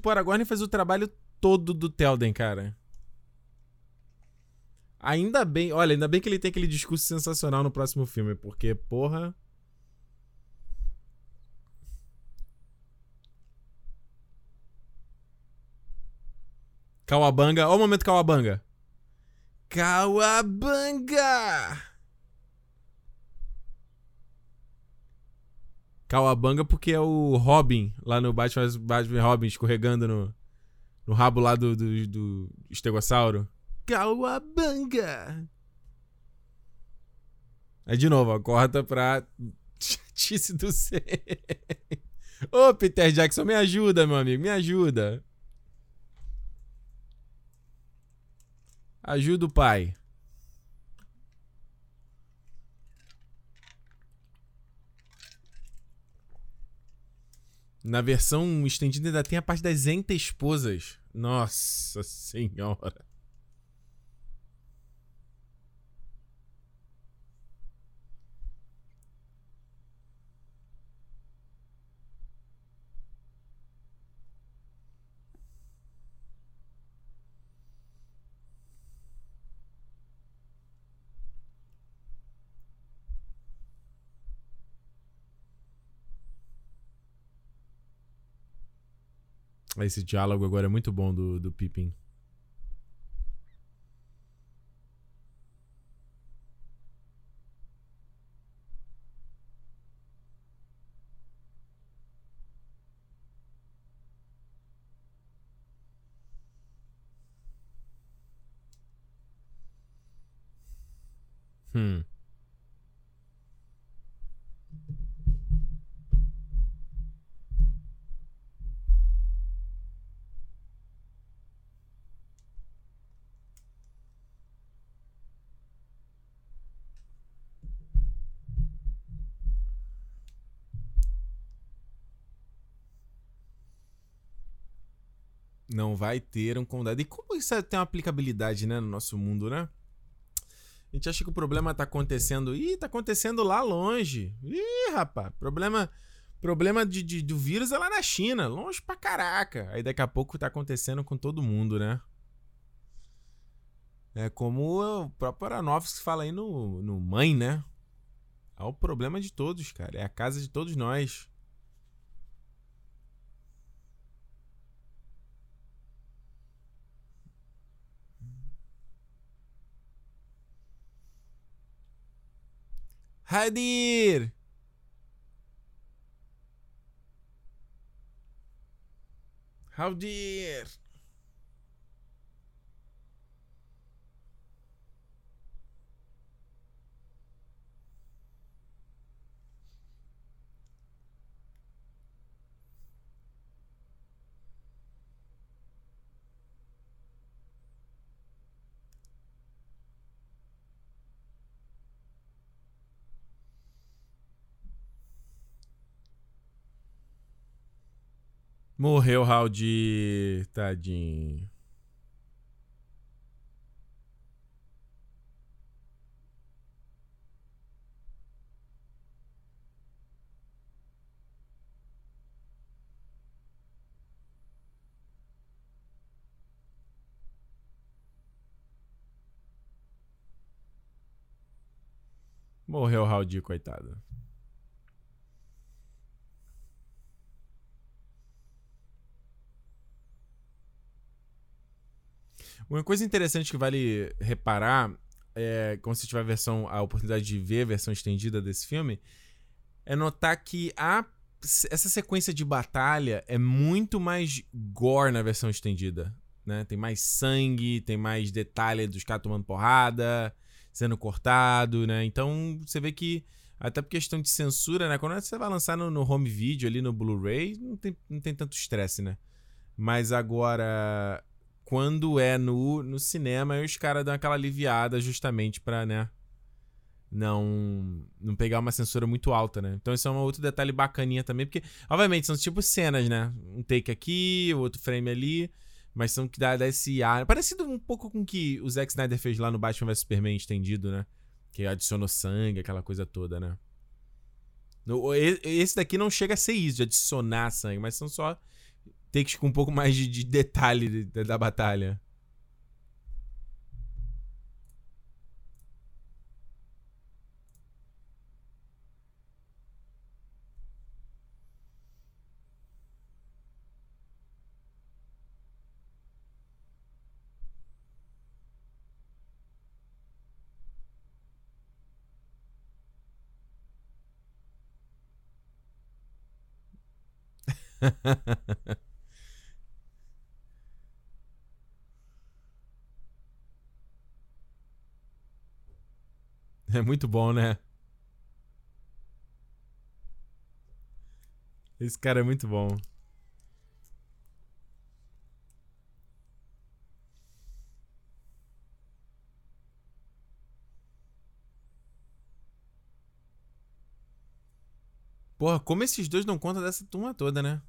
Tipo, o Aragorn fez o trabalho todo do Telden, cara. Ainda bem, olha, ainda bem que ele tem aquele discurso sensacional no próximo filme, porque, porra. Kawabanga, ó o momento Kawabanga. Kawabanga! Kawabanga porque é o Robin lá no Batman, Batman Robin escorregando no, no rabo lá do, do, do estegossauro. Kawabanga! Aí de novo, ó, corta pra chatice do céu. Ô, Peter Jackson, me ajuda, meu amigo, me ajuda. Ajuda o pai. Na versão estendida ainda tem a parte das enta-esposas. Nossa senhora. Esse diálogo agora é muito bom do, do Pippin. Hum. Não vai ter um condado. E como isso tem uma aplicabilidade, né, no nosso mundo, né? A gente acha que o problema tá acontecendo. Ih, tá acontecendo lá longe. Ih, rapaz, problema. Problema de, de, do vírus é lá na China, longe pra caraca. Aí daqui a pouco tá acontecendo com todo mundo, né? É como o próprio Aronofsky fala aí no, no Mãe, né? É o problema de todos, cara. É a casa de todos nós. Hadir. How dear. Morreu Raul Tadinho. Morreu Raul coitado. Uma coisa interessante que vale reparar é, quando você tiver a versão, a oportunidade de ver a versão estendida desse filme, é notar que a, essa sequência de batalha é muito mais gore na versão estendida. Né? Tem mais sangue, tem mais detalhe dos caras tomando porrada, sendo cortado, né? Então você vê que, até por questão de censura, né? Quando você vai lançar no, no home video ali no Blu-ray, não tem, não tem tanto estresse, né? Mas agora quando é no, no cinema, os caras dão aquela aliviada justamente pra, né? Não, não pegar uma censura muito alta, né? Então, isso é um outro detalhe bacaninha também, porque, obviamente, são tipo cenas, né? Um take aqui, outro frame ali, mas são que dá, dá esse ar. Parecido um pouco com o que o Zack Snyder fez lá no Batman vs Superman estendido, né? Que adicionou sangue, aquela coisa toda, né? Esse daqui não chega a ser isso, de adicionar sangue, mas são só takes com um pouco mais de, de detalhe da, da batalha. É muito bom, né? Esse cara é muito bom. Porra, como esses dois dão conta dessa turma toda, né?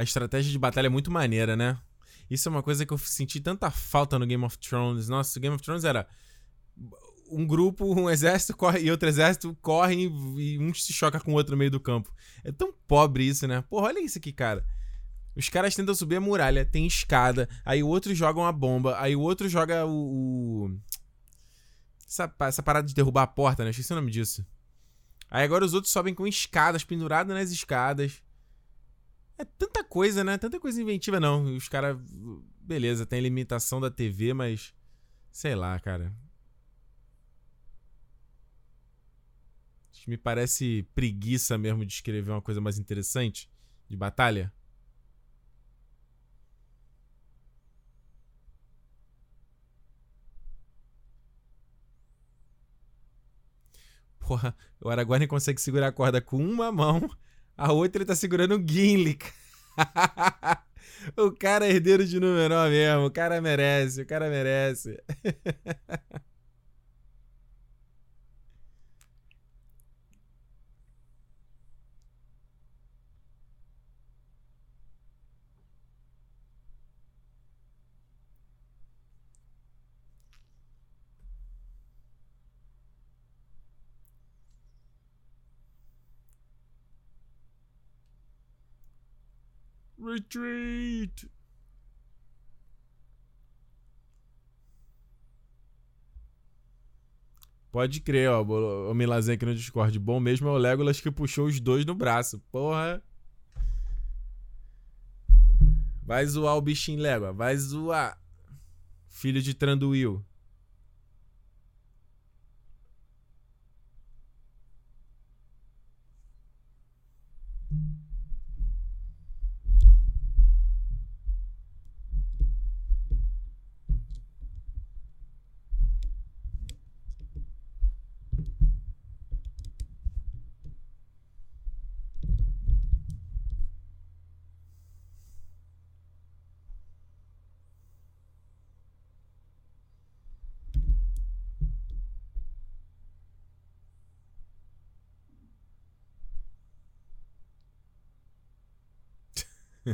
A estratégia de batalha é muito maneira, né? Isso é uma coisa que eu senti tanta falta no Game of Thrones. Nossa, o Game of Thrones era um grupo, um exército corre e outro exército correm e um se choca com o outro no meio do campo. É tão pobre isso, né? Porra, olha isso aqui, cara. Os caras tentam subir a muralha, tem escada, aí o outro joga uma bomba, aí o outro joga o. o... Essa, essa, parada de derrubar a porta, né? Esqueci o nome disso. Aí agora os outros sobem com escadas, pendurados nas escadas. É tanta coisa, né? Tanta coisa inventiva, não. Os caras. Beleza, tem limitação da TV, mas. Sei lá, cara. Me parece preguiça mesmo de escrever uma coisa mais interessante de batalha. Porra, o Aragorn consegue segurar a corda com uma mão, a outra ele tá segurando o Gimli. o cara é herdeiro de Númenor mesmo, o cara merece, o cara merece. Retreat! Pode crer, ó. O Milazen aqui no Discord. Bom mesmo é o Legolas que puxou os dois no braço. Porra. Vai zoar o bichinho Légua. Vai zoar. Filho de Tranduil.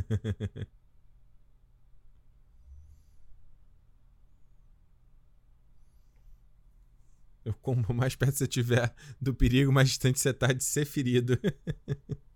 Eu, como mais perto você estiver do perigo, mais distante você está de ser ferido.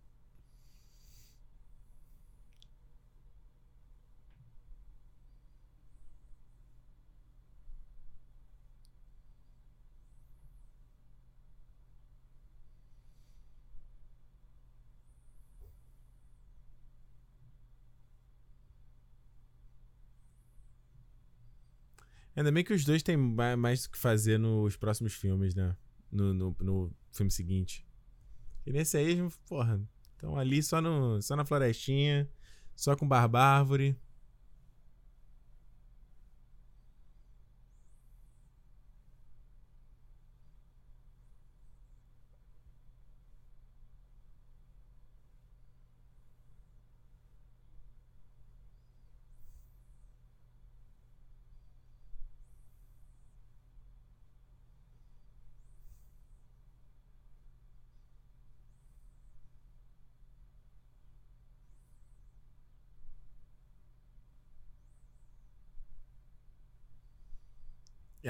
Ainda bem que os dois têm mais o que fazer nos próximos filmes, né? No, no, no filme seguinte. E nesse aí, porra, estão ali só, no, só na florestinha, só com barbárvore.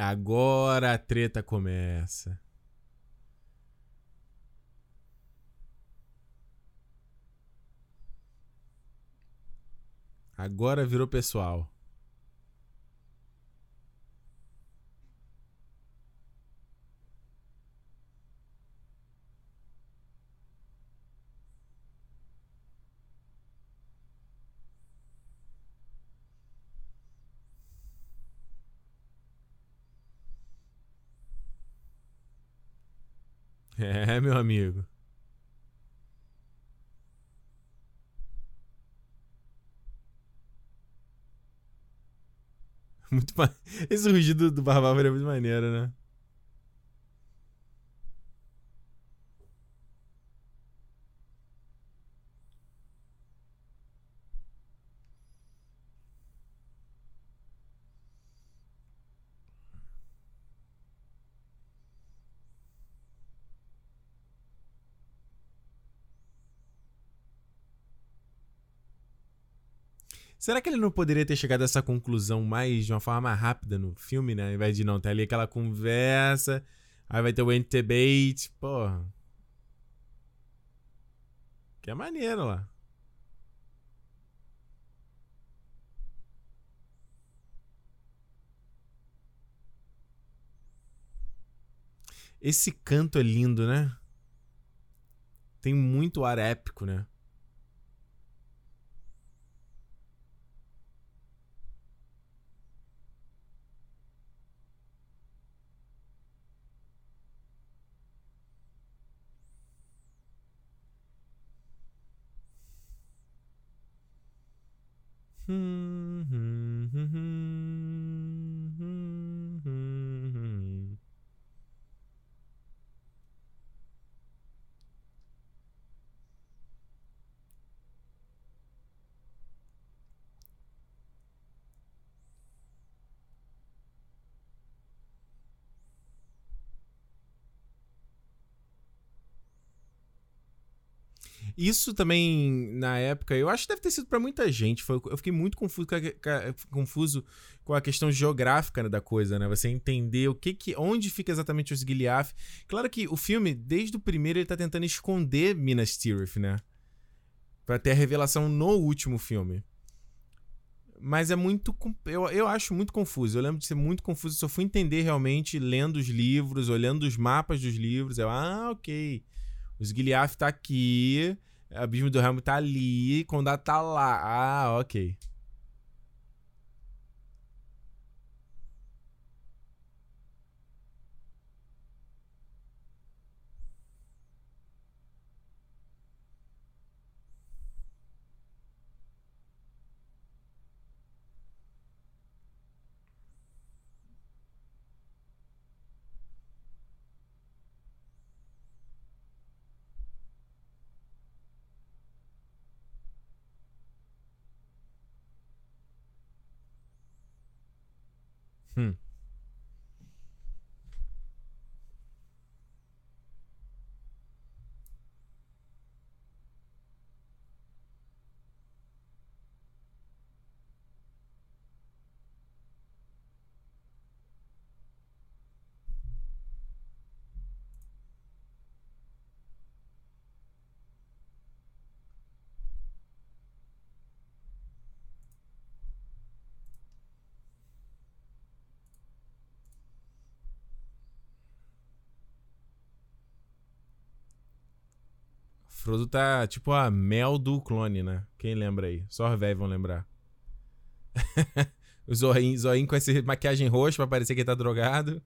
Agora a treta começa. Agora virou pessoal. É, meu amigo. Muito ma... Esse rugido do Barbárvore é muito maneiro, né? Será que ele não poderia ter chegado a essa conclusão mais de uma forma rápida no filme, né? Ao invés de não ter ali aquela conversa, aí vai ter o debate, porra. Que é maneiro lá. Esse canto é lindo, né? Tem muito ar épico, né? Mm-hmm. mm-hmm, mm-hmm. Isso também, na época, eu acho que deve ter sido para muita gente. Foi, eu fiquei muito confuso com, a, confuso com a questão geográfica né, da coisa, né? Você entender o que que. onde fica exatamente os Gilead. Claro que o filme, desde o primeiro, ele tá tentando esconder Minas Tirith, né? Pra ter a revelação no último filme. Mas é muito. Eu, eu acho muito confuso. Eu lembro de ser muito confuso. Só fui entender realmente lendo os livros, olhando os mapas dos livros. Eu, ah, ok. Os Gilead tá aqui. Abismo do Helm tá ali. Condado tá lá. Ah, ok. Hum. Frodo tá tipo a mel do clone, né? Quem lembra aí? Só os velhos vão lembrar. o zoinho, com essa maquiagem roxa pra parecer que ele tá drogado.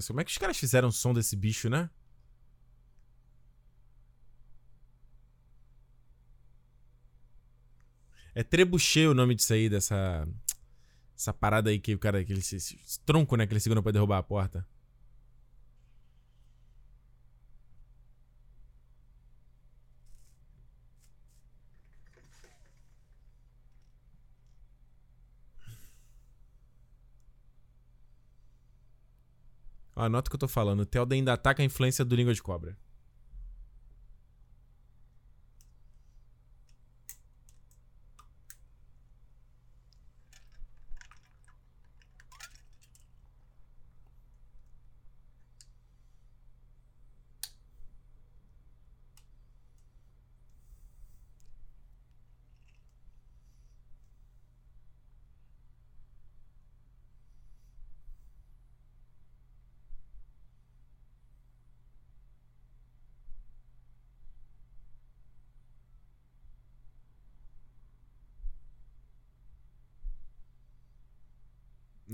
Mas como é que os caras fizeram o som desse bicho, né? É trebuchet o nome disso aí, dessa. Essa parada aí que o cara. Aquele, esse, esse tronco, né? Que ele segura pra derrubar a porta. Anota o que eu tô falando. O Telda ainda ataca a influência do língua de cobra.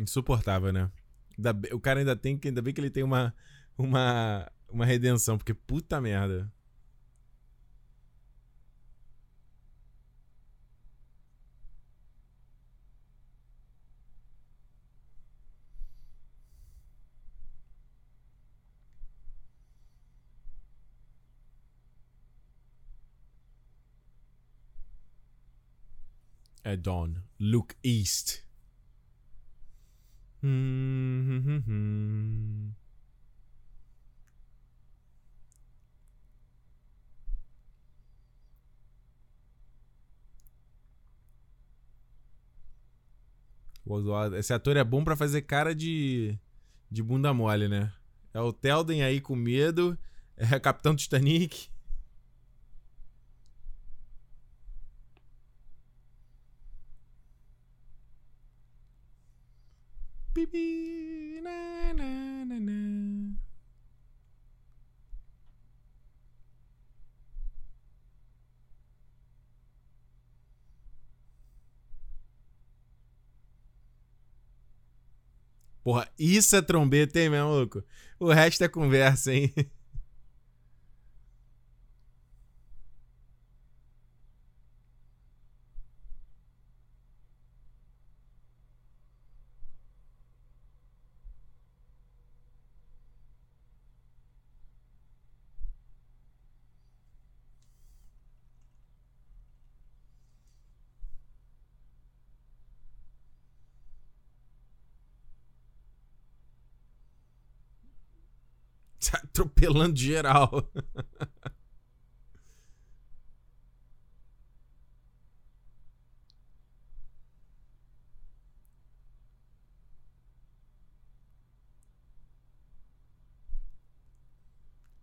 Insuportável, né? o cara ainda tem que. Ainda bem que ele tem uma. Uma. Uma redenção, porque puta merda. É Dawn. Look East. Hum, hum, hum, Esse ator é bom para fazer cara de, de bunda mole, né? É o Telden aí com medo, é o Capitão Titanic. Bibi, na, na, na, na. Porra, isso é trombeta, hein, meu maluco? O resto é conversa, hein? Tá atropelando geral.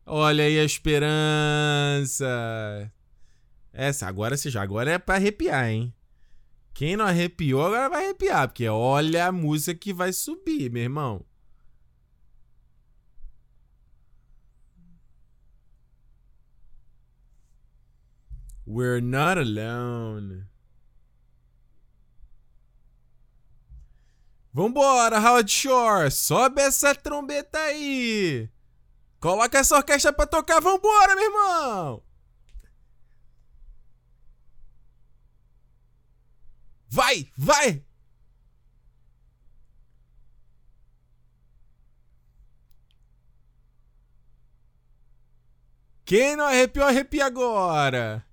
Olha aí a esperança. Essa, agora se já, agora é para arrepiar, hein? Quem não arrepiou agora vai arrepiar, porque olha a música que vai subir, meu irmão. We're not alone. Vambora, Howard Shore! Sobe essa trombeta aí! Coloca essa orquestra pra tocar, vambora, meu irmão! Vai, vai! Quem não arrepiou, arrepia agora!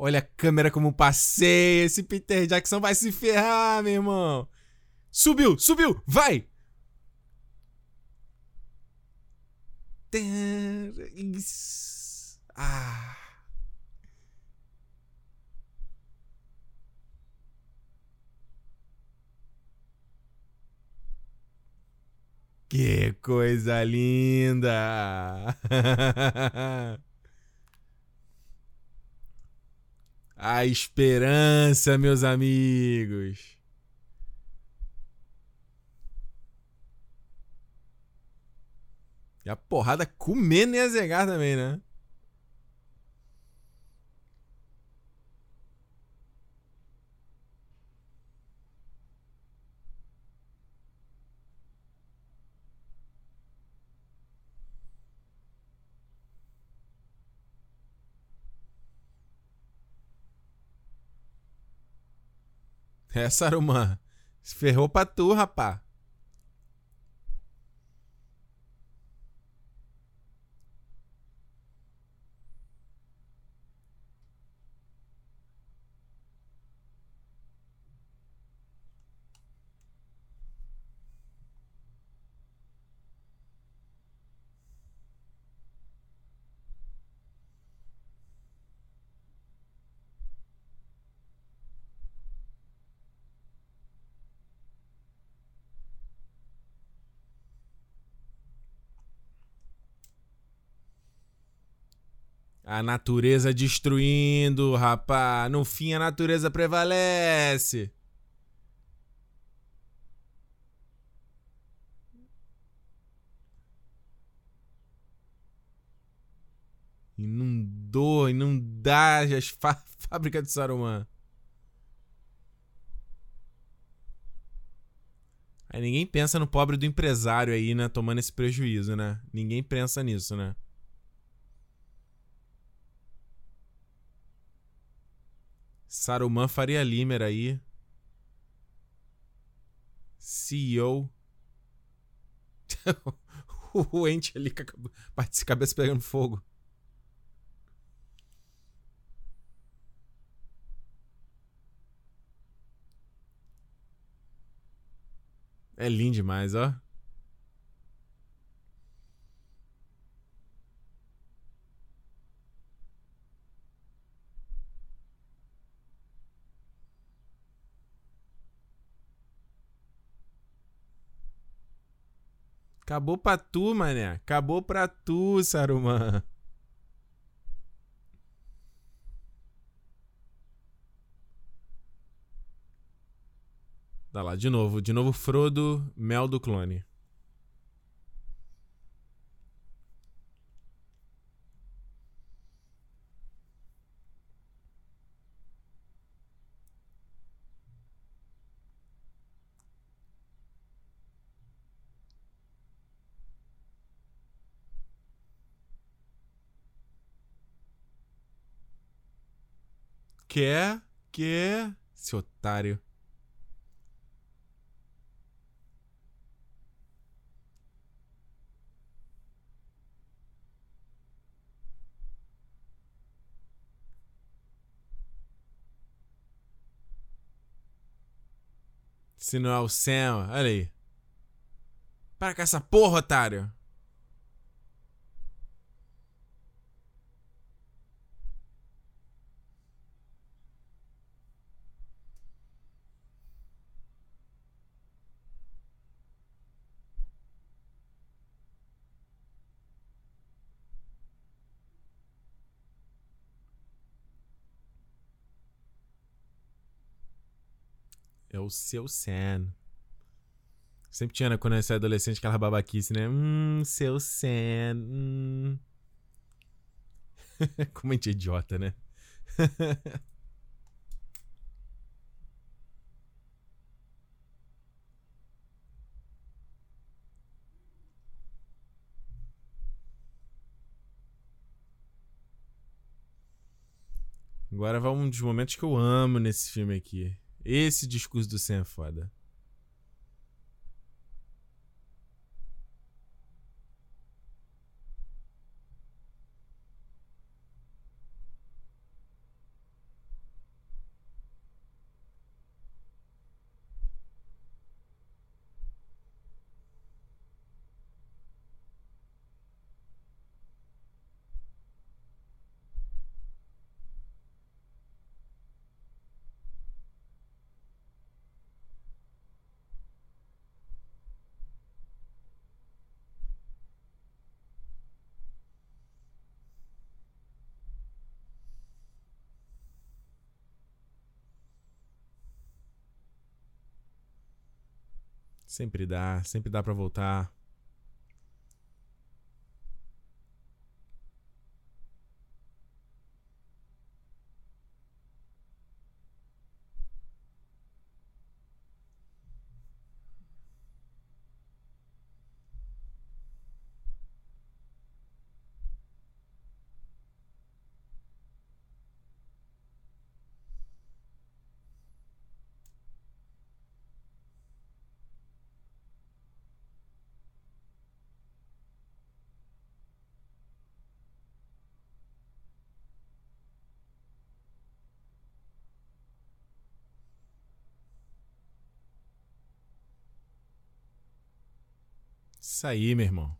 Olha a câmera como passeia. Esse Peter Jackson vai se ferrar, meu irmão. Subiu, subiu, vai! Ah. Que coisa linda! A esperança, meus amigos. E a porrada comendo e a zegar também, né? É, Saruman. Se ferrou pra tu, rapá. A natureza destruindo, rapá. No fim, a natureza prevalece. Inundou, inundar as fábricas de Saruman. Aí ninguém pensa no pobre do empresário aí, né? Tomando esse prejuízo, né? Ninguém pensa nisso, né? Saruman Faria Limer aí. CEO. o ente ali com a cabeça pegando fogo. É lindo demais, ó. Acabou pra tu, mané. Acabou pra tu, Saruman. Tá lá, de novo. De novo, Frodo, Mel do Clone. Quer? Quer? Esse otário. Se não é o Sam, olha aí. Para com essa porra, otário. É o seu Sam. Sempre tinha, né, quando eu era adolescente, aquela babaquice, né? Hum, seu Sam. Hum. Como a gente é idiota, né? Agora vai um dos momentos que eu amo nesse filme aqui. Esse discurso do Sam é foda. Sempre dá, sempre dá para voltar. Isso aí, meu irmão.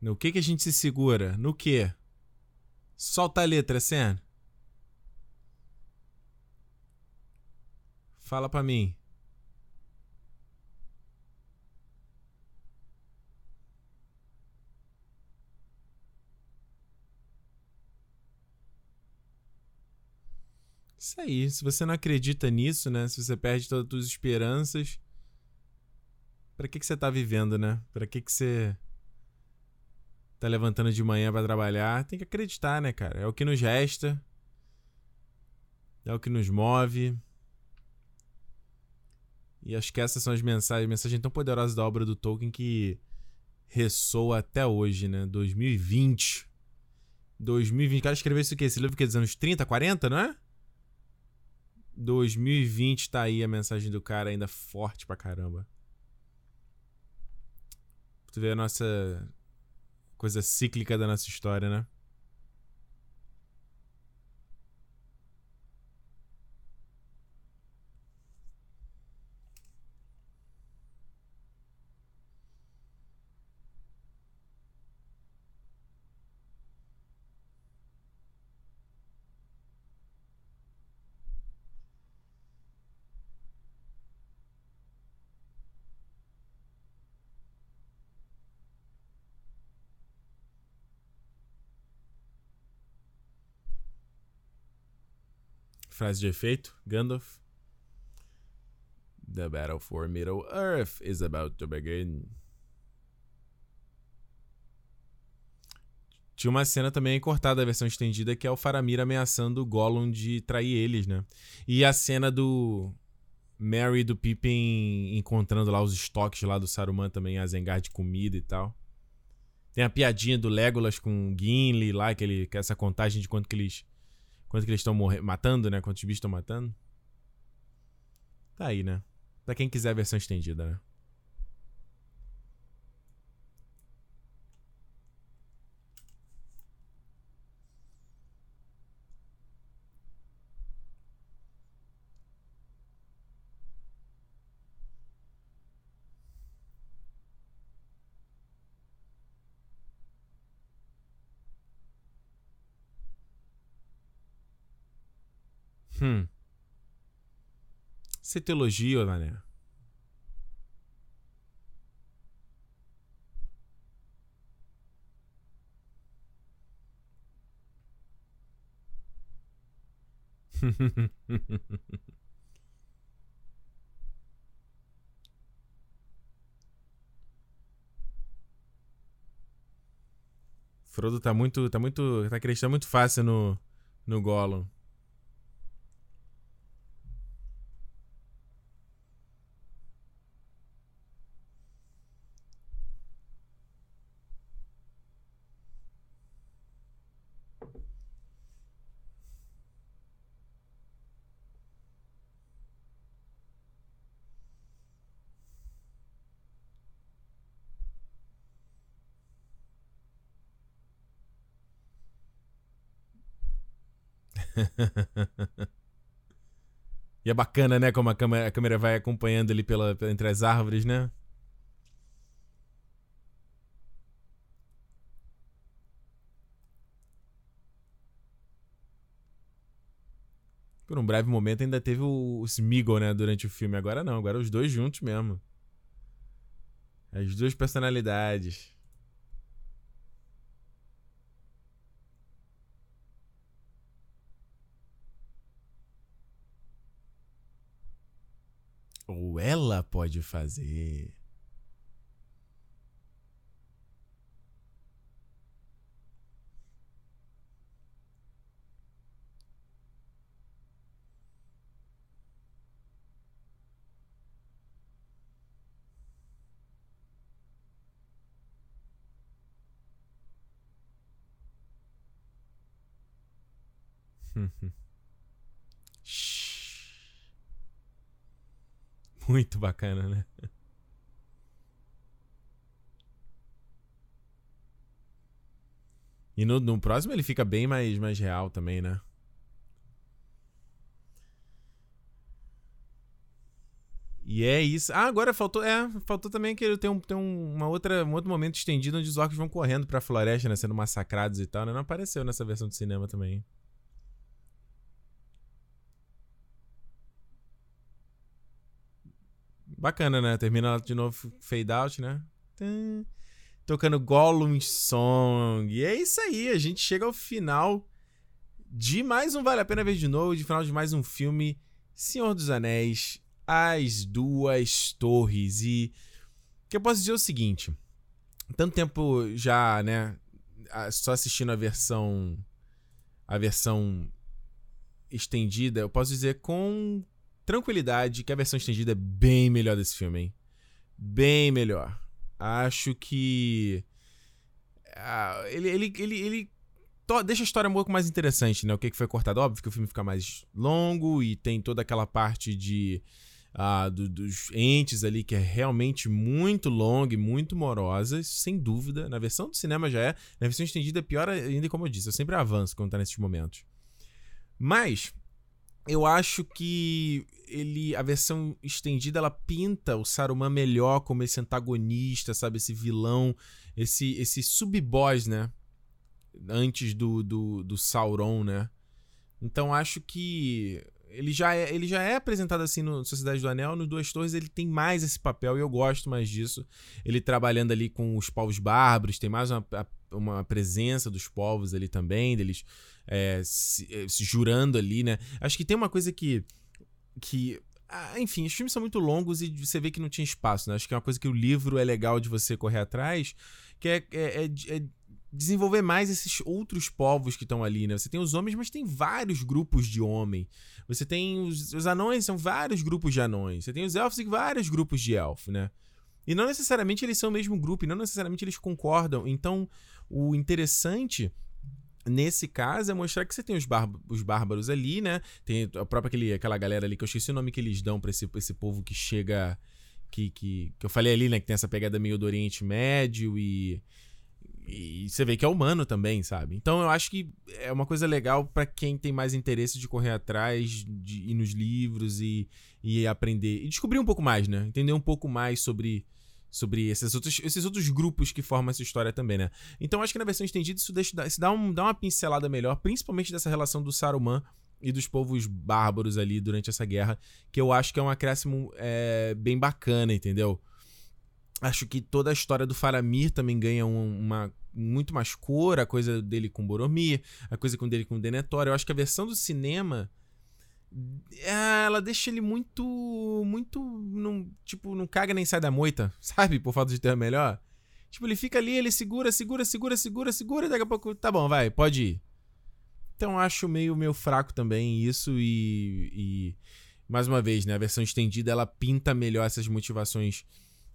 No que que a gente se segura? No que? Solta a letra, Sen. Fala pra mim. Isso aí. Se você não acredita nisso, né? Se você perde todas as suas esperanças, para que que você tá vivendo, né? Para que que você tá levantando de manhã para trabalhar? Tem que acreditar, né, cara? É o que nos resta. É o que nos move. E acho que essas são as mensagens, mensagens tão poderosas da obra do Tolkien que ressoa até hoje, né? 2020. 2020. O cara escreveu isso aqui, esse livro que é dos anos 30, 40, não é? 2020 tá aí a mensagem do cara ainda forte pra caramba. Tu vê a nossa coisa cíclica da nossa história, né? Frase de efeito, Gandalf. The battle for Middle Earth is about to begin. Tinha uma cena também cortada da versão estendida que é o Faramir ameaçando o Gollum de trair eles, né? E a cena do Mary e do Pippin encontrando lá os estoques lá do Saruman também, a zengar de comida e tal. Tem a piadinha do Legolas com Gimli lá, que, ele, que essa contagem de quanto que eles quanto que eles estão matando, né? Quantos bichos estão matando. Tá aí, né? Pra quem quiser a versão estendida, né? Hum. Você teologia, Nané? Frodo tá muito. tá muito. tá acreditando muito fácil no. no Gollum. e é bacana, né? Como a câmera, a câmera vai acompanhando ali pela, entre as árvores, né? Por um breve momento ainda teve o, o Smeagol, né? Durante o filme. Agora não, agora os dois juntos mesmo. As duas personalidades. Ou ela pode fazer. Muito bacana, né? E no, no próximo ele fica bem mais, mais real também, né? E é isso. Ah, agora faltou. É, faltou também que tem, um, tem um, uma outra, um outro momento estendido onde os orcs vão correndo pra floresta, né? Sendo massacrados e tal, né? Não apareceu nessa versão de cinema também. Bacana, né? Termina de novo fade out, né? Tocando Gollum Song. E é isso aí, a gente chega ao final de mais um Vale a Pena Ver de Novo, de final de mais um filme Senhor dos Anéis, As Duas Torres. E o que eu posso dizer é o seguinte: tanto tempo já, né? Só assistindo a versão. A versão estendida, eu posso dizer com tranquilidade que a versão estendida é bem melhor desse filme, hein? Bem melhor. Acho que. Uh, ele, ele, ele, ele deixa a história um pouco mais interessante, né? O que, foi cortado? Óbvio que o filme fica mais longo e tem toda aquela parte de. Uh, do, dos entes ali que é realmente muito longa e muito morosa, sem dúvida. Na versão do cinema já é. Na versão estendida é pior ainda, como eu disse. Eu sempre avanço quando tá nesses momentos. Mas eu acho que ele a versão estendida ela pinta o Saruman melhor como esse antagonista, sabe, esse vilão, esse esse sub-boss, né? Antes do, do, do Sauron, né? Então acho que ele já é, ele já é apresentado assim no Sociedade do Anel, no Duas Torres ele tem mais esse papel e eu gosto mais disso. Ele trabalhando ali com os povos bárbaros, tem mais uma, uma presença dos povos ali também, deles é, se, é, se, jurando ali, né? Acho que tem uma coisa que. que ah, enfim, os filmes são muito longos e você vê que não tinha espaço, né? Acho que é uma coisa que o livro é legal de você correr atrás, que é, é, é, é desenvolver mais esses outros povos que estão ali, né? Você tem os homens, mas tem vários grupos de homem. Você tem os, os anões, são vários grupos de anões. Você tem os elfos e vários grupos de elfo, né? E não necessariamente eles são o mesmo grupo, e não necessariamente eles concordam. Então, o interessante nesse caso é mostrar que você tem os, os bárbaros ali, né? Tem a própria aquele, aquela galera ali que eu esqueci o nome que eles dão para esse, esse povo que chega. Que, que, que eu falei ali, né? Que tem essa pegada meio do Oriente Médio e e você vê que é humano também, sabe? Então eu acho que é uma coisa legal para quem tem mais interesse de correr atrás, de ir nos livros e, e aprender. E descobrir um pouco mais, né? Entender um pouco mais sobre, sobre esses, outros, esses outros grupos que formam essa história também, né? Então acho que na versão estendida isso, deixa, isso dá, um, dá uma pincelada melhor, principalmente dessa relação do Saruman e dos povos bárbaros ali durante essa guerra, que eu acho que é um acréscimo é, bem bacana, entendeu? Acho que toda a história do Faramir também ganha um, uma muito mais cor, a coisa dele com Boromir, a coisa com dele com Denethor. Eu acho que a versão do cinema ela deixa ele muito muito não, tipo, não caga nem sai da moita, sabe? Por falta de ter melhor. Tipo, ele fica ali, ele segura, segura, segura, segura, segura, e daqui a pouco, tá bom, vai, pode ir. Então acho meio meio fraco também isso e, e mais uma vez, né, a versão estendida ela pinta melhor essas motivações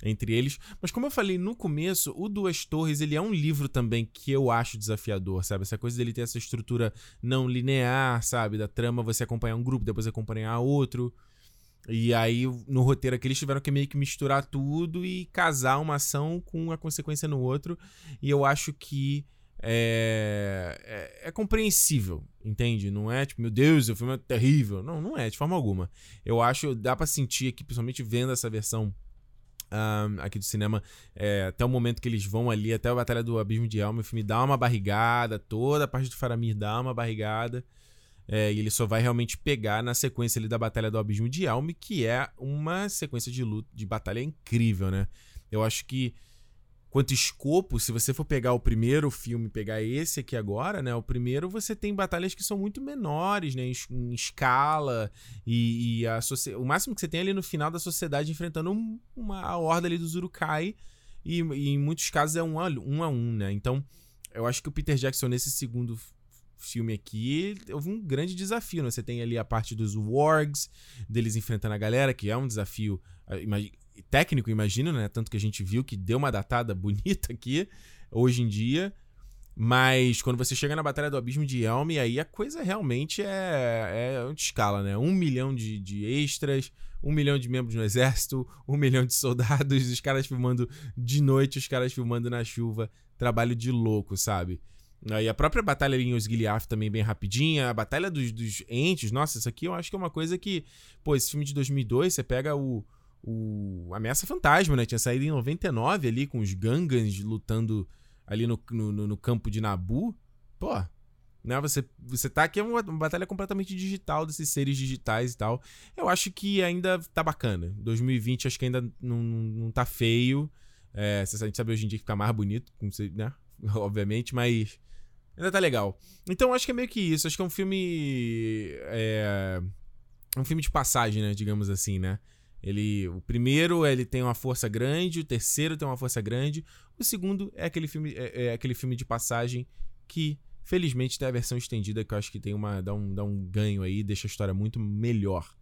entre eles. Mas como eu falei no começo, o Duas Torres, ele é um livro também que eu acho desafiador, sabe? Essa coisa dele ter essa estrutura não linear, sabe? Da trama você acompanhar um grupo, depois acompanhar outro. E aí, no roteiro aqui, eles tiveram que meio que misturar tudo e casar uma ação com uma consequência no outro. E eu acho que é, é, é, compreensível, entende? Não é tipo, meu Deus, o filme é terrível. Não, não é, de forma alguma. Eu acho, dá para sentir aqui, principalmente vendo essa versão um, aqui do cinema, é, até o momento que eles vão ali, até a Batalha do Abismo de Elma, o filme dá uma barrigada, toda a parte do Faramir dá uma barrigada. É, e ele só vai realmente pegar na sequência ali da Batalha do Abismo de Elme, que é uma sequência de luta, de batalha incrível, né? Eu acho que Quanto escopo, se você for pegar o primeiro filme, pegar esse aqui agora, né? O primeiro você tem batalhas que são muito menores, né? Em, em escala e, e a o máximo que você tem ali no final da sociedade enfrentando um, uma a horda ali do Urukai e, e, em muitos casos é um a um, a um, né? Então eu acho que o Peter Jackson nesse segundo filme aqui houve um grande desafio, né? Você tem ali a parte dos wargs, deles enfrentando a galera, que é um desafio técnico, imagino, né? Tanto que a gente viu que deu uma datada bonita aqui hoje em dia. Mas quando você chega na Batalha do Abismo de Helm, aí a coisa realmente é, é de escala, né? Um milhão de, de extras, um milhão de membros no exército, um milhão de soldados, os caras filmando de noite, os caras filmando na chuva. Trabalho de louco, sabe? Aí a própria batalha em Osgiliath também bem rapidinha. A batalha dos, dos entes, nossa, isso aqui eu acho que é uma coisa que... Pô, esse filme de 2002, você pega o o Ameaça Fantasma, né? Tinha saído em 99 ali com os Gangans lutando ali no, no, no campo de Nabu. Pô, né? Você, você tá aqui é uma, uma, batalha completamente digital desses seres digitais e tal. Eu acho que ainda tá bacana. 2020 acho que ainda não, não tá feio. É, a gente sabe hoje em dia que fica mais bonito, né? Obviamente, mas ainda tá legal. Então acho que é meio que isso. Acho que é um filme. É, um filme de passagem, né? Digamos assim, né? Ele, o primeiro ele tem uma força grande, o terceiro tem uma força grande, o segundo é aquele filme, é, é aquele filme de passagem que felizmente tem a versão estendida que eu acho que tem uma dá um, dá um ganho aí, deixa a história muito melhor.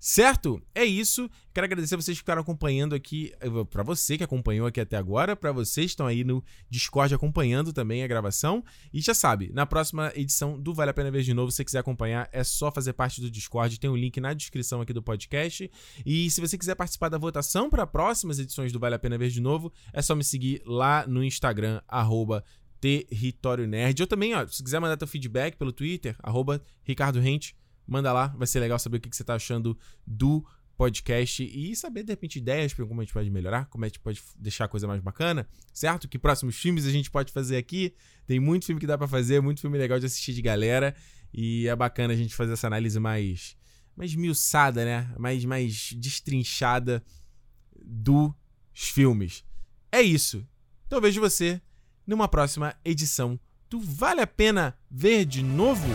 Certo? É isso. Quero agradecer a vocês que ficaram acompanhando aqui. Eh, para você que acompanhou aqui até agora, para vocês que estão aí no Discord acompanhando também a gravação. E já sabe, na próxima edição do Vale a Pena Ver de Novo, se você quiser acompanhar, é só fazer parte do Discord. Tem o um link na descrição aqui do podcast. E se você quiser participar da votação para próximas edições do Vale a Pena Ver de Novo, é só me seguir lá no Instagram, arroba Território Nerd. Ou também, ó, se quiser mandar teu feedback pelo Twitter, arroba Ricardo Rente Manda lá, vai ser legal saber o que, você tá achando do podcast e saber, de repente, ideias para como a gente pode melhorar, como a gente pode deixar a coisa mais bacana, certo? Que próximos filmes a gente pode fazer aqui. Tem muito filme que dá para fazer, muito filme legal de assistir de galera. E é bacana a gente fazer essa análise mais mais miuçada, né? Mais, mais destrinchada dos filmes. É isso. Então vejo você numa próxima edição do Vale a Pena Ver de Novo?